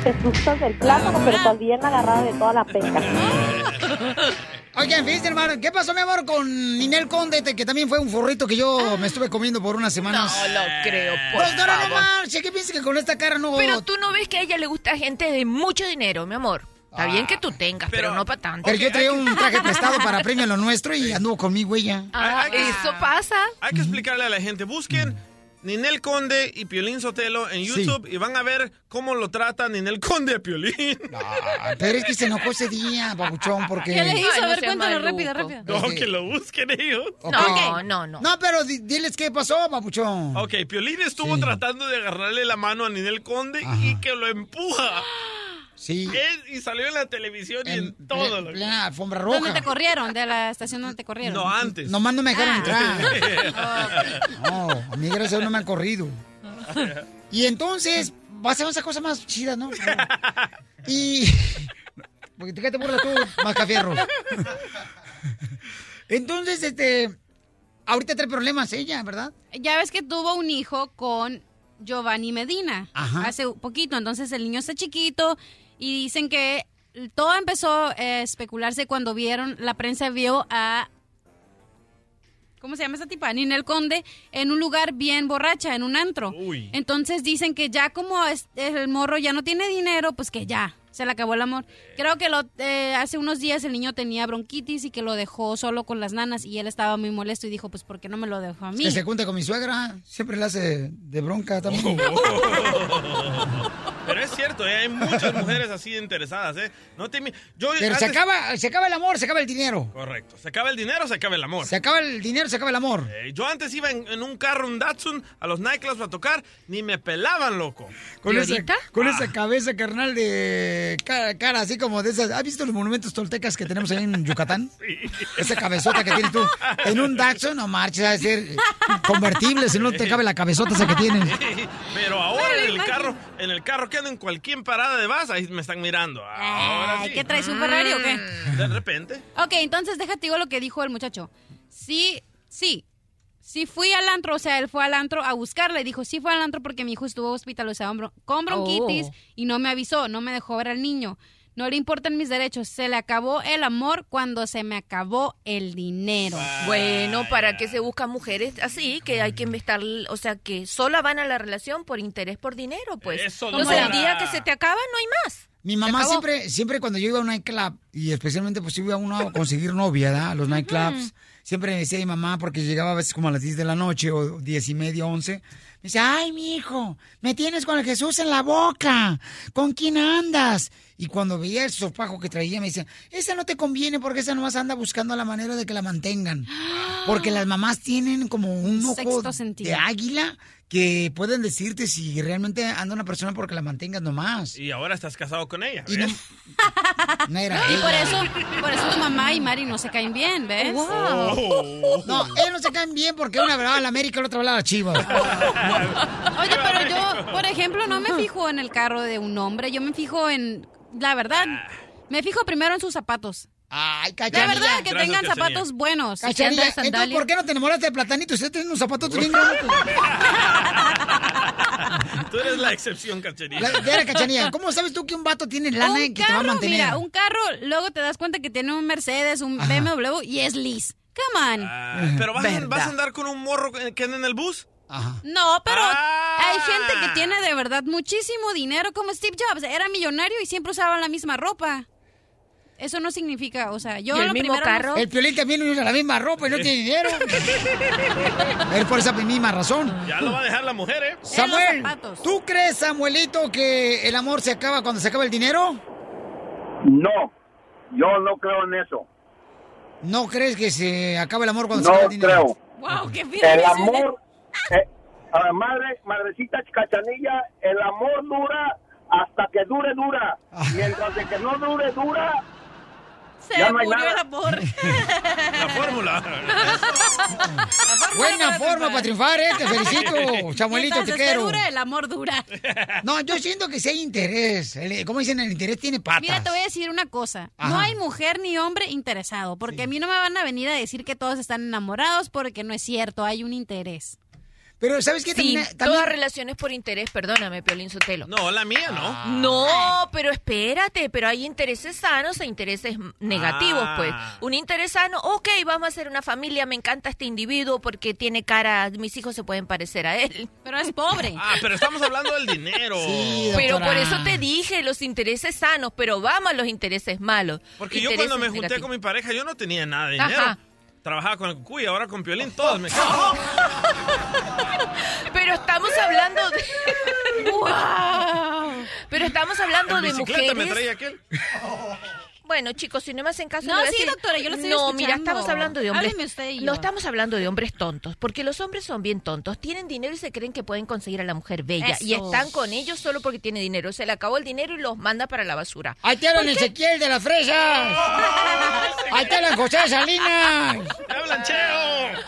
Te asustas del plátano, pero estás bien agarrada de toda la penca. (laughs) Oigan, fíjense, hermano, ¿qué pasó, mi amor, con Ninel Conde, que también fue un forrito que yo me estuve comiendo por unas semanas? No lo creo, por Doctora, no favor. marche, ¿qué piensas que con esta cara no...? Pero tú no ves que a ella le gusta gente de mucho dinero, mi amor. Está bien que tú tengas, pero, no para tanto. Pero yo traía un traje prestado para premio lo nuestro y anduvo conmigo ella. Ah, eso pasa. Hay que explicarle a la gente, busquen Ninel Conde y Piolín Sotelo en Sí. YouTube y van a ver cómo lo trata Ninel Conde a Piolín. Ah, Pero es que se enojó ese día, babuchón, porque... ¿Qué le hizo? Ay, a no ver, maluco. rápido, rápido. No, que lo busquen ellos. Ok. No, no, no. No, pero di- diles qué pasó, babuchón. Ok, Piolín estuvo Sí. tratando de agarrarle la mano a Ninel Conde y que lo empuja. (gasps) (gasps) Sí. Y salió en la televisión y en todo. lo plena alfombra ¿Dónde roja. te corrieron? De la estación donde te corrieron. No, antes. Nomás no me dejaron Ah. entrar. (laughs) No, a mí gracias no me han corrido. Y entonces, va a ser esa cosa más chida, ¿no? Y... Porque te quedaste burla tú, Mascafierro. Entonces, este... Ahorita trae problemas ella, ¿verdad? Ya ves que tuvo un hijo con Giovanni Medina Ajá. hace poquito. Entonces el niño está chiquito y dicen que todo empezó a especularse cuando vieron, la prensa vio a. ¿Cómo se llama esta tipa? Ninel Conde en un lugar bien borracha, en un antro. Uy. Entonces dicen que ya como es- el morro ya no tiene dinero, pues que ya, se le acabó el amor. Creo que lo, eh, hace unos días el niño tenía bronquitis y que lo dejó solo con las nanas y él estaba muy molesto y dijo, pues ¿por qué no me lo dejó a mí? Que se junta con mi suegra. Siempre le hace de bronca también. (laughs) Pero es cierto, eh, hay muchas mujeres así interesadas, ¿eh? No te mi- yo Pero se acaba, se acaba el amor, se acaba el dinero. Correcto. Se acaba el dinero, se acaba el amor. Se acaba el dinero, se acaba el amor. Eh, yo antes iba en, en un carro, un Datsun, a los nightclubs a tocar, ni me pelaban, loco. Con, ¿Y esa, con Ah. esa cabeza carnal de cara, cara así como de esas. ¿Has visto los monumentos toltecas que tenemos ahí en Yucatán? (laughs) Esa cabezota que tienes tú. En un Datsun, no marches, de ser convertible, si no te cabe la cabezota esa que tienes. Pero ahora en el carro, en el carro ando en cualquier parada de bus, ahí me están mirando. Ahora Ay, sí. ¿Qué traes, un Ferrari o qué? De repente. Ok, entonces déjate digo lo que dijo el muchacho. Sí, sí. Sí fui al antro, o sea, él fue al antro a buscarle. Dijo, sí fue al antro porque mi hijo estuvo hospitalizado con bronquitis Oh. y no me avisó, no me dejó ver al niño. No le importan mis derechos. Se le acabó el amor cuando se me acabó el dinero. Bueno, ¿para qué se buscan mujeres así? Que hay que estar, o sea, que sola van a la relación por interés por dinero, pues. Eso, Entonces, el día que se te acaba, no hay más. Mi mamá siempre, siempre cuando yo iba a un nightclub, y especialmente pues iba uno a conseguir novia, ¿verdad? A los nightclubs, siempre me decía mi mamá, porque llegaba a veces como a las 10 de la noche o 10 y media, 11, me dice, ay, mi hijo, me tienes con el Jesús en la boca, ¿con quién andas? Y cuando veía el sopajo que traía, me dice, esa no te conviene porque esa nomás anda buscando la manera de que la mantengan. Porque las mamás tienen como un ojo Sexto sentido. de águila que pueden decirte si realmente anda una persona porque la mantengas nomás. Y ahora estás casado con ella. Y ¿ves? (laughs) No era Y ella. por eso, por eso tu mamá y Mari no se caen bien, ¿ves? Oh. No, ellos no se caen bien porque una hablaba a la América y la otra hablaba a la Chivas. (laughs) Oye, pero yo, por ejemplo, no me fijo en el carro de un hombre, yo me fijo en, la verdad, me fijo primero en sus zapatos. Ay, De cachanilla. verdad, que Gracias, tengan Cachanilla. zapatos buenos. Cachanilla, anden entonces. ¿por qué no te enamoraste de Platanito? Usted tiene unos zapatos bien. (laughs) Tú eres la excepción, cachanilla. La- de veras, Cachanilla, ¿cómo sabes tú que un vato tiene lana y un que te va a carro, mantener? mira, un carro, luego te das cuenta que tiene un Mercedes, un Ajá. BMW y es lis. Come on. Ah, ¿Pero vas a, Verdad. vas a andar con un morro que anda en el bus? No, pero Ah. hay gente que tiene de verdad muchísimo dinero, como Steve Jobs. Era millonario y siempre usaba la misma ropa. Eso no significa, o sea, yo ¿Y el lo mismo primero carro? El Piolín también usa la misma ropa y no tiene dinero. (laughs) es por esa misma razón. Ya lo va a dejar la mujer, ¿eh? Samuel, ¿tú crees, Samuelito, que el amor se acaba cuando se acaba el dinero? No, yo no creo en eso. ¿No crees que se acaba el amor cuando se No acaba el dinero? creo. Wow, qué El amor, eh, a la madre, madrecita cachanilla, el amor dura hasta que dure, dura. Mientras de que no dure, dura. Se ya no hay murió nada. el amor. (laughs) La fórmula. Buena forma para triunfar, ¿eh? Te felicito, (laughs) Samuelito, te quiero. dura, el amor dura. (laughs) No, yo siento que si hay interés. El- Como dicen, el interés tiene patas. Mira, te voy a decir una cosa. No Ajá. hay mujer ni hombre interesado, porque a mí no me van a venir a decir que todos están enamorados porque no es cierto, hay un interés. Pero ¿sabes qué? Sí, También- todas relaciones por interés, perdóname, Piolín Sotelo. No, la mía Ah. no. No, pero espérate, pero hay intereses sanos e intereses negativos, Ah. pues. Un interés sano, ok, vamos a hacer una familia, me encanta este individuo porque tiene cara, mis hijos se pueden parecer a él. (laughs) Pero es pobre. Ah, pero estamos hablando del dinero. pero por eso te dije, los intereses sanos, pero vamos a los intereses malos. Porque yo cuando me junté negativos. con mi pareja, yo no tenía nada de dinero. Ajá. Trabajaba con el cucuy, ahora con Piolín, todos me (laughs) Pero estamos hablando de... (laughs) ¡Wow! Pero estamos hablando En de bicicleta me mujeres... traía aquel. Bueno, chicos, si no me hacen caso... No, sí, decir- doctora, yo lo estoy No, mira, escuchando. estamos hablando de hombres... Usted y yo. No estamos hablando de hombres tontos, porque los hombres son bien tontos. Tienen dinero y se creen que pueden conseguir a la mujer bella. Y están con ellos solo porque tiene dinero. Se le acabó el dinero y los manda para la basura. Ahí te hablan Ezequiel de las fresas. Ahí te hablan José Salinas. ¡Hablan cheo!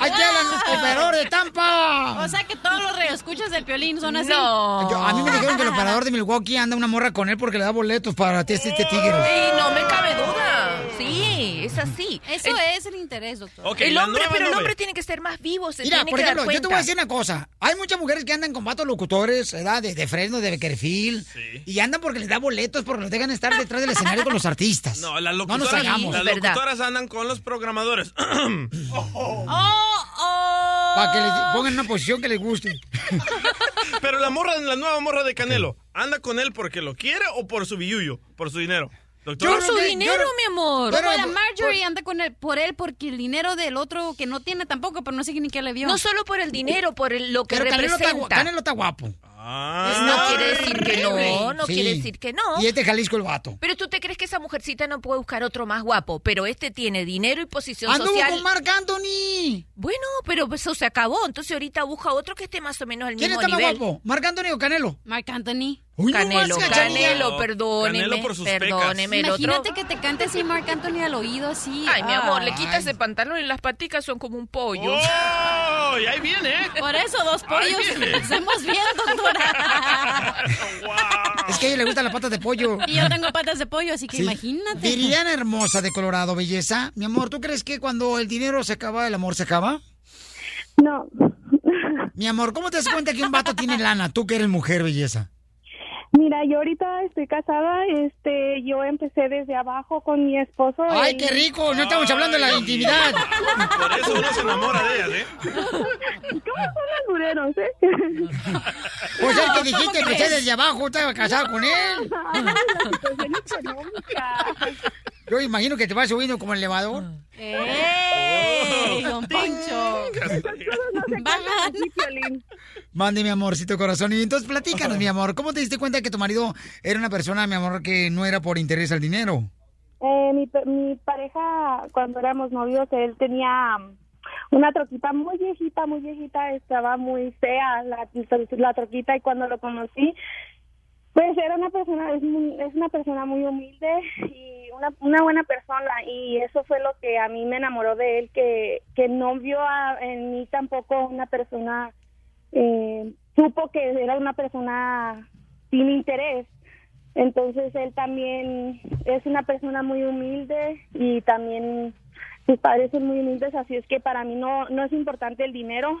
Ahí te hablan operador de Tampa. O sea que todos los reescuchas del Piolín son así. No. Yo- a mí me dijeron que el operador de Milwaukee anda una morra con él porque le da boletos para este, este tigre. Y no me cabe duda. Sí, es así. Eso El- es el interés, doctor. Ok, el hombre, pero el hombre tiene que ser más vivo, se Mira, tiene por que ejemplo, dar yo te voy a decir una cosa. Hay muchas mujeres que andan con vatos locutores, ¿verdad? De, de Fresno, de Beckerfield. Y andan porque les da boletos porque los dejan estar detrás del escenario con los artistas. No, las nos locutoras, hagamos. las locutoras andan con los programadores. (clears throat) Oh, oh. Para que les pongan en una posición que les guste. Pero la morra, la nueva morra de Canelo, ¿anda con él porque lo quiere o por su billuyo, por su dinero? Doctor. Por su dinero, mi amor. Como la Marjorie anda con él, por él porque el dinero del otro que no tiene tampoco, pero no sé ni qué le vio. No solo por el dinero, por el- lo que Pero Canelo está, representa. Canelo está guapo. Ah. No quiere decir que no, no Sí. quiere decir que no. Y este Jalisco el vato. Pero tú te crees que esa mujercita no puede buscar otro más guapo, pero este tiene dinero y posición Anduvo social. con Marc Anthony. Bueno, pero eso se acabó, entonces ahorita busca otro que esté más o menos al ¿Quién mismo está más nivel. guapo? ¿Marc Anthony o Canelo? Marc Anthony. Uy, no Canelo, Cachanilla. Canelo, perdóneme, Canelo por sus perdóneme, el otro. Imagínate que te cante así Marc Anthony al oído así. Ay, mi amor, le quitas ese pantalón y las paticas son como un pollo. ¡Oh! Y ahí viene, ¿eh? Por eso dos pollos (laughs) hacemos bien, doctora. (laughs) Es que a ella le gustan las patas de pollo. Y yo tengo patas de pollo, así que Sí. imagínate. Viridiana hermosa de Colorado, belleza. Mi amor, ¿tú crees que cuando el dinero se acaba, el amor se acaba? No. Mi amor, ¿cómo te das cuenta que un vato tiene lana? Tú que eres mujer, belleza. Mira, yo ahorita estoy casada, este, yo empecé desde abajo con mi esposo. ¡Ay, y- qué rico! No estamos hablando de la intimidad. (laughs) Por eso uno se enamora de ellas, ¿eh? (laughs) ¿Cómo son los dureros, eh? (laughs) Pues el que ¿Cómo dijiste empecé desde abajo, estaba casado con él. Yo imagino que te vas subiendo como el elevador. ¡Ey, don Poncho! Mande, mi amorcito corazón. Y entonces platícanos, mi amor. ¿Cómo te diste cuenta que tu marido era una persona, mi amor, que no era por interés al dinero? Eh, mi, mi pareja, cuando éramos novios, él tenía um, una troquita muy viejita, muy viejita, estaba muy fea la, la troquita y cuando lo conocí, pues era una persona, es, muy- es una persona muy humilde y una, una buena persona y eso fue lo que a mí me enamoró de él, que, que no vio a- en mí tampoco una persona, eh, supo que era una persona sin interés. Entonces él también es una persona muy humilde y también sus padres son muy humildes, así es que para mí no, no es importante el dinero.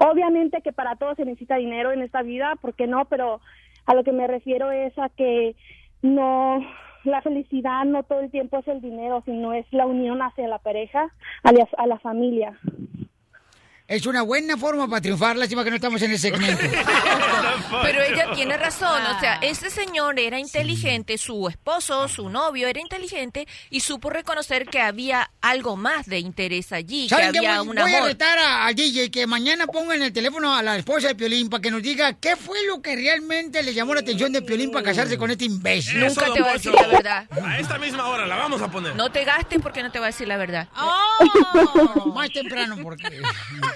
Obviamente que para todos se necesita dinero en esta vida, ¿por qué no? Pero a lo que me refiero es a que no, la felicidad no todo el tiempo es el dinero, sino es la unión hacia la pareja, a la, a la familia. Es una buena forma para triunfar, lástima que no estamos en el segmento. (laughs) Pero ella tiene razón, o sea, ese señor era inteligente, su esposo, su novio era inteligente y supo reconocer que había algo más de interés allí, que había Voy, un voy a retar a- al DJ que mañana ponga en el teléfono a la esposa de Piolín para que nos diga qué fue lo que realmente le llamó la atención de Piolín para casarse con este imbécil. Nunca te va a decir la verdad. A esta misma hora la vamos a poner. No te gastes porque no te va a decir la verdad. Oh, (laughs) más temprano porque... (laughs)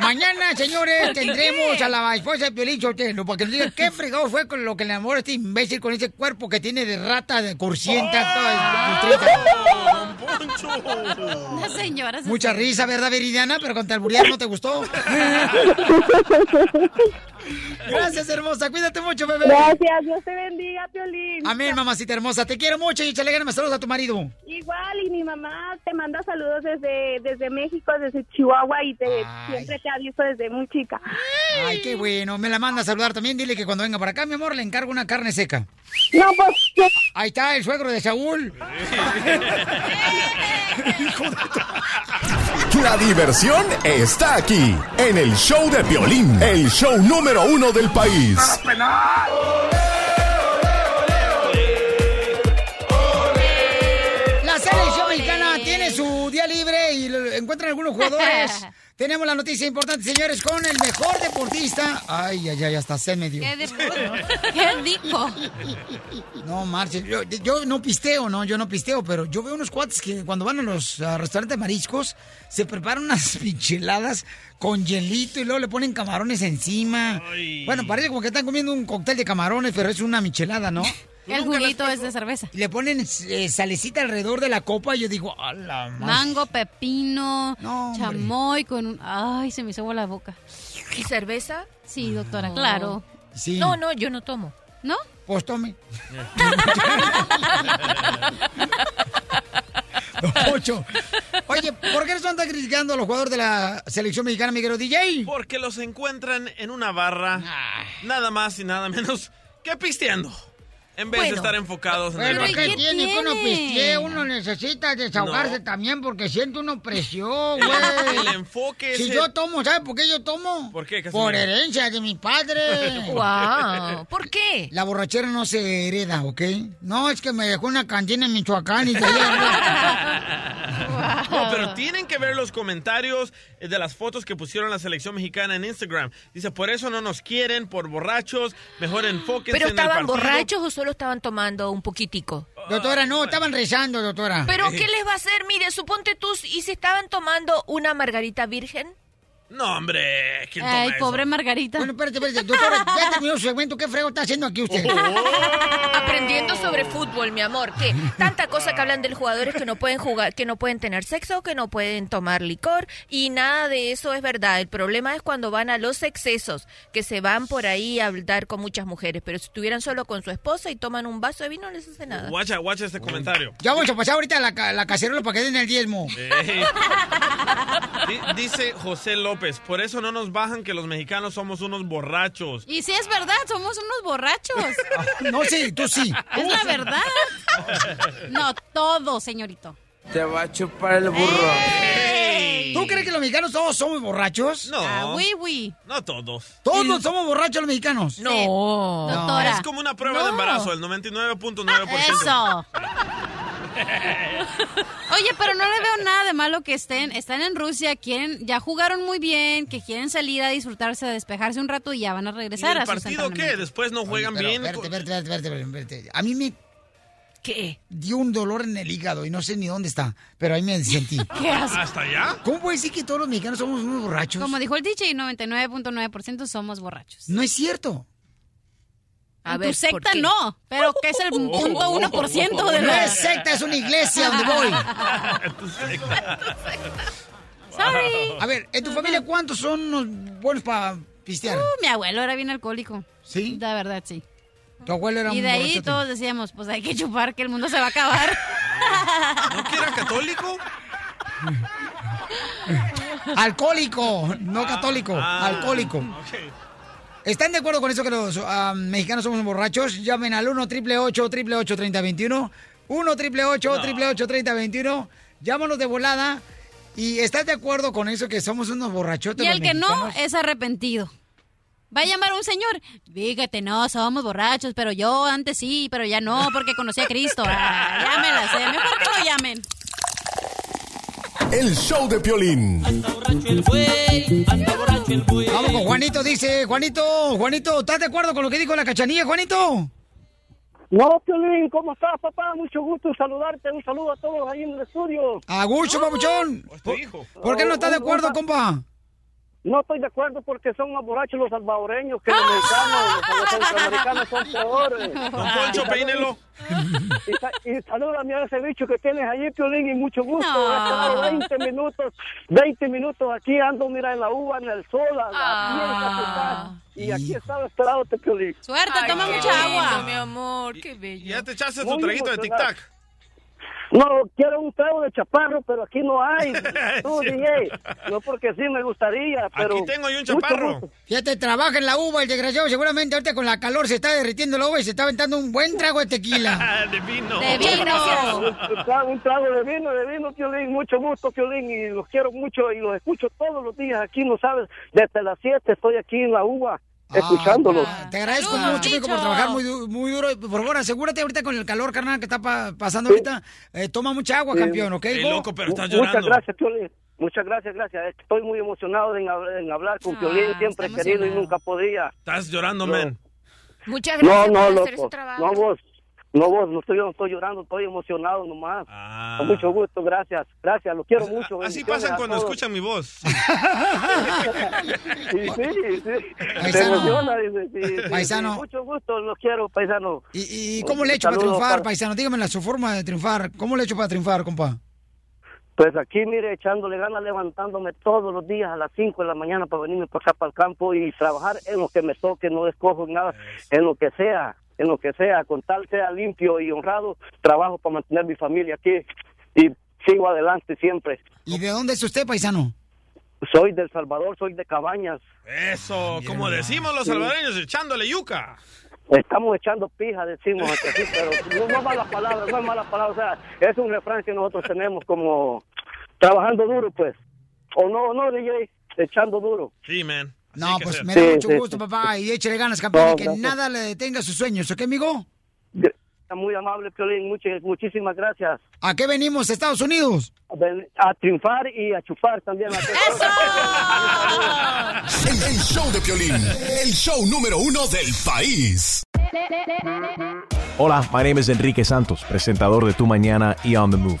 Mañana, señores, tendremos a la esposa de Piolín Sotelo para que nos diga qué fregado fue con lo que le enamoró a este imbécil con ese cuerpo que tiene de rata, de cursienta, toda desnutrida. Una señora. se- Mucha risa, ¿verdad, Veridiana? Pero con talburear no te gustó. (laughs) Gracias, hermosa. Cuídate mucho, bebé. Gracias, Dios te bendiga, Piolín. Amén, mamacita hermosa. Te quiero mucho y échale ganas saludos a tu marido. Igual, y mi mamá te manda saludos desde, desde México, desde Chihuahua, y te, siempre te ha visto desde muy chica. Ay, qué bueno. Me la manda a saludar también. Dile que cuando venga para acá, mi amor, le encargo una carne seca. No, pues. Ahí está el suegro de Saúl. (laughs) La diversión está aquí, en el show de Piolín, el show número uno del país. La selección mexicana tiene su día libre y encuentran algunos jugadores. (laughs) Tenemos la noticia importante, señores, con el mejor deportista. Ay, ay, ay, hasta se me dio. ¿Qué deporte? ¿Qué dijo? No, marchen. Yo, yo no pisteo, no, yo no pisteo, pero yo veo unos cuates que cuando van a los restaurantes mariscos se preparan unas (laughs) micheladas con hielito y luego le ponen camarones encima. Bueno, parece como que están comiendo un cóctel de camarones, pero es una michelada, ¿no? El juguito es de cerveza. Y le ponen eh, salecita alrededor de la copa y yo digo, a la madre". Mango, pepino, chamoy con un... Ay, se me hizo la boca. ¿Y cerveza? Sí, doctora, No. claro. Sí. No, no, yo no tomo. ¿No? Pues tome. (laughs) Poncho. Oye, ¿por qué no están criticando a los jugadores de la selección mexicana, Miguel DJ? Porque los encuentran en una barra, nada más y nada menos que pisteando. En vez de estar enfocados en el Pero ¿qué partido. tiene que uno pistee? Uno necesita desahogarse No. también porque siente uno presión, (laughs) El- güey. el enfoque Si es yo el- tomo, ¿sabes por qué yo tomo? ¿Por qué? Por herencia de mi padre. (laughs) Guau, ¿por qué? La borrachera no se hereda, ¿ok? No, es que me dejó una cantina en Michoacán y de ahí (laughs) No, pero tienen que ver los comentarios de las fotos que pusieron la selección mexicana en Instagram. Dice, por eso no nos quieren, por borrachos, mejor (gasps) enfóquense ¿Pero en el estaban borrachos o solo estaban tomando un poquitico? Doctora, no, estaban rezando, doctora. ¿Pero qué les va a hacer? Mire, suponte tú, ¿y si estaban tomando una margarita virgen? No, hombre, ¿quién toma Ay, eso? pobre Margarita. Bueno, espérate, espérate. Doctora, (laughs) ya terminó su segmento. ¿Qué frego está haciendo aquí usted? (laughs) Aprendiendo sobre fútbol, mi amor, que tanta cosa que hablan de los jugadores que no pueden jugar, que no pueden tener sexo, que no pueden tomar licor y nada de eso es verdad. El problema es cuando van a los excesos, que se van por ahí a hablar con muchas mujeres, pero si estuvieran solo con su esposa y toman un vaso de vino no les hace nada. Guacha, guacha este comentario. Ya vamos a pasar ahorita la, ca- la cacerola para que den el diezmo. Ey. (laughs) Di- Dice José López, por eso no nos bajan que los mexicanos somos unos borrachos. Y si es verdad, somos unos borrachos. (laughs) No, sí, tú sí. Es la verdad. No, todo, señorito. Te va a chupar el burro. ¿Tú crees que los mexicanos todos somos borrachos? No. Ah, oui, oui. No todos. ¿Todos somos borrachos los mexicanos? No. Doctora. Es como una prueba de No. embarazo, el 99.9%. Eso. (laughs) Oye, pero no le veo nada de malo que estén, están en Rusia, quieren, ya jugaron muy bien, que quieren salir a disfrutarse, a despejarse un rato y ya van a ¿Y regresar el a sus partido qué? Después no juegan Pero, bien. Espérate, espérate, espérate, espérate. A mí me ¿Qué? dio un dolor en el hígado y no sé ni dónde está, pero ahí me sentí. (laughs) ¿Qué haces? ¿Hasta allá? ¿Cómo puede decir que todos los mexicanos somos unos borrachos? Como dijo el DJ, 99.9% somos borrachos. No es cierto. A en ver, tu ¿por secta no, pero que es el punto uno por ciento de No la... es secta, es una iglesia donde voy. (laughs) Sorry. A ver, ¿en tu familia cuántos son unos buenos para pistear? Uh, mi abuelo era bien alcohólico. ¿Sí? La verdad, sí. Tu abuelo era Y un de ahí todos decíamos, pues hay que chupar que el mundo se va a acabar. (laughs) ¿No que era católico? (laughs) Alcohólico, no católico, Ah, alcohólico. ok. ¿Están de acuerdo con eso que los ah, mexicanos somos borrachos? Llamen al 1 888 888 3021 1 888 888 3021 Llámanos de volada ¿Y estás de acuerdo con eso que somos unos borrachotes Y el que no es arrepentido. Va a llamar un señor. Fíjate, no, somos borrachos, pero yo antes sí, pero ya no, porque conocí a Cristo. Ah, ya me la sé. Mejor que lo llamen. El show de Piolín. Vamos con Juanito, dice, Juanito, Juanito, ¿estás de acuerdo con lo que dijo la cachanilla, Juanito? No, Piolín, ¿cómo estás, papá? Mucho gusto saludarte. Un saludo a todos ahí en el estudio. Agucho, papuchón. ¿Por, por qué no estás de acuerdo, compa? No estoy de acuerdo porque son más borrachos los salvadoreños que los mexicanos. Los, los centroamericanos son peores. (laughs) Don Poncho, peínelo. Y, y salúdame a ese bicho que tienes allí, Piolín, y mucho gusto. Estado 20 minutos, 20 minutos aquí, ando, mira, en la uva, en el sol, a la está. Y aquí estaba esperándote, Piolín. Suerte, Ay, toma mucha lindo, agua. mi amor, qué bello. Ya te echaste tu traguito de tic-tac. No, quiero un trago de chaparro, pero aquí no hay. (laughs) Tú, DJ. No, porque sí me gustaría, pero... Aquí tengo yo un chaparro. gusto. Fíjate, trabaja en la uva, el desgraciado. Seguramente ahorita con la calor se está derritiendo la uva y se está aventando un buen trago de tequila. (laughs) de vino. De vino. Un trago, un trago de vino, de vino, Piolín. Mucho gusto, Piolín, y los quiero mucho y los escucho todos los días. Aquí, no sabes, desde las 7 estoy aquí en la uva, escuchándolos. Te agradezco mucho, mijo, por trabajar muy, muy duro. Por favor, asegúrate ahorita con el calor, carnal, que está pa- pasando ahorita. Eh, toma mucha agua, Sí. campeón, ¿ok? Qué hijo? loco, pero estás Muchas llorando. gracias, Piolín. Muchas gracias, gracias. Estoy muy emocionado en, hab- en hablar con Ah, Piolín. Siempre querido y nunca podía. Estás llorando, No. man. Muchas No, gracias no, por hacer su loco. trabajo. No, vos. No, vos. No estoy, no estoy llorando. Estoy emocionado nomás. Ah. Con mucho gusto. Gracias. Gracias. Lo quiero mucho. Así pasan cuando todos. escuchan mi voz. (laughs) Sí, sí, sí. Se Paisano. emociona, dice, sí, sí, Paisano. sí. Mucho gusto. Los quiero, paisano. ¿Y, y cómo le he hecho para triunfar, para- paisano? Dígame su forma de triunfar. ¿Cómo le he hecho para triunfar, compa? Pues aquí, mire, echándole ganas, levantándome todos los días a las 5 de la mañana para venirme para acá, para el campo y trabajar en lo que me toque, no escojo nada, en lo que sea, en lo que sea, con tal sea limpio y honrado, trabajo para mantener mi familia aquí y sigo adelante siempre. ¿Y de dónde es usted, paisano? Soy del Salvador, soy de Cabañas. Eso, como decimos los Sí. salvadoreños, echándole yuca. Estamos echando pija, decimos aquí, pero no, no es mala palabra, no es mala palabra, o sea, es un refrán que nosotros tenemos como trabajando duro, pues. O no, no, DJ, echando duro. Sí, man. No, pues me da Sí, mucho sí, gusto, sí. papá. Y échale ganas, campeón, No, y que gracias. nada le detenga sus sueños, ¿ok, amigo? Está muy amable, Piolín, muchas, muchísimas gracias. ¿A qué venimos, Estados Unidos? A ven- A triunfar y a chupar también. (laughs) (laughs) El, el show de Piolín, el show número uno del país. Hola, my name is Enrique Santos, presentador de Tu Mañana y On the Move.